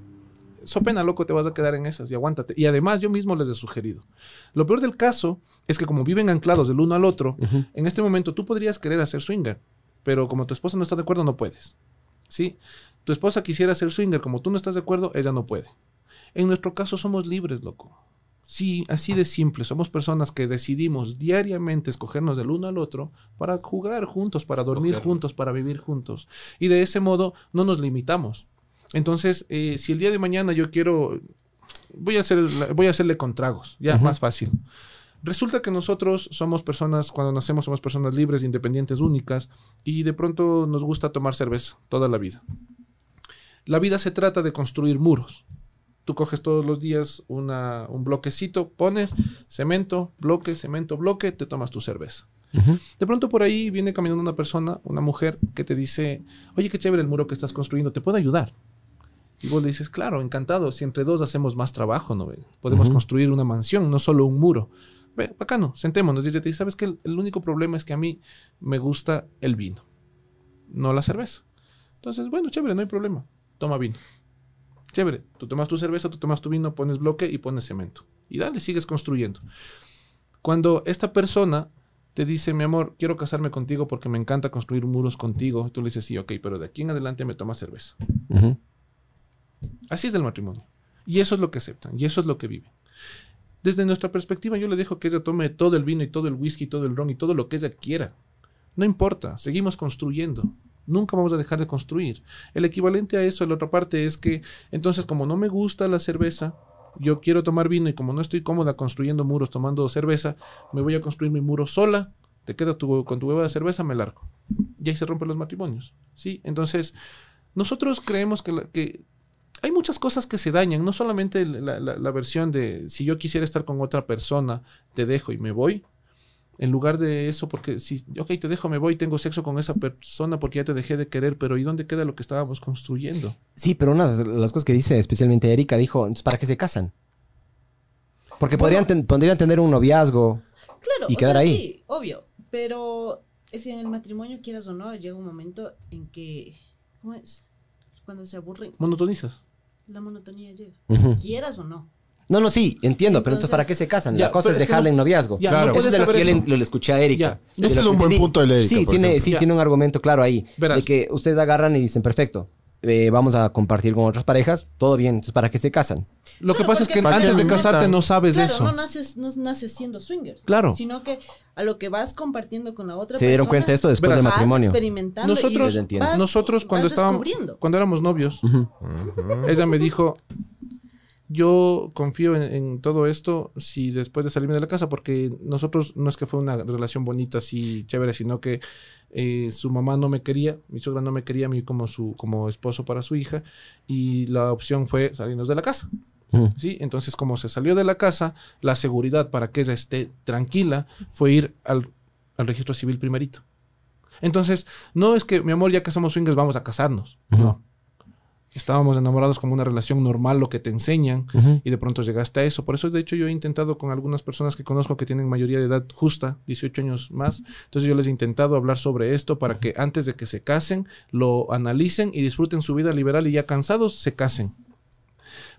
so pena, loco, te vas a quedar en esas y aguántate. Y además, yo mismo les he sugerido. Lo peor del caso es que como viven anclados del uno al otro, en este momento tú podrías querer hacer swinger, pero como tu esposa no está de acuerdo, no puedes. ¿Sí? Tu esposa quisiera hacer swinger, como tú no estás de acuerdo, ella no puede. En nuestro caso somos libres, loco. Sí, así de simple. Somos personas que decidimos diariamente escogernos del uno al otro para jugar juntos, para dormir juntos, para vivir juntos. Y de ese modo no nos limitamos. Entonces, eh, si el día de mañana yo quiero, voy a, hacer, la- voy a hacerle con tragos, ya Ujú. más fácil. Resulta que nosotros somos personas, cuando nacemos somos personas libres, independientes, únicas, y de pronto nos gusta tomar cerveza toda la vida. La vida se trata de construir muros. Tú coges todos los días una- un bloquecito, pones cemento, bloque, cemento, bloque, te tomas tu cerveza. De pronto por ahí viene caminando una persona, una mujer, que te dice, oye, qué chévere el muro que estás construyendo, ¿te puedo ayudar? Y vos le dices, claro, encantado, si entre dos hacemos más trabajo, ¿no? Podemos Ujú. construir una mansión, no solo un muro. Ve, bacano, sentémonos. Y te dice, ¿sabes qué? El, el único problema es que a mí me gusta el vino, no la cerveza. Entonces, bueno, chévere, no hay problema. Toma vino. Chévere, tú tomas tu cerveza, tú tomas tu vino, pones bloque y pones cemento. Y dale, sigues construyendo. Cuando esta persona te dice, mi amor, quiero casarme contigo porque me encanta construir muros contigo, tú le dices, sí, ok, pero de aquí en adelante me tomas cerveza. Así es el matrimonio. Y eso es lo que aceptan, y eso es lo que viven. Desde nuestra perspectiva, yo le dejo que ella tome todo el vino y todo el whisky, todo el ron y todo lo que ella quiera. No importa, seguimos construyendo. Nunca vamos a dejar de construir. El equivalente a eso, la otra parte, es que entonces como no me gusta la cerveza, yo quiero tomar vino y como no estoy cómoda construyendo muros tomando cerveza, me voy a construir mi muro sola, te quedas con tu hueva de cerveza, me largo. Y ahí se rompen los matrimonios. ¿sí? Entonces, nosotros creemos que, la- que hay muchas cosas que se dañan, no solamente la, la- la versión de si yo quisiera estar con otra persona, te dejo y me voy. En lugar de eso, porque si, ok, te dejo, me voy, tengo sexo con esa persona porque ya te dejé de querer, pero ¿y dónde queda lo que estábamos construyendo? Sí, pero una de las cosas que dice especialmente Erika dijo, "Entonces, ¿para qué se casan? Porque podrían, ten- podrían tener un noviazgo. Claro, Y o quedar sea, ahí. sí, obvio. Pero es que en el matrimonio, quieras o no, llega un momento en que. ¿Cómo es? Cuando se aburren, Monotonizas. la monotonía llega. Quieras o no. No, no, sí, entiendo, pero entonces ¿para qué se casan? Ya, la cosa es no- en noviazgo. Ya, no Eso es de lo que le, le escuché a Erika. Ese lo es un buen punto de la Erika, Sí, tiene, ejemplo. sí Ya. tiene un argumento claro ahí. Verás. De que ustedes agarran y dicen, perfecto, eh, vamos a compartir con otras parejas, todo bien, entonces ¿para qué se casan? Lo que Claro, pasa es que ¿Para qué antes de casarte no sabes Claro, eso. no naces, no naces siendo swinger. Claro. Sino que a lo que vas compartiendo con la otra Se dieron persona, cuenta de esto después Verás. del matrimonio. experimentando Nosotros, vas- nosotros cuando estábamos, cuando éramos novios, ella me dijo, yo confío en, en todo esto si después de salirme de la casa, porque nosotros no es que fue una relación bonita así chévere, sino que eh, su mamá no me quería, mi suegra no me quería a mí como su como esposo para su hija y la opción fue salirnos de la casa. Ujú. ¿sí? Entonces, como se salió de la casa, la seguridad para que ella esté tranquila fue ir al, al registro civil primerito. Entonces, no es que, mi amor, ya que somos swingers, vamos a casarnos. No. Estábamos enamorados como una relación normal, lo que te enseñan, y de pronto llegaste a eso. Por eso, de hecho, yo he intentado con algunas personas que conozco que tienen mayoría de edad justa, 18 años más. Entonces, yo les he intentado hablar sobre esto para que antes de que se casen, lo analicen y disfruten su vida liberal y ya cansados, se casen.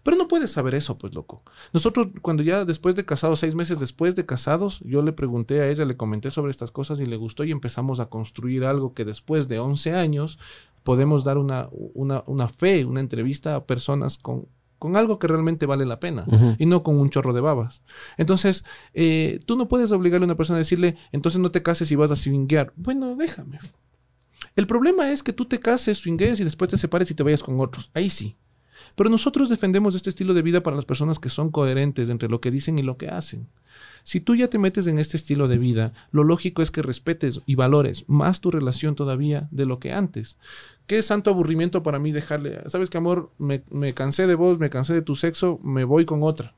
Pero no puedes saber eso, pues loco. Nosotros, cuando ya después de casados, seis meses después de casados, yo le pregunté a ella, le comenté sobre estas cosas y le gustó y empezamos a construir algo que después de 11 años podemos dar una, una, una fe, una entrevista a personas con, con algo que realmente vale la pena y no con un chorro de babas. Entonces, eh, tú no puedes obligarle a una persona a decirle, entonces no te cases y vas a swinguear. Bueno, déjame. El problema es que tú te cases, swinguees y después te separes y te vayas con otros. Ahí sí. Pero nosotros defendemos este estilo de vida para las personas que son coherentes entre lo que dicen y lo que hacen. Si tú ya te metes en este estilo de vida, lo lógico es que respetes y valores más tu relación todavía de lo que antes. ¿Qué santo aburrimiento para mí dejarle? ¿Sabes qué, amor? Me, me cansé de vos, me cansé de tu sexo, me voy con otra.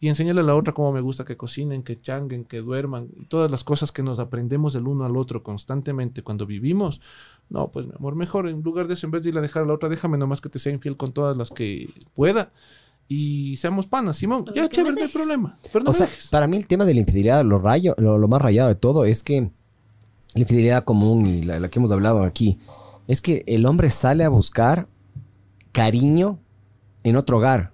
Y enseñarle a la otra cómo me gusta que cocinen, que changuen, que duerman, y todas las cosas que nos aprendemos el uno al otro constantemente cuando vivimos. No, pues mi amor, mejor en lugar de eso, en vez de ir a dejar a la otra, déjame nomás que te sea infiel con todas las que pueda. Y seamos panas, Simón. Pero Ya, chévere, no hay problema. Pero no o me sea, dejes. para mí el tema de la infidelidad, lo, rayo, lo, lo más rayado de todo es que la infidelidad común y la, la que hemos hablado aquí, es que el hombre sale a buscar cariño en otro hogar.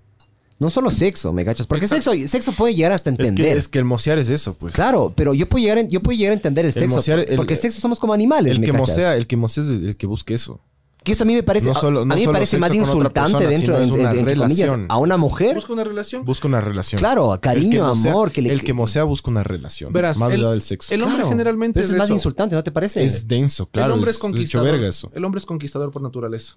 No solo sexo, ¿me cachas? Porque sexo, sexo puede llegar hasta Es entender. que, es que el mosear es eso, pues. Claro, pero yo puedo llegar, a- yo puedo llegar a entender el sexo. el- porque el sexo somos como animales, El ¿me que cachas? mosea, el que mosea es el que busque eso. Que eso a mí me parece, No solo- a- no a mí me parece más insultante persona, dentro de una entre comillas, relación. a una mujer. Busca una relación. Busca una relación. Claro, El cariño, que amor, que le El que mosea busca una relación. Verás, más allá del sexo. el hombre Claro, generalmente pero es es más eso. insultante, ¿no te parece? es denso, claro. el hombre es, es, es hecho conquistador. verga eso. El hombre es conquistador por naturaleza.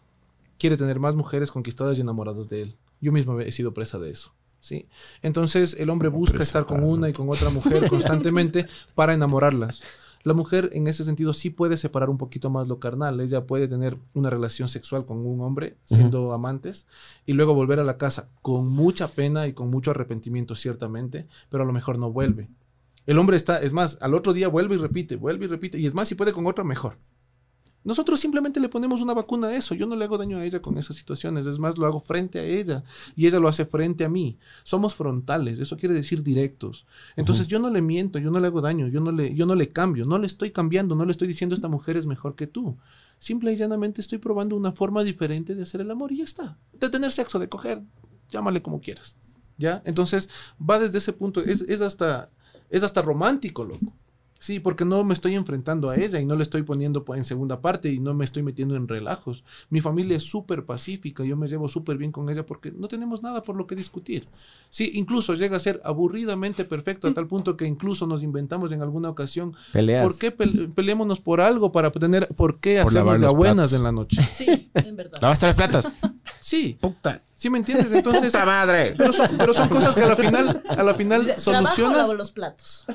Quiere tener más mujeres conquistadas y enamoradas de él. Yo mismo he sido presa de eso. ¿sí? Entonces el hombre busca Presa, estar con una y con otra mujer constantemente para enamorarlas. La mujer en ese sentido sí puede separar un poquito más lo carnal. Ella puede tener una relación sexual con un hombre siendo amantes y luego volver a la casa con mucha pena y con mucho arrepentimiento ciertamente, pero a lo mejor no vuelve. El hombre está, es más, al otro día vuelve y repite, vuelve y repite. Y es más, si puede con otra, mejor. Nosotros simplemente le ponemos una vacuna a eso. Yo no le hago daño a ella con esas situaciones. Es más, lo hago frente a ella. Y ella lo hace frente a mí. Somos frontales. Eso quiere decir directos. Entonces yo no le miento, yo no le hago daño, yo no le, yo no le cambio. No le estoy cambiando, no le estoy diciendo esta mujer es mejor que tú. Simple y llanamente estoy probando una forma diferente de hacer el amor y ya está. De tener sexo, de coger, llámale como quieras. ¿Ya? Entonces va desde ese punto. Es, es hasta, es hasta romántico, loco. Sí, porque no me estoy enfrentando a ella y no le estoy poniendo en segunda parte y no me estoy metiendo en relajos. Mi familia es súper pacífica, yo me llevo súper bien con ella porque no tenemos nada por lo que discutir. Sí, incluso llega a ser aburridamente perfecto a tal punto que incluso nos inventamos en alguna ocasión Peleas. por qué pele- peleémonos por algo para tener por qué Por lavar hacernos la los buenas platos. en la noche. Sí, en verdad. Lavaste los platos. Sí, Puta. ¿sí me entiendes? Entonces, madre! pero son, pero son cosas que a la final, a la final Trabajo, solucionas. lavo los platos.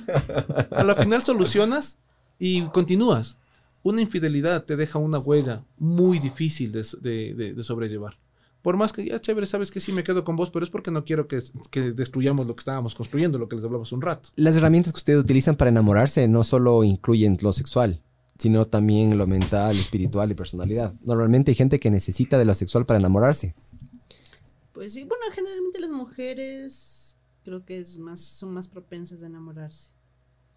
a la final solucionas y continúas. Una infidelidad te deja una huella muy difícil de, de- de- de sobrellevar. Por más que ya chévere, sabes que sí me quedo con vos, pero es porque no quiero que, que destruyamos lo que estábamos construyendo, lo que les hace un rato. Las herramientas que ustedes utilizan para enamorarse no solo incluyen lo sexual, sino también lo mental, espiritual y personalidad. Normalmente hay gente que necesita de lo sexual para enamorarse. Pues sí, bueno, generalmente las mujeres creo que es más, son más propensas a enamorarse.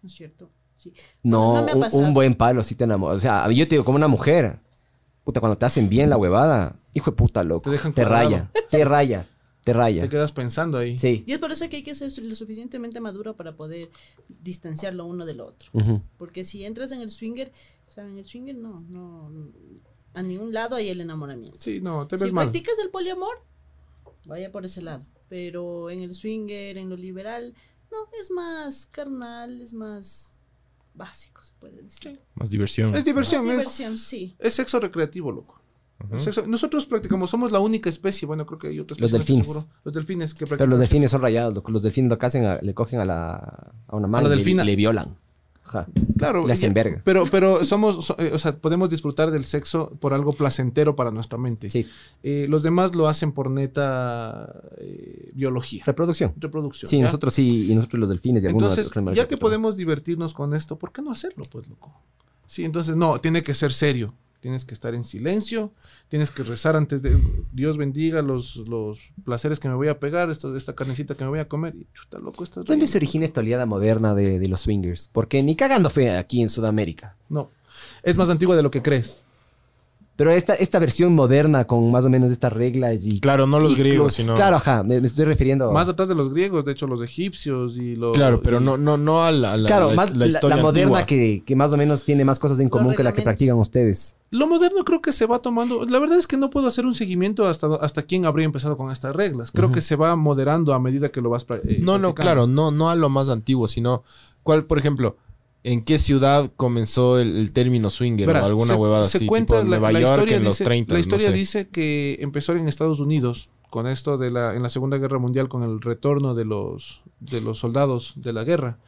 ¿No es cierto? Sí. No, No me ha un, buen palo sí te enamora. O sea, yo te digo, como una mujer, puta, cuando te hacen bien la huevada, hijo de puta, loco. Te dejan te raya, te raya, te raya. Te quedas pensando ahí. Sí. Y es por eso que hay que ser lo suficientemente maduro para poder distanciarlo uno del otro. Porque si entras en el swinger, o sea, en el swinger no, no, a ningún lado hay el enamoramiento. Sí, no, te ves Si mal. practicas el poliamor, vaya por ese lado. Pero en el swinger, en lo liberal, no, es más carnal, es más básico, se puede decir. Más diversión. Es diversión, Más es, diversión, sí. es sexo recreativo, loco. Nosotros practicamos, somos la única especie, bueno, creo que hay otras Los delfines. seguro. Los delfines que Pero practican los sexo. delfines son rayados. Los delfines lo que hacen, a- le cogen a, la, a una mano la y le- violan. Ajá. Claro. Le hacen verga. Pero, pero somos, so- eh, o sea, podemos disfrutar del sexo por algo placentero para nuestra mente. Sí. Eh, los demás lo hacen por neta eh, biología, Reproducción. reproducción. Sí, ¿ya? nosotros sí, y nosotros los delfines y algunos Entonces, ya que podemos divertirnos con esto, ¿por qué no hacerlo, pues, loco? Sí, entonces no, tiene que ser serio. Tienes que estar en silencio, tienes que rezar antes de Dios bendiga los, los placeres que me voy a pegar, esta, esta carnecita que me voy a comer. Y chuta, loco, estás ¿Dónde se origina esta oleada moderna de, de los swingers? Porque ni cagando fue aquí en Sudamérica. No, es más antigua de lo que crees. Pero esta, esta versión moderna con más o menos estas reglas y... Claro, no los y griegos, sino... Claro, ajá, me, me estoy refiriendo... Más atrás de los griegos, de hecho los egipcios y los... Claro, pero y- no, no, no a la, la- claro, la- más la historia la moderna que, que más o menos tiene más cosas en común que la que practican ustedes. Lo moderno creo que se va tomando. La verdad es que no puedo hacer un seguimiento hasta, hasta quién habría empezado con estas reglas. Creo que se va moderando a medida que lo vas eh, No, no, claro, no, no a lo más antiguo, sino cuál, por ejemplo, en qué ciudad comenzó el, el término swinger Verás, o alguna se, huevada se así, cuenta tipo en la, Nueva la York historia en los dice, 30, la historia no sé. dice que empezó en Estados Unidos con esto de la en la Segunda Guerra Mundial con el retorno de los de los soldados de la guerra.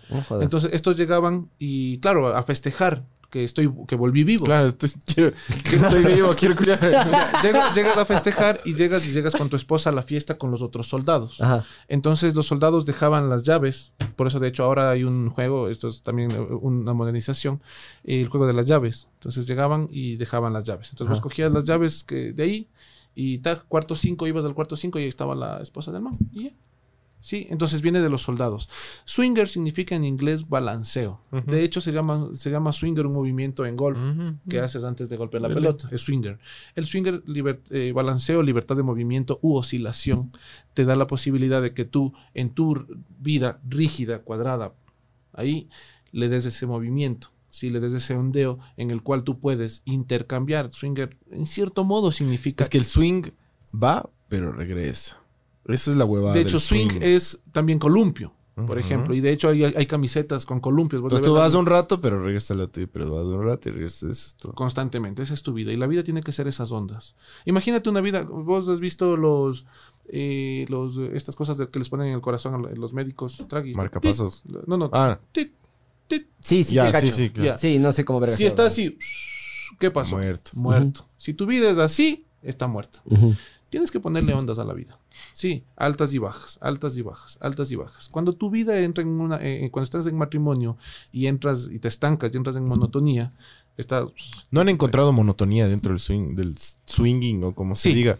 Entonces estos llegaban y claro, a festejar que estoy que volví vivo. Claro, estoy, quiero, estoy vivo, quiero culiar. Llegas, llegas a festejar y llegas y llegas con tu esposa a la fiesta con los otros soldados. Ajá. Entonces los soldados dejaban las llaves, por eso de hecho ahora hay un juego, esto es también una modernización, el juego de las llaves. Entonces llegaban y dejaban las llaves. Entonces vos Ajá. cogías las llaves que de ahí y tal, cuarto 5, ibas al cuarto 5 y ahí estaba la esposa del man. Y ya. Sí, entonces viene de los soldados. Swinger significa en inglés balanceo. De hecho se llama, se llama swinger un movimiento en golf que haces antes de golpear la pelota. Es swinger. El swinger, liber- eh, balanceo, libertad de movimiento u oscilación, te da la posibilidad de que tú, en tu vida rígida, cuadrada, ahí le des ese movimiento. Sí, le des ese ondeo en el cual tú puedes intercambiar. Swinger, en cierto modo, significa. Es que el swing va, pero regresa. Esa es la huevada. de del hecho, swing, es también columpio, por ejemplo. Y de hecho, hay, hay camisetas con columpios. Entonces tú vas un rato, pero regresa la tuya, pero vas un rato y regresas. Eso es todo. constantemente. Esa es tu vida. Y la vida tiene que ser esas ondas. Imagínate una vida. Vos has visto los. eh, los estas cosas de- que les ponen en el corazón a lo- los médicos. Traguis. Marcapasos. Tit. No, no. Ah, tit, tit. Sí, sí, ya, sí, sí, claro. Ya. Sí, no sé cómo ver Si está así. ¿Qué pasó? Muerto. Muerto. Si tu vida es así, está muerta. Tienes que ponerle ondas a la vida. Sí, altas y bajas, altas y bajas, altas y bajas. Cuando tu vida entra en una, eh, cuando estás en matrimonio y entras y te estancas y entras en monotonía, está, ¿No han encontrado monotonía dentro del swing, del swinging o como se diga?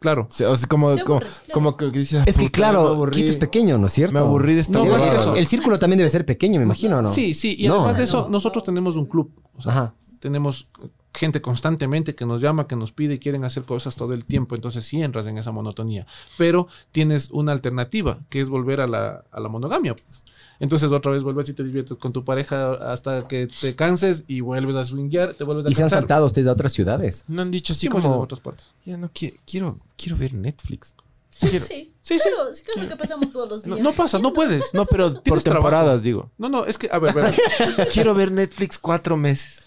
claro. O sea, o sea, como, como, claro. como que dices... Es que "Puta, me claro, aburrí". Quito es pequeño, ¿no es cierto? Me aburrí de esta No, eso. el círculo también debe ser pequeño, me imagino, ¿o ¿no? Sí, sí, y No. además de eso, nosotros tenemos un club. O sea, Ajá. tenemos gente constantemente que nos llama, que nos pide y quieren hacer cosas todo el tiempo. Entonces sí entras en esa monotonía. Pero tienes una alternativa, que es volver a la, a la monogamia. pues. Entonces otra vez vuelves y te diviertes con tu pareja hasta que te canses y vuelves a swinguear, te vuelves a ¿Y se han saltado ustedes a otras ciudades? No han dicho así Sí, hemos ido a como... otras partes. Ya no qui- quiero, quiero ver Netflix. Sí, Quiero- sí. Sí, sí. Claro, sí, claro que pasamos todos los No, días. no pasas, no puedes. No, pero por Tienes trabajo. temporadas, digo. No, no, es que, a ver, ver. Quiero ver Netflix cuatro meses.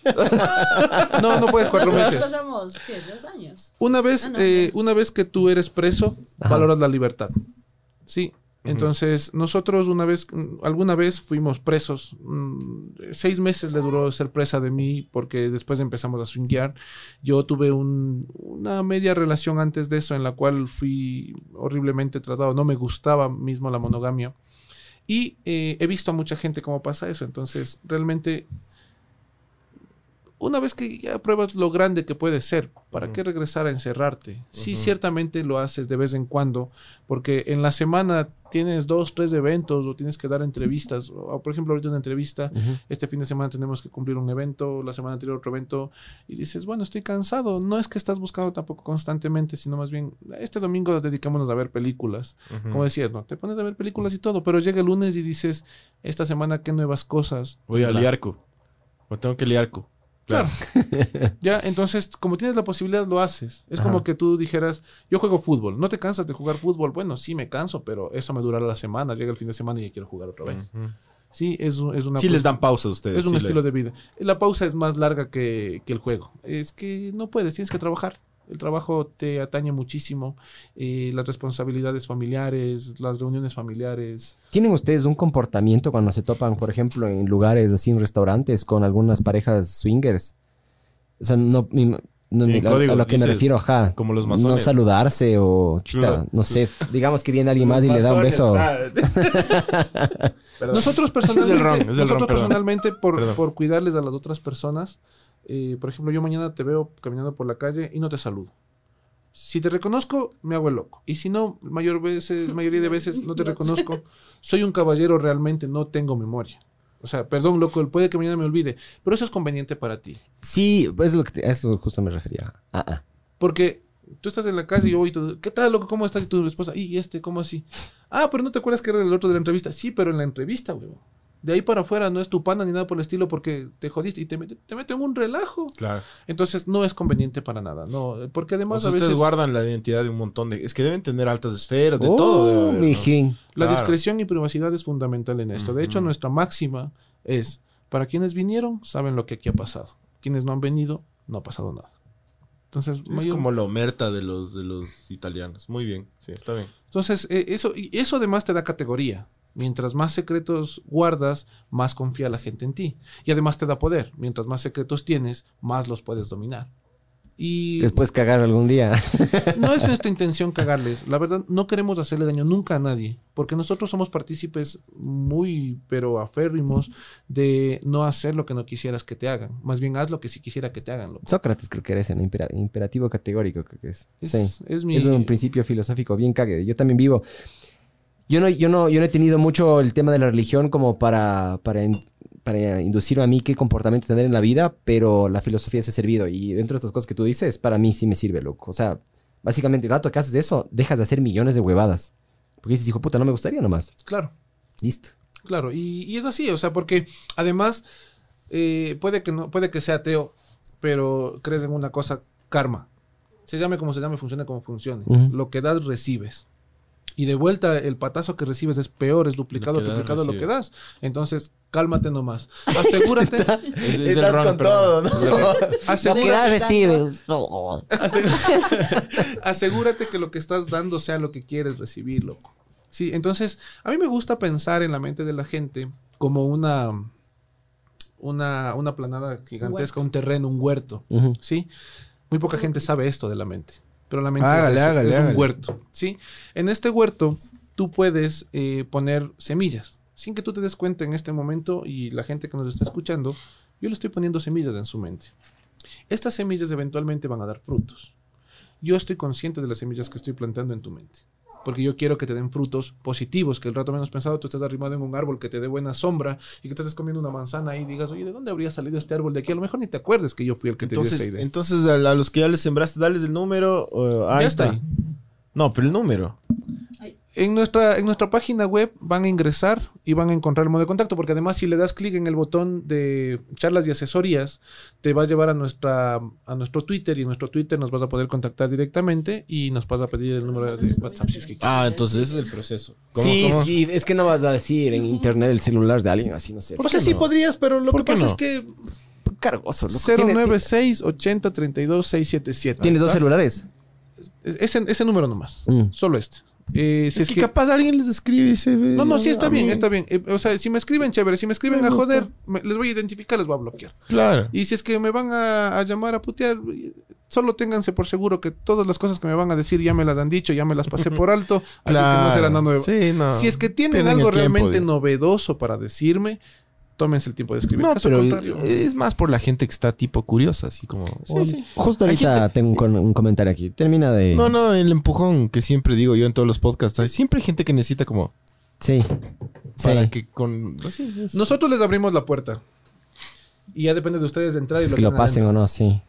No, no puedes cuatro Nosotros meses. pasamos, ¿qué? Dos años. Una vez, Ah, no, eh, una vez que tú eres preso, Ajá. valoras la libertad. Sí. Entonces, nosotros una vez, mm, alguna vez fuimos presos. mm, Seis meses le duró ser presa de mí porque después empezamos a swinguear. Yo tuve un- una media relación antes de eso en la cual fui horriblemente tratado. No me gustaba mismo la monogamia. Y eh, he visto a mucha gente cómo pasa eso. Entonces, realmente, una vez que ya pruebas lo grande que puede ser, ¿para qué regresar a encerrarte? Sí, ciertamente lo haces de vez en cuando, porque en la semana tienes dos, tres eventos o tienes que dar entrevistas. O, por ejemplo, ahorita una entrevista, este fin de semana tenemos que cumplir un evento, la semana anterior otro evento, y dices, bueno, estoy cansado. No es que estás buscando tampoco constantemente, sino más bien, este domingo dedicémonos a ver películas. Como decías, ¿no? Te pones a ver películas y todo, pero llega el lunes y dices, esta semana, ¿qué nuevas cosas? Voy a Claro. liarco. O tengo que liarco. Claro. ya, entonces, como tienes la posibilidad, lo haces. Es Ajá. como que tú dijeras, yo juego fútbol, ¿no te cansas de jugar fútbol? Bueno, sí me canso, pero eso me durará la semana, llega el fin de semana y ya quiero jugar otra vez. Sí, es, es una Sí les dan pausa a ustedes. Es un sí estilo le- de vida. La pausa es más larga que, que el juego. Es que no puedes, tienes que trabajar. El trabajo te atañe muchísimo. eh, las responsabilidades familiares, las reuniones familiares. ¿Tienen ustedes un comportamiento cuando se topan, por ejemplo, en lugares así, en restaurantes, con algunas parejas swingers? O sea, no, mi- No, a- lo que me refiero, ajá. como los No masones. saludarse o, chuta, no sé, digamos que viene alguien más y le da un beso. Nosotros personalmente, Es el ron, es el nosotros ron, personalmente por cuidarles a las otras personas, eh, por ejemplo, yo mañana te veo caminando por la calle y no te saludo. Si te reconozco, me hago el loco. Y si no, mayor veces, mayoría de veces no te reconozco. Soy un caballero realmente, no tengo memoria. O sea, perdón, loco, puede que mañana me olvide, pero eso es conveniente para ti. Sí, pues es lo que te- a eso justo me refería. Ah, ah. Porque tú estás en la calle y yo voy y tú, ¿qué tal, loco? ¿Cómo estás? Y tu esposa, ¿y este? ¿Cómo así? Ah, pero no te acuerdas que era el otro de la entrevista. Sí, pero en la entrevista, güey. De ahí para afuera no es tu pana ni nada por el estilo porque te jodiste y te mete, te mete en un relajo. Claro. Entonces no es conveniente para nada, no, porque O además sea, a ustedes veces guardan la identidad de un montón de... Es que deben tener altas esferas, de Oh, todo. debe haber, ¿no? mijín. la Claro. discreción y privacidad es fundamental en esto. De hecho, nuestra máxima es, para quienes vinieron, saben lo que aquí ha pasado. Quienes no han venido, no ha pasado nada. Entonces, Es mayor- como la omerta de los, de los italianos. Muy bien, sí, está bien. Entonces, eh, eso, y eso además te da categoría. Mientras más secretos guardas, más confía la gente en ti. Y además te da poder. Mientras más secretos tienes, más los puedes dominar. Y Después cagar algún día. no es nuestra intención cagarles. La verdad, no queremos hacerle daño nunca a nadie. Porque nosotros somos partícipes muy, pero aférrimos de no hacer lo que no quisieras que te hagan. Más bien, haz lo que sí quisiera que te hagan. loco. Sócrates creo que ¿no? Impera- imperativo categórico creo que es. Es, sí. es mi... Es un principio filosófico bien cague. Yo también vivo. Yo no, yo no, yo no he tenido mucho el tema de la religión como para, para, para inducirme a mí qué comportamiento tener en la vida, pero la filosofía se ha servido. Y dentro de estas cosas que tú dices, para mí sí me sirve, loco. O sea, básicamente, el rato que haces eso, dejas de hacer millones de huevadas. Porque dices, hijo puta, no me gustaría nomás. Claro. Listo. Claro, y, y es así, o sea, porque además eh, puede que no, puede que sea ateo, pero crees en una cosa karma. Se llame como se llame, funcione como funcione. Lo que das, recibes. Y de vuelta, el patazo que recibes es peor, es duplicado, Lo que das, duplicado lo que recibes. das. Entonces, cálmate nomás. Asegúrate, Es, es el ron, perdón. asegúrate, recibes. asegu- asegúrate que lo que estás dando sea lo que quieres recibir, loco. Sí, entonces, a mí me gusta pensar en la mente de la gente como una, una, una planada gigantesca, un terreno, un huerto. ¿sí? Muy poca gente sabe esto de la mente, pero la mente Hágale, es, eso, hágale, es un huerto, ¿sí? En este huerto tú puedes eh, poner semillas, sin que tú te des cuenta en este momento y la gente que nos está escuchando, yo le estoy poniendo semillas en su mente. Estas semillas eventualmente van a dar frutos. Yo estoy consciente de las semillas que estoy plantando en tu mente. Porque yo quiero que te den frutos positivos, que el rato menos pensado tú estés arrimado en un árbol que te dé buena sombra y que te estés comiendo una manzana y digas, oye, ¿de dónde habría salido este árbol de aquí? A lo mejor ni te acuerdes que yo fui el que te dio esa Entonces, idea. entonces a, los que ya les sembraste, dales el número. ahí ya está ahí. No, pero el número. En nuestra, en nuestra página web van a ingresar y van a encontrar el modo de contacto, porque además si le das clic en el botón de charlas y asesorías, te va a llevar a, nuestra, a nuestro Twitter y en nuestro Twitter nos vas a poder contactar directamente y nos vas a pedir el número de WhatsApp si es que Ah, entonces ese es el proceso. ¿Cómo, Sí, cómo? sí, es que no vas a decir en internet el celular de alguien así, no sé. ¿Por O sea, qué sí no? podrías, pero lo que pasa no? es que Cargoso, loco. Tiene- 096 80 32 677. ¿Tienes dos celulares? Ese, ese número nomás. Mm. Solo este. Eh, si Es, que, capaz alguien les escribe y se ve. No, no, sí está bien, mí- está bien. Eh, o sea, si me escriben, chévere. Si me escriben Me a joder, me- les voy a identificar, les voy a bloquear. Claro. Y si es que me van a, a llamar a putear, solo ténganse por seguro que todas las cosas que me van a decir ya me las han dicho, ya me las pasé por alto. Así que no será nada nuevo. Sí, no. Si es que tienen Pierden algo realmente novedoso para decirme, tómense el tiempo de escribir. No, Caso pero contrario. es más por la gente que está tipo curiosa, así como. Sí, sí. Justo Hay ahorita tengo un, con- un comentario aquí. Termina de... No, no, el empujón que siempre digo yo en todos los podcasts. hay- Siempre hay gente que necesita como. Sí. Para Sí. que con. así es. Nosotros les abrimos la puerta. Y ya depende de ustedes de entrar y Es que lo pasen adentro. o no, sí.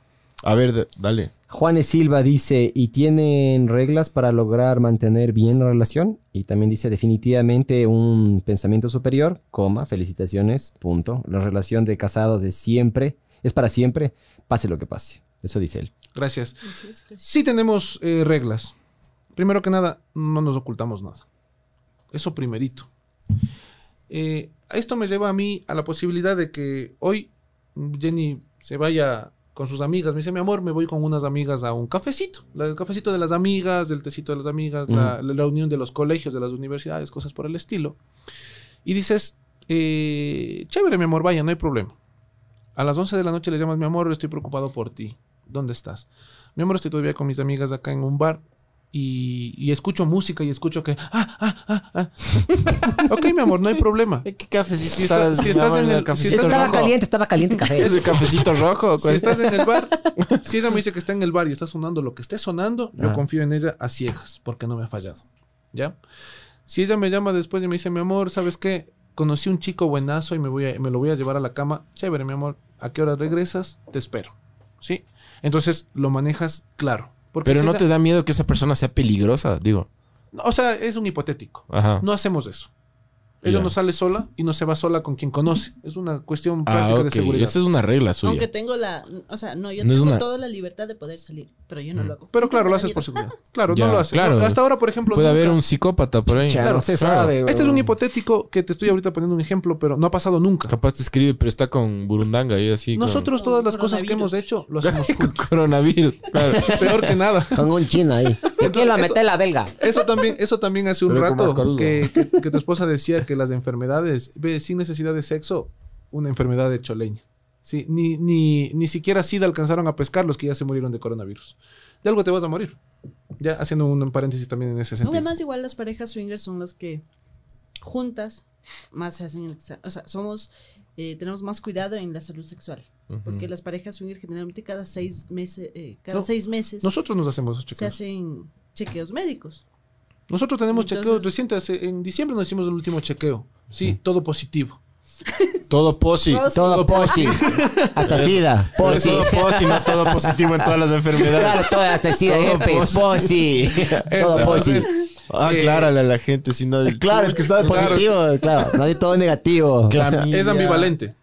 A ver, dale. Juanes Silva dice, ¿y tienen reglas para lograr mantener bien la relación? Y también dice, definitivamente un pensamiento superior, coma, felicitaciones, punto. La relación de casados es siempre, es para siempre, pase lo que pase. Eso dice él. Gracias. Sí tenemos eh, reglas. Primero que nada, no nos ocultamos nada. Eso primerito. Eh, esto me lleva a mí a la posibilidad de que hoy Jenny se vaya con sus amigas. Me dice, mi amor, me voy con unas amigas a un cafecito. El cafecito de las amigas, del tecito de las amigas, la, la reunión de los colegios, de las universidades, cosas por el estilo. Y dices, eh, chévere, mi amor, vaya, no hay problema. A las 11 de la noche le llamas, mi amor, estoy preocupado por ti. ¿dónde estás? Mi amor, estoy todavía con mis amigas acá en un bar y, y escucho música y escucho que... Ah, ah, ah, ah. ok, mi amor, no hay problema. ¿Qué cafecito Si está- si estás en el- si Estaba rojo? caliente, estaba caliente el café. ¿Es el cafecito rojo? Si estás en el bar, si ella me dice que está en el bar y está sonando lo que esté sonando, yo Ah. confío en ella a ciegas, porque no me ha fallado. ¿Ya? Si ella me llama después y me dice, mi amor, ¿sabes qué? Conocí un chico buenazo y me, voy a- me lo voy a llevar a la cama. Chévere, mi amor. ¿A qué hora regresas? Te espero. ¿Sí? Entonces lo manejas claro. Porque Pero no te da miedo que esa persona sea peligrosa, digo. O sea, es un hipotético. Ajá. No hacemos eso. Ella no sale sola y no se va sola con quien conoce. Es una cuestión Ah, práctica de seguridad. Esa es una regla Aunque suya. tengo la. O sea, no, yo No tengo una- toda la libertad de poder salir, pero yo no lo hago. Pero claro, lo haces por seguridad. Claro, no lo haces. claro. Hasta ahora, por ejemplo, Puede nunca- haber un psicópata por ahí. Ya Claro, no se claro. sabe. Este es un hipotético que te estoy ahorita poniendo un ejemplo, pero no ha pasado nunca. Capaz te escribe, pero está con burundanga y así. con- Nosotros todas las cosas que hemos hecho lo hacemos con coronavirus. Claro. Peor que nada. Con un chino ahí. ¿Qué quién lo eso- mete la belga? Eso también, eso también hace un Pero rato que, que- que tu esposa decía que las enfermedades, ve, sin necesidad de sexo, una enfermedad de choleña. Sí, ni, ni, ni siquiera SIDA alcanzaron a pescar los que ya se murieron de coronavirus. De algo te vas a morir. Ya haciendo un paréntesis también en ese sentido. además, igual las parejas swingers son las que juntas más se hacen. el O sea, somos. eh, tenemos más cuidado en la salud sexual. Porque las parejas swingers generalmente cada seis meses. eh, cada No, seis meses Nosotros nos hacemos esos se chequeos. hacen chequeos médicos. Nosotros tenemos Entonces- chequeos recientes. En diciembre nos hicimos el último chequeo. Sí, todo positivo. Todo posi. Todo posi. Hasta sida. Posi. Todo posi, no todo positivo en todas las enfermedades. Claro, todo hasta sida. Todo herpes, posi. Todo Eso, posi. Ah, Eh, aclárale a la gente, si no... Claro, es que está Claro. positivo. Claro, no hay todo negativo. Clamidia. Es ambivalente.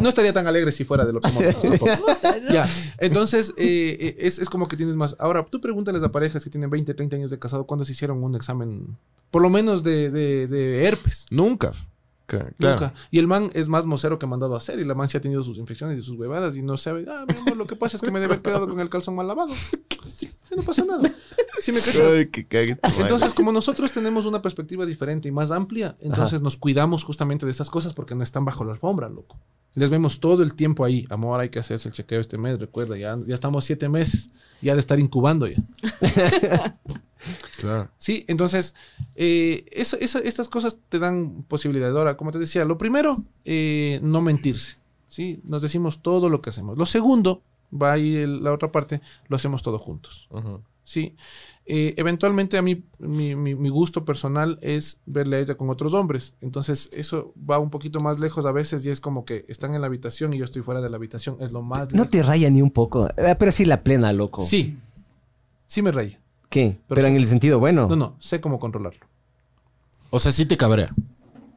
No estaría tan alegre si fuera de lo que hemos tampoco. Ya. Entonces, eh, eh, es, es como que tienes más. Ahora, tú pregúntales a parejas que tienen 20, 30 años de casado cuándo se hicieron un examen, por lo menos de, de- de herpes. Nunca. Claro. Nunca. Y el man es más mocero que mandado a hacer. Y la man sí ha tenido sus infecciones y sus huevadas. Y no sabe, ah, mi amor, lo que pasa es que me debe haber quedado con el calzón mal lavado. Sí, no pasa nada. Sí me? Ay, que cague. Entonces, como nosotros tenemos una perspectiva diferente y más amplia, entonces nos cuidamos justamente de esas cosas porque no están bajo la alfombra, loco. Les vemos todo el tiempo ahí. Amor, hay que hacerse el chequeo este mes, recuerda, ya, ya estamos siete meses, ya de estar incubando ya. Claro. Sí, entonces, eh, eso- estas cosas te dan posibilidades. Ahora, como te decía, lo primero, eh, no mentirse. ¿sí? Nos decimos todo lo que hacemos. Lo segundo, va ahí el- la otra parte, lo hacemos todos juntos. Sí. Eh, eventualmente a mí, mi, mi- mi gusto personal es verle a ella con otros hombres. Entonces eso va un poquito más lejos a veces y es como que están en la habitación y yo estoy fuera de la habitación. Es lo más... No lejos. te raya ni un poco. Eh, Pero sí la plena, loco. Sí. Sí me raya. ¿Qué? Pero, Pero en sí. el sentido bueno. No, no, sé cómo controlarlo. O sea, sí te cabrea.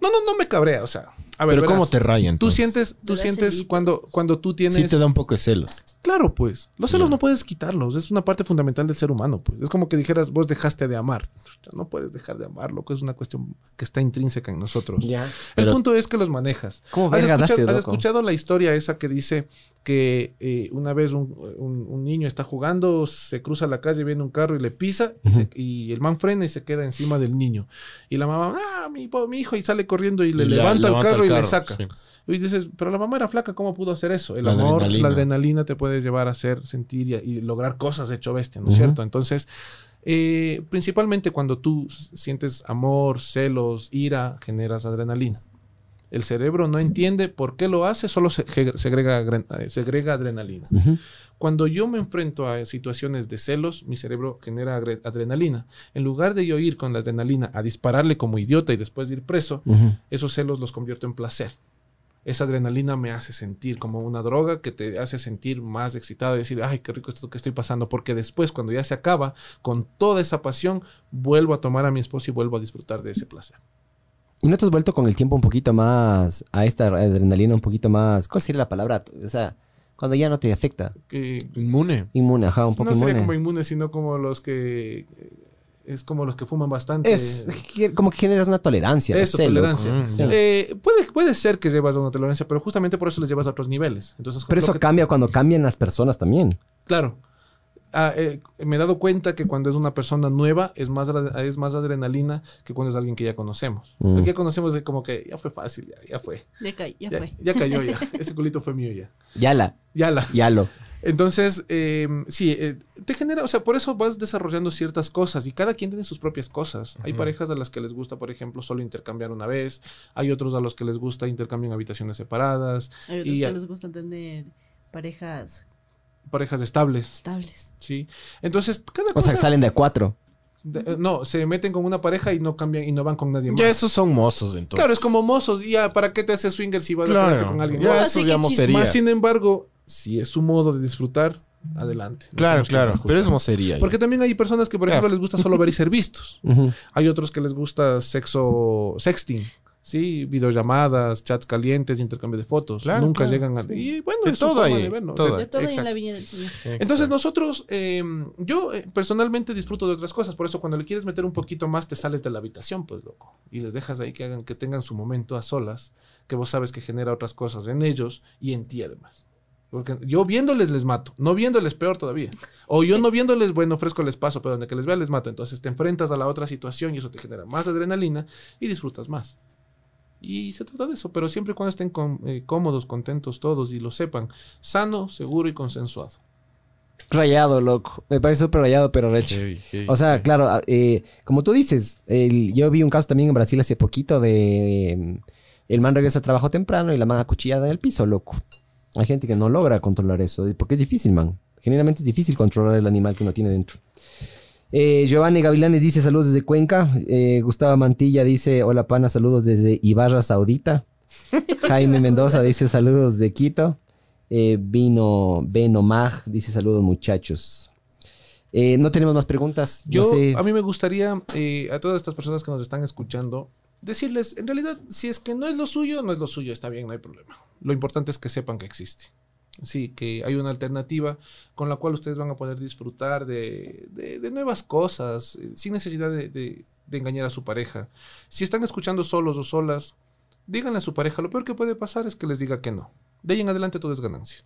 No, no, no me cabrea. O sea, a ver, Pero verás. ¿cómo te raya Tú entonces? sientes, tú Te da sientes celitos. cuando, cuando tú tienes... Sí te da un poco de celos. Claro, pues. Los celos no puedes quitarlos. Es una parte fundamental del ser humano, pues. Es como que dijeras, vos dejaste de amar. No puedes dejar de amar, loco. Es una cuestión que está intrínseca en nosotros. Ya. El Pero- punto es que los manejas. ¿Cómo ¿Has escuchado, has escuchado la historia esa que dice que eh, una vez un, un- un niño está jugando, se cruza la calle, viene un carro y le pisa y, se- y el man frena y se queda encima del niño. Y la mamá, ah, mi, hijo, y sale corriendo y le Y levanta, el carro y le saca. sí. Y dices, pero la mamá era flaca, ¿cómo pudo hacer eso? El La amor, adrenalina. la adrenalina te puede llevar a hacer, sentir y, y lograr cosas de hecho bestia, ¿no es cierto? Entonces, eh, principalmente cuando tú sientes amor, celos, ira, generas adrenalina. El cerebro no entiende por qué lo hace, solo se- segrega, eh, segrega adrenalina. Cuando yo me enfrento a situaciones de celos, mi cerebro genera adrenalina. En lugar de yo ir con la adrenalina a dispararle como idiota y después de ir preso, esos celos los convierto en placer. Esa adrenalina me hace sentir como una droga que te hace sentir más excitado y decir, ay, qué rico esto que estoy pasando, porque después, cuando ya se acaba, con toda esa pasión, vuelvo a tomar a mi esposa y vuelvo a disfrutar de ese placer. ¿Y no te has vuelto con el tiempo un poquito más a esta adrenalina, un poquito más. ¿Cuál sería la palabra? O sea, cuando ya no te afecta. Que Inmune. Inmune, ajá, un poco no sería inmune. como inmune, sino como los que... eh, Es como los que fuman bastante. Es como que generas una tolerancia. no Eso, tolerancia. Mm, Sí. Eh, puede, puede ser que llevas a una tolerancia, pero justamente por eso les llevas a otros niveles. Entonces, Pero eso que- cambia cuando cambian las personas también. Claro. Ah, eh, me he dado cuenta que cuando es una persona nueva es más, es más adrenalina que cuando es alguien que ya conocemos. Mm. Ya conocemos es como que ya fue fácil, ya, ya fue. Ya, caí, ya Ya, fue. ya cayó ya. Ese culito fue mío ya. Yala, Ya la. yalo. Entonces, eh, sí, eh, te genera, o sea, por eso vas desarrollando ciertas cosas y cada quien tiene sus propias cosas. Hay parejas a las que les gusta, por ejemplo, solo intercambiar una vez, hay otros a los que les gusta intercambiar habitaciones separadas, Hay otros y que les gusta tener parejas parejas estables, estables. ¿sí? Entonces, cada O cosa... sea, que salen de a cuatro. de- eh, no, se meten con una pareja y no cambian y no van con nadie más. Ya esos son mozos, entonces. Claro, es como mozos. y Ya, ¿para qué te haces swinger si vas a Claro, con alguien ya más? eso ya mocería. Más sin embargo, si es su modo de disfrutar, adelante. Claro, claro. Pero es mocería. ya. Porque también hay personas que, por ejemplo, les gusta solo ver y ser vistos. Hay otros que les gusta sexo, sexting, ¿sí? Videollamadas, chats calientes, intercambio de fotos. Claro, Nunca claro, llegan a... sí. Y bueno, De es todo hay, de verlo. todo De- De todo y en la viña del Señor. Entonces nosotros, eh, yo eh, personalmente disfruto de otras cosas, por eso cuando le quieres meter un poquito más te sales de la habitación, pues loco, y les dejas ahí que hagan, que tengan su momento a solas, que vos sabes que genera otras cosas en ellos y en ti además. Porque yo viéndoles les mato, no viéndoles peor todavía. O yo no viéndoles, bueno, ofrezco les paso, pero donde que les vea les mato. Entonces te enfrentas a la otra situación y eso te genera más adrenalina y disfrutas más. Y se trata de eso, pero siempre y cuando estén con- eh, cómodos, contentos todos y lo sepan, sano, seguro y consensuado. Rayado, loco. Me parece súper rayado, pero recho. Heavy, heavy, O sea, heavy. claro, ah, eh, como tú dices, el- yo vi un caso también en Brasil hace poquito de... eh, el man regresa al trabajo temprano y la man acuchillada en el piso, loco. Hay gente que no logra controlar eso, porque es difícil, man. Generalmente es difícil controlar el animal que uno tiene dentro. Eh, Giovanni Gavilanes dice saludos desde Cuenca. Eh, Gustavo Mantilla dice hola pana, saludos desde Ibarra Saudita. Jaime Mendoza dice saludos de Quito. Eh, Vino Beno Mag dice saludos muchachos. Eh, no tenemos más preguntas. Yo, no sé. a mí me gustaría eh, a todas estas personas que nos están escuchando decirles, en realidad, si es que no es lo suyo, no es lo suyo, está bien, no hay problema. Lo importante es que sepan que existe. Sí, que hay una alternativa con la cual ustedes van a poder disfrutar de, de- de nuevas cosas, eh, sin necesidad de, de- de engañar a su pareja. Si están escuchando solos o solas, díganle a su pareja, lo peor que puede pasar es que les diga que no. De ahí en adelante todo es ganancia.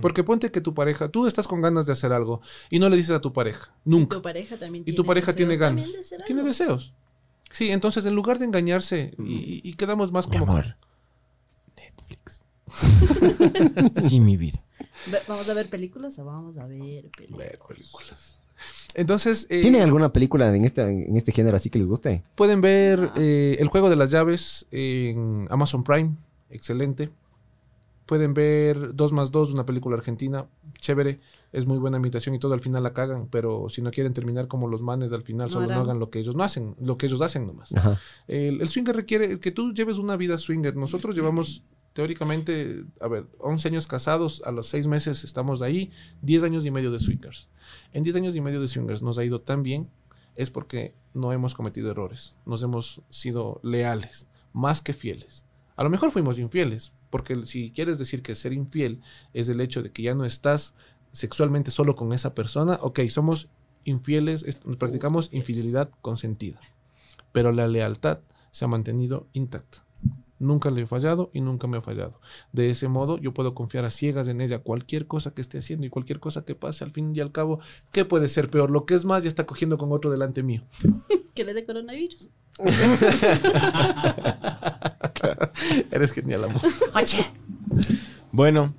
Porque ponte que tu pareja, tú estás con ganas de hacer algo y no le dices a tu pareja, nunca. Tu pareja también Y tu pareja tiene ganas. también de hacer Tiene deseos. Sí, entonces en lugar de engañarse y, y- y quedamos más Mi como... amor. Sí, mi vida. ¿Vamos a ver películas o vamos a ver Ver películas? Entonces, eh, ¿Tienen alguna película en este, en este género así que les guste? pueden ver eh, El Juego de las Llaves en Amazon Prime. Excelente. Pueden ver 2 más 2, una película argentina. Chévere. Es muy buena imitación y todo. Al final la cagan. Pero si no quieren terminar como los manes al final, No solo no hagan lo que ellos no hacen. Lo que ellos hacen nomás. Ajá. El, el swinger requiere que tú lleves una vida swinger. Nosotros llevamos teóricamente, a ver, 11 años casados, a los 6 meses estamos ahí, 10 años y medio de swingers. En 10 años y medio de swingers nos ha ido tan bien, es porque no hemos cometido errores, nos hemos sido leales, más que fieles. A lo mejor fuimos infieles, porque si quieres decir que ser infiel es el hecho de que ya no estás sexualmente solo con esa persona, ok, somos infieles, es- practicamos infidelidad consentida pero la lealtad se ha mantenido intacta. Nunca le he fallado y nunca me ha fallado. De ese modo yo puedo confiar a ciegas en ella cualquier cosa que esté haciendo y cualquier cosa que pase al fin y al cabo, ¿qué puede ser peor? Lo que es más ya está cogiendo con otro delante mío. Que le dé coronavirus. Eres genial, amor. Bueno,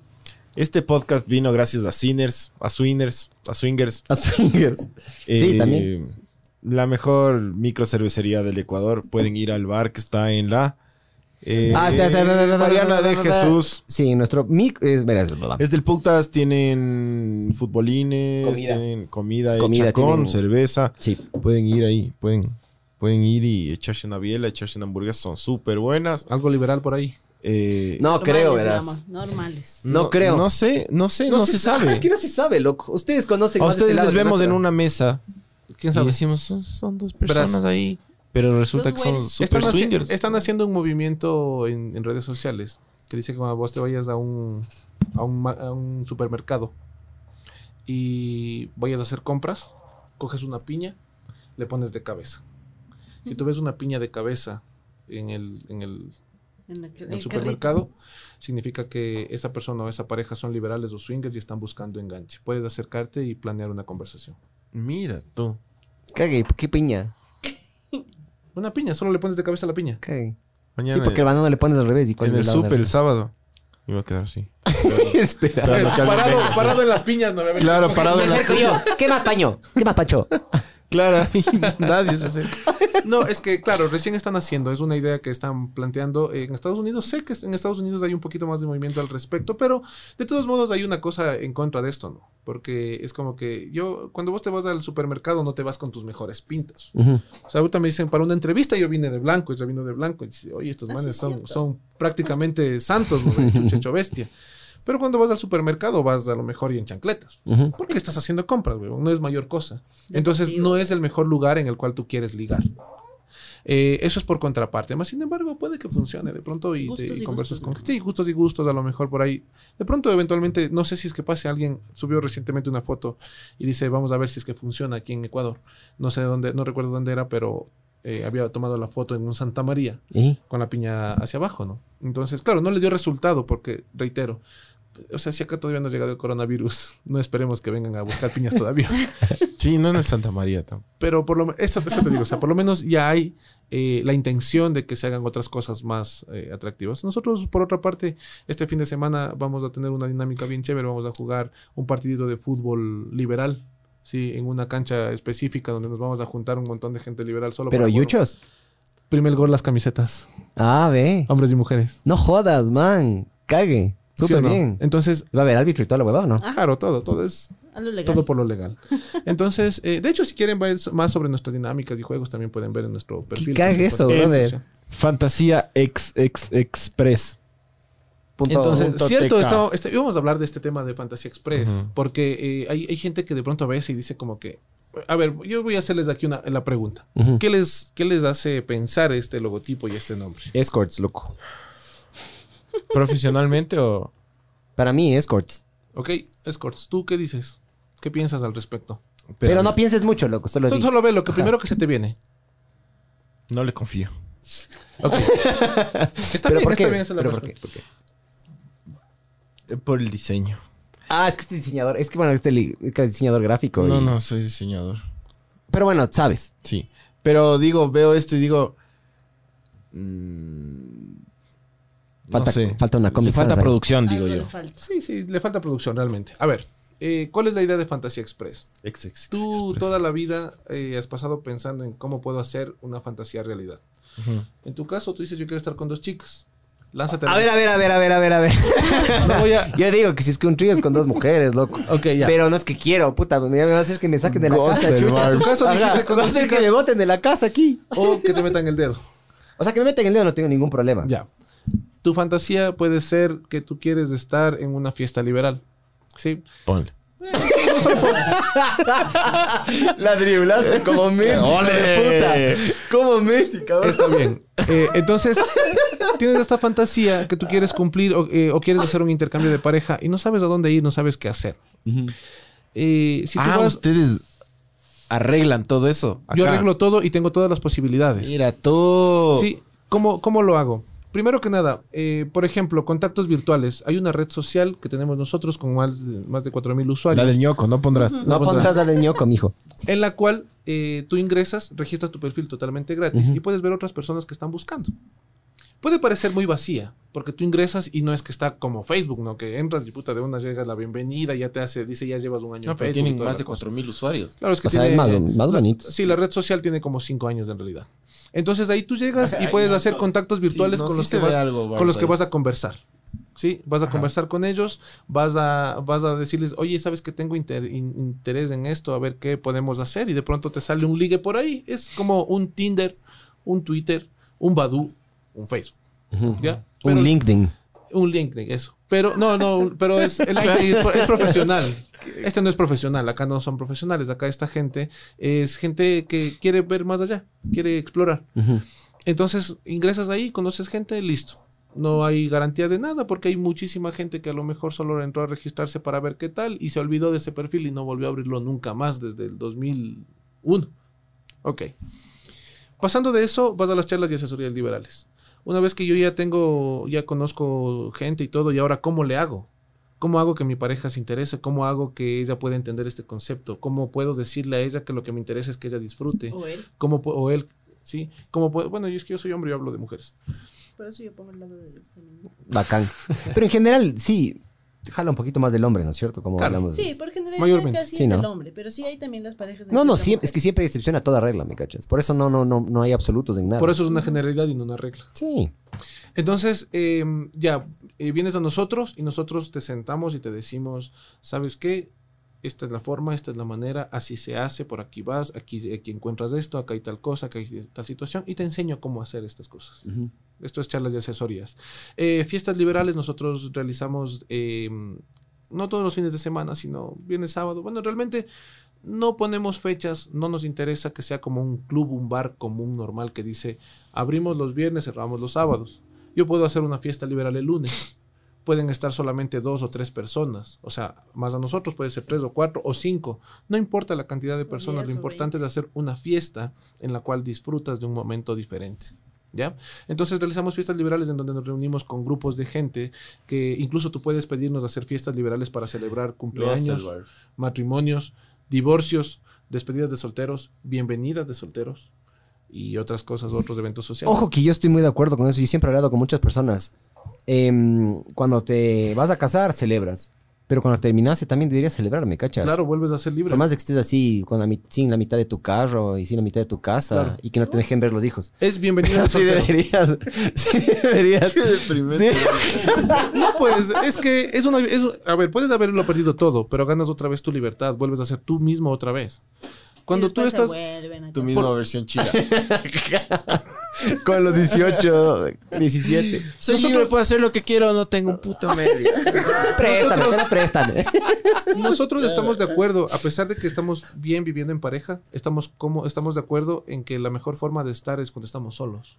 este podcast vino gracias a Sinners, a Swingers, a Swingers. A swingers. Sí, Eh, también. La mejor microcervecería del Ecuador. Pueden ir al bar que está en la eh, Ah, Mariana de. Jesús. Sí, nuestro mic es, mira, es verdad. Es del Puctas, tienen futbolines, Comida. tienen comida, Comida, hecha con tienen- cerveza. Sí. Pueden ir ahí, pueden, pueden ir y echarse una biela, echarse una hamburguesa, son súper buenas. Algo liberal por ahí. Eh, No creo, Normales, verás. Normales. no creo. No sé, no sé, no, se, sabe. Es que no se sabe, loco. Ustedes conocen A más ustedes este les vemos en una mesa ¿Quién y sabe? decimos, son, son dos personas Verás. ahí. Pero resulta que son super Están, haci- swingers. están haciendo un movimiento en, en redes sociales que dice que cuando vos te vayas a un, a un, ma- a un supermercado y vayas a hacer compras, coges una piña, le pones de cabeza. Si tú ves una piña de cabeza en el, en el, En, la- en el el carrito. supermercado, significa que esa persona o esa pareja son liberales o swingers y están buscando enganche. Puedes acercarte y planear una conversación. Mira tú. Cague, ¿qué piña? Una piña, solo le pones de cabeza a la piña. Mañana Sí, porque el banano le pones al revés. Y cuál en el súper el sábado. Me iba a quedar así. Espera. Parado, parado en las piñas, no me había- Claro, parado en Me las yo. ¿Qué más, Paño? ¿Qué más, Pacho? Claro, y nadie se acerca. No, es que, claro, recién están haciendo, es una idea que están planteando en Estados Unidos. Sé que en Estados Unidos hay un poquito más de movimiento al respecto, pero de todos modos hay una cosa en contra de esto, ¿no? Porque es como que yo, cuando vos te vas al supermercado, no te vas con tus mejores pintas. O sea, ahorita me dicen, para una entrevista yo vine de blanco, yo vino de blanco. Y dice, oye, estos Ah, manes es son, son prácticamente santos, ¿no? Chucha hecho bestia. Pero cuando vas al supermercado vas a lo mejor y en chancletas. Porque estás haciendo compras, weón. No es mayor cosa. Entonces no es el mejor lugar en el cual tú quieres ligar. Eh, eso es por contraparte. Más sin embargo, puede que funcione de pronto y, Gustos te- y y conversas gustos, con Sí, gustos y gustos, a lo mejor por ahí. De pronto, eventualmente, no sé si es que pase alguien, subió recientemente una foto y dice, vamos a ver si es que funciona aquí en Ecuador. No sé dónde, no recuerdo dónde era, pero eh, había tomado la foto en un Santa María ¿Y? con la piña hacia abajo, ¿no? Entonces, claro, no le dio resultado porque, reitero, o sea, si acá todavía no ha llegado el coronavirus, no esperemos que vengan a buscar piñas todavía. Sí, no en el Santa María tampoco. Pero por lo eso, eso te digo, o sea, por lo menos ya hay eh, la intención de que se hagan otras cosas más eh, atractivas. Nosotros, por otra parte, este fin de semana vamos a tener una dinámica bien chévere, vamos a jugar un partidito de fútbol liberal. Sí, en una cancha específica donde nos vamos a juntar un montón de gente liberal solo Pero para yuchos. Primer gol las camisetas, Ah, ve. hombres y mujeres. No jodas, man. Cague. ¿Sí Súper no? bien. Entonces, Va a haber árbitro y todo lo huevado, ¿no? claro, todo, todo es A lo legal. todo por lo legal. Entonces, eh, de hecho, si quieren ver más sobre nuestras dinámicas y juegos, también pueden ver en nuestro perfil. cague eso, brother? Fantasía ex, ex, express. Punto- Entonces, punto cierto, este- íbamos a hablar de este tema de Fantasy Express, porque eh, hay, hay gente que de pronto ve y dice como que, a ver, yo voy a hacerles aquí una la pregunta. ¿Qué les, ¿Qué les hace pensar este logotipo y este nombre? Escorts, loco. ¿Profesionalmente o...? Para mí, escorts. Ok, Escorts, ¿tú qué dices? ¿Qué piensas al respecto? Pero no pienses mucho, loco. Solo Solo, di. solo ve lo que primero que se te viene. No le confío. Ok. está ¿Pero bien, por está qué? bien, esa es la ¿Pero por qué? Eh, Por el diseño. Ah, es que este diseñador... Es que, bueno, este es que es diseñador gráfico. No, y- no, soy diseñador. Pero bueno, sabes. Sí. Pero digo, veo esto y digo... mm, Falta, no sé. falta una Le Comic falta Sans ahí. producción, digo Algo yo. le falta. Sí, sí, le falta producción realmente. A ver, eh, ¿cuál es la idea de Fantasía Express? Ex, ex, Tú express. toda la vida eh, has pasado pensando en cómo puedo hacer una fantasía realidad. En tu caso, tú dices, yo quiero estar con dos chicas. Lánzate. A ver, a ver, a ver, a ver, a ver, a ver. No voy a... Yo digo que si es que un trío es con dos mujeres, loco. Ok, ya. Pero no es que quiero, puta. Me va a hacer que me saquen de la casa, chucha. En tu caso Ajá, con va a que me boten de la casa aquí. O que te metan el dedo. O sea, que me meten el dedo no tengo ningún problema. Ya. Tu fantasía puede ser que tú quieres estar en una fiesta liberal. ¿Sí? Ponle. La driblaste como Messi. ¡Ole! puta. Como Messi, cabrón. Está bien. Eh, entonces, tienes esta fantasía que tú quieres cumplir o, eh, o quieres hacer un intercambio de pareja y no sabes a dónde ir, no sabes qué hacer. Eh, si tú ah, vas, ustedes arreglan todo eso. yo arreglo todo y tengo todas las posibilidades. Mira, tú. Sí, ¿cómo, cómo lo hago? Primero que nada, eh, por ejemplo, contactos virtuales. Hay una red social que tenemos nosotros con más de, más de 4.000 usuarios. La del ñoco, no pondrás. No No pondrás. pondrás la de ñoco, mijo. en la cual eh, tú ingresas, registras tu perfil totalmente gratis y puedes ver otras personas que están buscando. Puede parecer muy vacía, porque tú ingresas y no es que está como Facebook, ¿no? Que entras y puta de una llegas la bienvenida, ya te hace, dice ya llevas un año No, en pero Facebook. tienen más de cosa. 4.000 usuarios. Claro, es que O sea, tiene- es más, más bonito. Sí, la red social tiene como 5 años en realidad. Entonces ahí tú llegas y puedes hacer contactos virtuales no, con, sí los que vas, algo, con los que vas a conversar. ¿Sí? Vas a conversar con ellos, vas a, vas a decirles, oye, ¿sabes que tengo inter- in- interés en esto? A ver qué podemos hacer. Y de pronto te sale un ligue por ahí. Es como un Tinder, un Twitter, un Badoo, un Facebook. ¿Ya? Pero- Un LinkedIn. un LinkedIn, eso. Pero no, no, pero es, el LinkedIn es, pro- es profesional. Este no es profesional, acá no son profesionales, acá esta gente es gente que quiere ver más allá, quiere explorar. Entonces ingresas ahí, conoces gente, listo. No hay garantía de nada porque hay muchísima gente que a lo mejor solo entró a registrarse para ver qué tal y se olvidó de ese perfil y no volvió a abrirlo nunca más desde el 2001. Ok. Pasando de eso, vas a las charlas y asesorías liberales. Una vez que yo ya tengo, ya conozco gente y todo, y ahora, ¿cómo le hago? ¿Cómo hago que mi pareja se interese? ¿Cómo hago que ella pueda entender este concepto? ¿Cómo puedo decirle a ella que lo que me interesa es que ella disfrute? O él. ¿Cómo o él, ¿sí? ¿Cómo puedo? Bueno, yo es que yo soy hombre y hablo de mujeres. Por eso yo pongo el lado del femenino. Bacán. Pero en general, sí, jala un poquito más del hombre, ¿no es cierto? Como Claro. hablamos de- Sí, por generalidad Mayormente. casi Sí, es ¿no? del hombre, pero sí hay también las parejas. No, no, siempre, es que siempre hay excepción a toda regla, ¿me cachas? Por eso no, no, no, no hay absolutos en nada. Por eso es una generalidad y no una regla. Sí. Entonces, eh, ya, eh, vienes a nosotros y nosotros te sentamos y te decimos, ¿sabes qué? Esta es la forma, esta es la manera, así se hace, por aquí vas, aquí, aquí encuentras esto, acá hay tal cosa, acá hay tal situación, y te enseño cómo hacer estas cosas. Ujú. Esto es charlas de asesorías. Eh, fiestas liberales nosotros realizamos eh, no todos los fines de semana, sino viernes, sábado. Bueno, realmente no ponemos fechas, no nos interesa que sea como un club, un bar común normal que dice abrimos los viernes, cerramos los sábados. Yo puedo hacer una fiesta liberal el lunes. Pueden estar solamente dos o tres personas. O sea, más a nosotros puede ser tres o cuatro o cinco. No importa la cantidad de personas, lo importante es hacer una fiesta en la cual disfrutas de un momento diferente. ¿Ya? Entonces realizamos fiestas liberales en donde nos reunimos con grupos de gente que incluso tú puedes pedirnos hacer fiestas liberales para celebrar cumpleaños, matrimonios, divorcios, despedidas de solteros, bienvenidas de solteros y otras cosas, otros eventos sociales. Ojo que yo estoy muy de acuerdo con eso. Yo siempre he hablado con muchas personas. Em, cuando te vas a casar, celebras. Pero cuando terminaste también deberías celebrar, ¿me cachas? Claro, vuelves a ser libre. Por más de que estés así, con la, sin la mitad de tu carro y sin la mitad de tu casa Claro. y que no te dejen ver los hijos. Es bienvenido al Sí deberías. Sí deberías. Sí. No, pues es que es una. es- a ver, puedes haberlo perdido todo, pero ganas otra vez tu libertad, vuelves a ser tú mismo otra vez. Cuando Y tú estás. vuelven a Tu misma versión chida. Con los 18, 17. Soy libre, puedo hacer lo que quiero, no tengo un puto medio. Préstame, Nosotros- préstame. Nosotros estamos de acuerdo, a pesar de que estamos bien viviendo en pareja, estamos como estamos de acuerdo en que la mejor forma de estar es cuando estamos solos.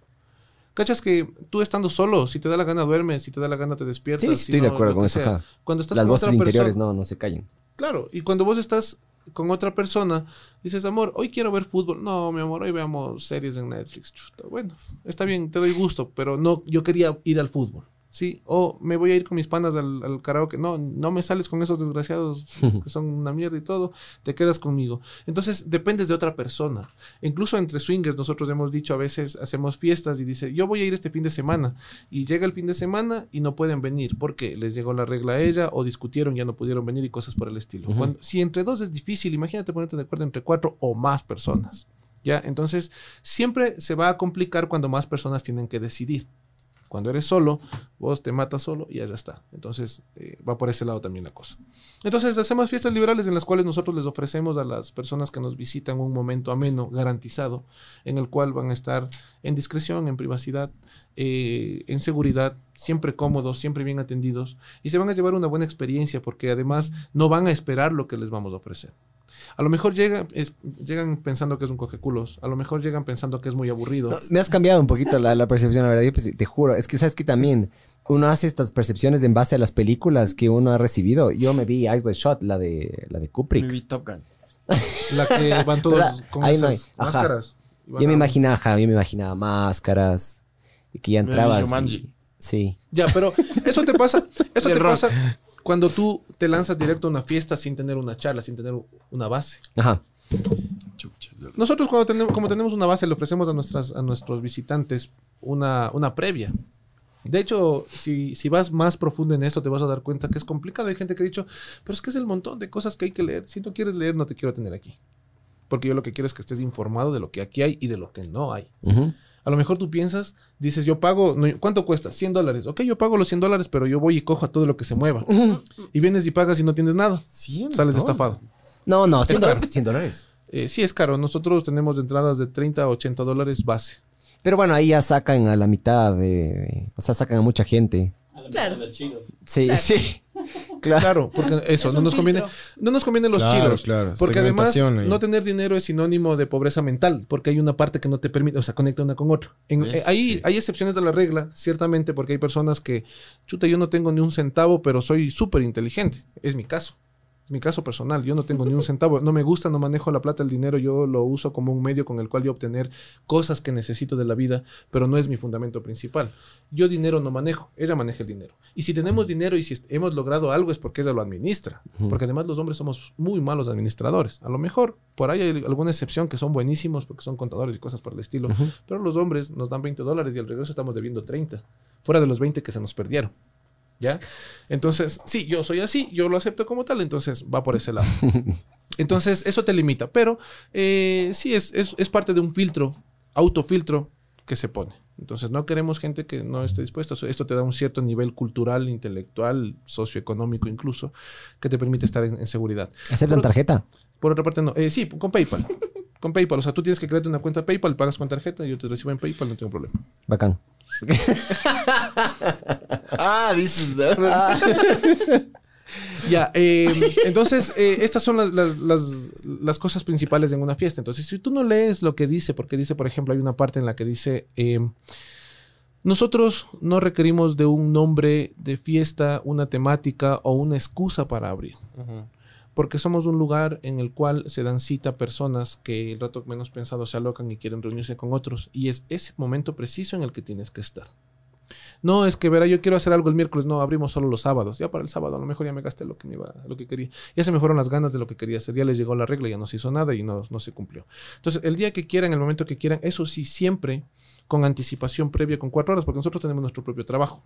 ¿Cachas que tú estando solo, si te da la gana duermes, si te da la gana te despiertas? Sí, si estoy de acuerdo con eso. Cuando estás Las con voces otra interiores persona, no, no se callan. Claro, y cuando vos estás con otra persona, dices, amor, hoy quiero ver fútbol. No, mi amor, hoy veamos series en Netflix. Bueno, está bien, te doy gusto, pero no, yo quería ir al fútbol. Sí, o me voy a ir con mis panas al, al karaoke. No, no me sales con esos desgraciados que son una mierda y todo. Te quedas conmigo. Entonces dependes de otra persona. Incluso entre swingers nosotros hemos dicho a veces hacemos fiestas y dice yo voy a ir este fin de semana y llega el fin de semana y no pueden venir porque les llegó la regla a ella o discutieron ya no pudieron venir y cosas por el estilo. Cuando- si entre dos es difícil, imagínate ponerte de acuerdo entre cuatro o más personas. ¿Ya? Entonces, siempre se va a complicar cuando más personas tienen que decidir. Cuando eres solo, vos te matas solo y ya está. Entonces, eh, va por ese lado también la cosa. Entonces, hacemos fiestas liberales en las cuales nosotros les ofrecemos a las personas que nos visitan un momento ameno, garantizado, en el cual van a estar en discreción, en privacidad, eh, en seguridad, siempre cómodos, siempre bien atendidos y se van a llevar una buena experiencia porque además no van a esperar lo que les vamos a ofrecer. A lo mejor llegan, es- llegan pensando que es un cogeculos, a lo mejor llegan pensando que es muy aburrido. No, me has cambiado un poquito la, la percepción, la verdad. Yo pues, te juro, es que sabes que también uno hace estas percepciones en base a las películas que uno ha recibido. Yo me vi Ice White Shot, la de, la de Kubrick. vi Top Gun. La que van todos con no hay, máscaras. Yo me imaginaba, ajá, yo me imaginaba máscaras y que ya entrabas. Y- sí. Ya, pero eso te pasa, eso te rock. pasa cuando tú te lanzas directo a una fiesta sin tener una charla, sin tener una base. Ajá. Chucha, Nosotros cuando tenemos, como tenemos una base, le ofrecemos a, nuestras, a nuestros visitantes una, una previa. De hecho, si, si vas más profundo en esto, te vas a dar cuenta que es complicado. Hay gente que ha dicho, pero es que es el montón de cosas que hay que leer. Si no quieres leer, no te quiero tener aquí. Porque yo lo que quiero es que estés informado de lo que aquí hay y de lo que no hay. Ujú. A lo mejor tú piensas, dices, yo pago, no, ¿cuánto cuesta? 100 dólares. Ok, yo pago los 100 dólares, pero yo voy y cojo a todo lo que se mueva. Y vienes y pagas y no tienes nada. Cien Sales dólares. estafado. No, no, 100 caro. dólares. 100 dólares. Eh, sí, es caro. Nosotros tenemos de entradas de 30 a 80 dólares base. Pero bueno, ahí ya sacan a la mitad de... O sea, sacan a mucha gente. A la Claro. mitad de chidos. Sí, Claro. sí. Claro. Claro, porque eso, Es no nos conviene, no nos convienen los Claro, claro, Porque además, no tener dinero es sinónimo de pobreza mental, porque hay una parte que no te permite, o sea, conecta una con otra. En- Pues eh, ahí sí. hay excepciones de la regla, ciertamente, porque hay personas que, chuta, yo no tengo ni un centavo, pero soy súper inteligente. Es mi caso. Mi caso personal, yo no tengo ni un centavo, no me gusta, no manejo la plata, el dinero, yo lo uso como un medio con el cual yo obtener cosas que necesito de la vida, pero no es mi fundamento principal. Yo dinero no manejo, ella maneja el dinero. Y si tenemos dinero y si hemos logrado algo es porque ella lo administra, porque además los hombres somos muy malos administradores. A lo mejor por ahí hay alguna excepción que son buenísimos porque son contadores y cosas por el estilo, pero los hombres nos dan 20 dólares y al regreso estamos debiendo 30, fuera de los 20 que se nos perdieron. ¿Ya? Entonces, sí, yo soy así, yo lo acepto como tal, entonces va por ese lado. Entonces, eso te limita, pero eh, sí es, es, es parte de un filtro, autofiltro que se pone. Entonces, no queremos gente que no esté dispuesta. Esto te da un cierto nivel cultural, intelectual, socioeconómico incluso, que te permite estar en, en seguridad. ¿Aceptan tarjeta? Por otra parte, no. Eh, sí, con PayPal. Con PayPal. O sea, tú tienes que crearte una cuenta PayPal, pagas con tarjeta, yo te recibo en PayPal, no tengo problema. Bacán. Ah, dices. Ya, eh, entonces, eh, estas son las, las- las- las cosas principales en una fiesta. Entonces, si tú no lees lo que dice, porque dice, por ejemplo, hay una parte en la que dice, eh, nosotros no requerimos de un nombre de fiesta, una temática o una excusa para abrir. Porque somos un lugar en el cual se dan cita personas que el rato menos pensado se alocan y quieren reunirse con otros. Y es ese momento preciso en el que tienes que estar. No, es que verá, yo quiero hacer algo el miércoles, no, abrimos solo los sábados. Ya para el sábado a lo mejor ya me gasté lo que me iba, lo que quería. Ya se me fueron las ganas de lo que quería hacer. Ya les llegó la regla, ya no se hizo nada y no, no se cumplió. Entonces, el día que quieran, el momento que quieran, eso sí, siempre con anticipación previa, con cuatro horas, porque nosotros tenemos nuestro propio trabajo.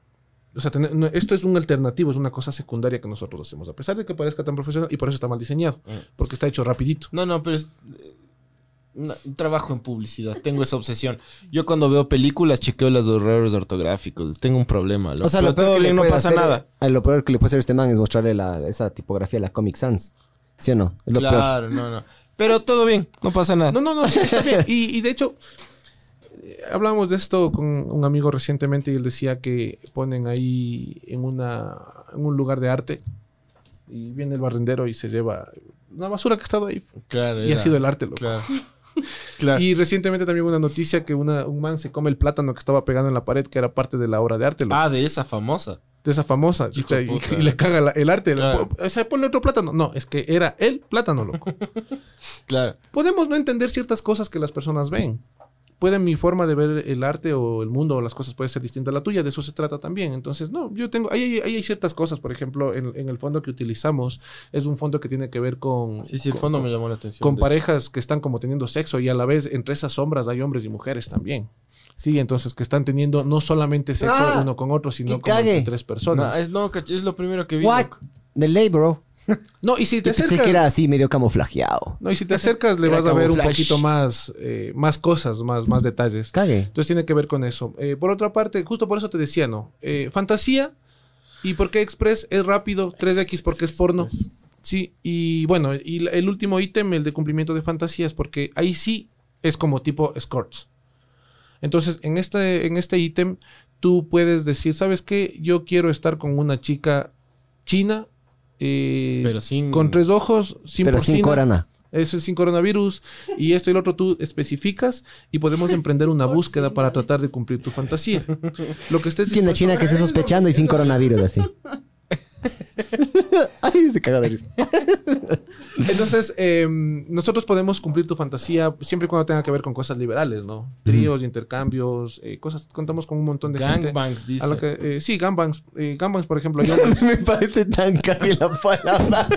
O sea, tener- no, esto es un alternativo, es una cosa secundaria que nosotros hacemos, a pesar de que parezca tan profesional y por eso está mal diseñado, porque está hecho rapidito. No, no, pero es. eh, no, trabajo en publicidad, tengo esa obsesión. Yo cuando veo películas chequeo los errores ortográficos, tengo un problema. loco. O sea, lo peor todo que le bien, no puede pasa hacer- nada. Lo peor que le puede hacer este man es mostrarle la, esa tipografía de la Comic Sans. ¿Sí o no? Es lo peor. Claro, no, no. Pero todo bien, no pasa nada. No, no, no, sí, está bien. Y, y de hecho, hablamos de esto con un amigo recientemente y él decía que ponen ahí en, una, en un lugar de arte y viene el barrendero y se lleva una basura que ha estado ahí Claro, y ha sido el arte, loco. Claro. claro. Y recientemente también hubo una noticia que una- un man se come el plátano que estaba pegado en la pared, que era parte de la obra de arte, loco. Ah, de esa famosa. de esa famosa. Y, le caga la- el arte. Claro. O sea, ponle otro plátano. No, es que era el plátano, loco. Claro. Podemos no entender ciertas cosas que las personas ven. Puede mi forma de ver el arte o el mundo o las cosas puede ser distinta a la tuya, de eso se trata también. Entonces, no, yo tengo, ahí hay, ahí hay ciertas cosas, por ejemplo, en, en el fondo que utilizamos, es un fondo que tiene que ver con, Sí, sí, el con- fondo con- me llamó la atención. con parejas que están como teniendo sexo y a la vez entre esas sombras hay hombres y mujeres también. Sí, entonces que están teniendo no solamente sexo Ah, uno con otro, sino que como entre cague. tres personas. No, es, no, es lo primero que vi. What? ley, bro. No, y si te pensé acercas, que era así, medio camuflajeado. no, y si te acercas le Era vas a ver un poquito más, eh, más cosas, más, más detalles. Cague. Entonces tiene que ver con eso. Eh, por otra parte, justo por eso te decía, ¿no? Eh, fantasía. ¿Y por qué Express es rápido? 3X porque es porno. Sí, y bueno, y el último ítem, el de cumplimiento de fantasía, es porque ahí sí es como tipo escorts. Entonces, en este, en este ítem, tú puedes decir, ¿sabes qué? Yo quiero estar con una chica china. Eh, Pero sin- Con tres ojos, sin Pero sin porcina, corona. eso es sin coronavirus. Y esto y lo otro tú especificas y podemos emprender una búsqueda para tratar de cumplir tu fantasía. Lo que estés dispuesto- china que esté sospechando y sin coronavirus, así. Ay, se caga de risa. Entonces, eh, nosotros podemos cumplir tu fantasía siempre y cuando tenga que ver con cosas liberales, ¿no? Tríos, intercambios, eh, cosas. Contamos con un montón de gente. Gangbangs, dice. A lo que, eh, sí, gangbangs. Eh, gangbangs, por ejemplo. yo- Me parece tan cague la palabra.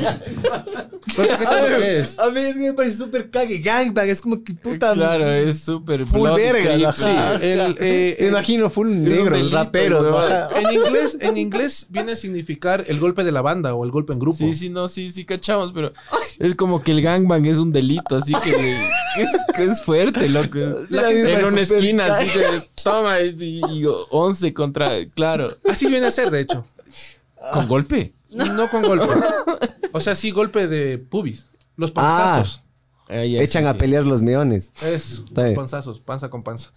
¿Pero te cachas lo que es? A mí es que me parece súper cague. Gangbang, es como que puta. Claro, es súper Full verga, sí. el, eh, Me imagino full negros, delito, raperos. weón. ajá. en inglés, en inglés viene a significar el golpe de la banda o el golpe en grupo. Sí, sí, no, sí, sí, cachamos, pero es como que el gangbang es un delito, así que, que es, que es fuerte, loco. La gente en una esquina, así que toma y, y 11 contra, claro. Así viene a ser, de hecho. ¿Con golpe? No con golpe. O sea, sí, golpe de pubis. Los panzazos. Ahí, ahí, Echan sí, a sí. pelear los meones. Eso, panzazos, panza con panza.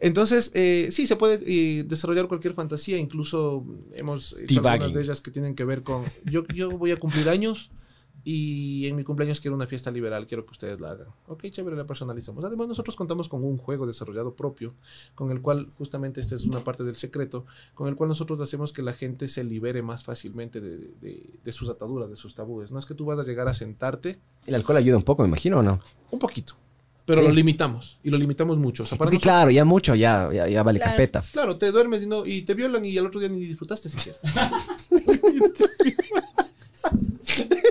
Entonces, eh, sí, se puede eh, desarrollar cualquier fantasía. Incluso hemos hecho algunas de ellas que tienen que ver con... Yo, yo voy a cumplir años Y en mi cumpleaños quiero una fiesta liberal, quiero que ustedes la hagan. Ok, chévere, la personalizamos. Además, nosotros contamos con un juego desarrollado propio, con el cual, justamente, esta es una parte del secreto, con el cual nosotros hacemos que la gente se libere más fácilmente de, de- de sus ataduras, de sus tabúes. No es que tú vas a llegar a sentarte El alcohol ayuda un poco, me imagino, ¿o no? un poquito, pero Sí. lo limitamos, y lo limitamos mucho. O sea, para que nosotros- claro, ya mucho, ya, ya, ya vale Claro. carpeta. Claro, te duermes y, no, y te violan y al otro día ni disfrutaste siquiera.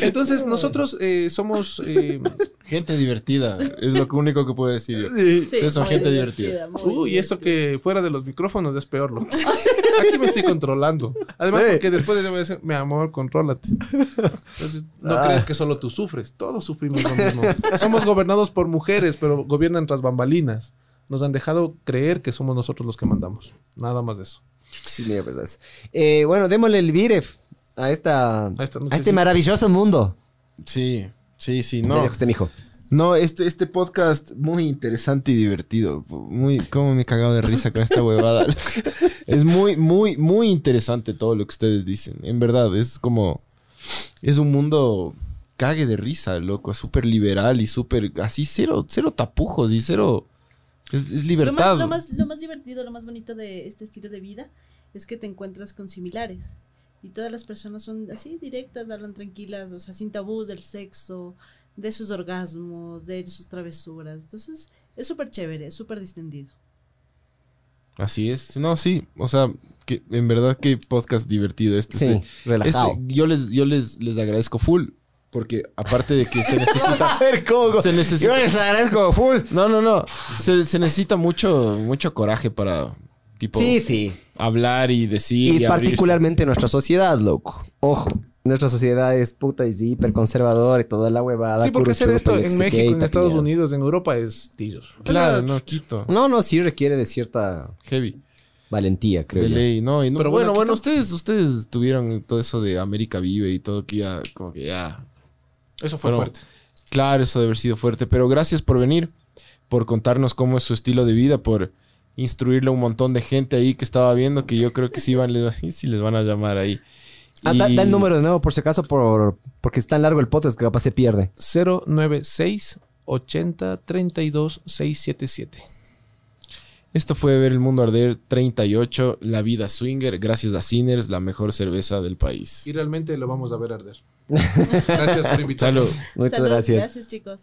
Entonces, nosotros eh, somos... eh, Gente divertida. Es lo único que puedo decir yo. Sí, Ustedes son gente divertida. muy uy, eso divertida. que fuera de los micrófonos es peor, loco. Aquí me estoy controlando. Además, Sí. porque después de voy a decir, mi amor, contrólate. Entonces, no Ah. creas que solo tú sufres. Todos sufrimos lo mismo. Somos gobernados por mujeres, pero gobiernan tras bambalinas. Nos han dejado creer que somos nosotros los que mandamos. Nada más de eso. Sí, mira, verdad. Eh, bueno, démosle el viref a, esta, A esta a este maravilloso mundo. Sí, sí, sí. No. Usted, mijo. no este, este podcast muy interesante y divertido. Muy, cómo me he cagado de risa con esta huevada. es muy, muy, muy interesante todo lo que ustedes dicen. En verdad, es como... Es un mundo cague de risa, loco. Súper liberal y súper... Así, cero, cero tapujos y cero... Es, es Lo libertad. más, lo, más, lo más divertido, lo más bonito de este estilo de vida es que te encuentras con similares. Y todas las personas son así directas, hablan tranquilas, o sea, sin tabús del sexo, de sus orgasmos, de sus travesuras. Entonces, es súper chévere, es súper distendido. Así es. No, sí. O sea, que en verdad qué podcast divertido este. Sí, este- relajado. este- yo les, yo les, les agradezco full. Porque aparte de que se necesita. ver, ¿cómo? se necesita. Yo les agradezco full. No, no, no. Se, se necesita mucho, mucho coraje para tipo Sí, sí. hablar y decir. Y y abrirse. particularmente nuestra sociedad, loco. Ojo. Nuestra sociedad es puta y hiper conservadora y toda la huevada. Sí, porque hacer esto en México, en Estados. Unidos, en Europa es tillos. Claro, no, quito. No, no, sí requiere de cierta Heavy. valentía, creo De yo. ley, no. Y no- Pero bueno, bueno, ustedes, ustedes tuvieron todo eso de América Vive y todo que ya, como que ya. Eso fue Pero- fuerte. Claro, eso debe haber sido fuerte. Pero gracias por venir, por contarnos cómo es su estilo de vida, por instruirle a un montón de gente ahí que estaba viendo que yo creo que sí, van, les, sí les van a llamar ahí. Ah, da, Y- da el número de nuevo, por si acaso, por, porque es tan largo el podcast que capaz se pierde. 096 80 32 677. Esto fue Ver el Mundo Arder 38, La Vida Swinger, gracias a Sinners, la mejor cerveza del país. Y realmente lo vamos a ver arder. Gracias por invitarnos. Salud. Muchas Salud, gracias. Gracias, chicos.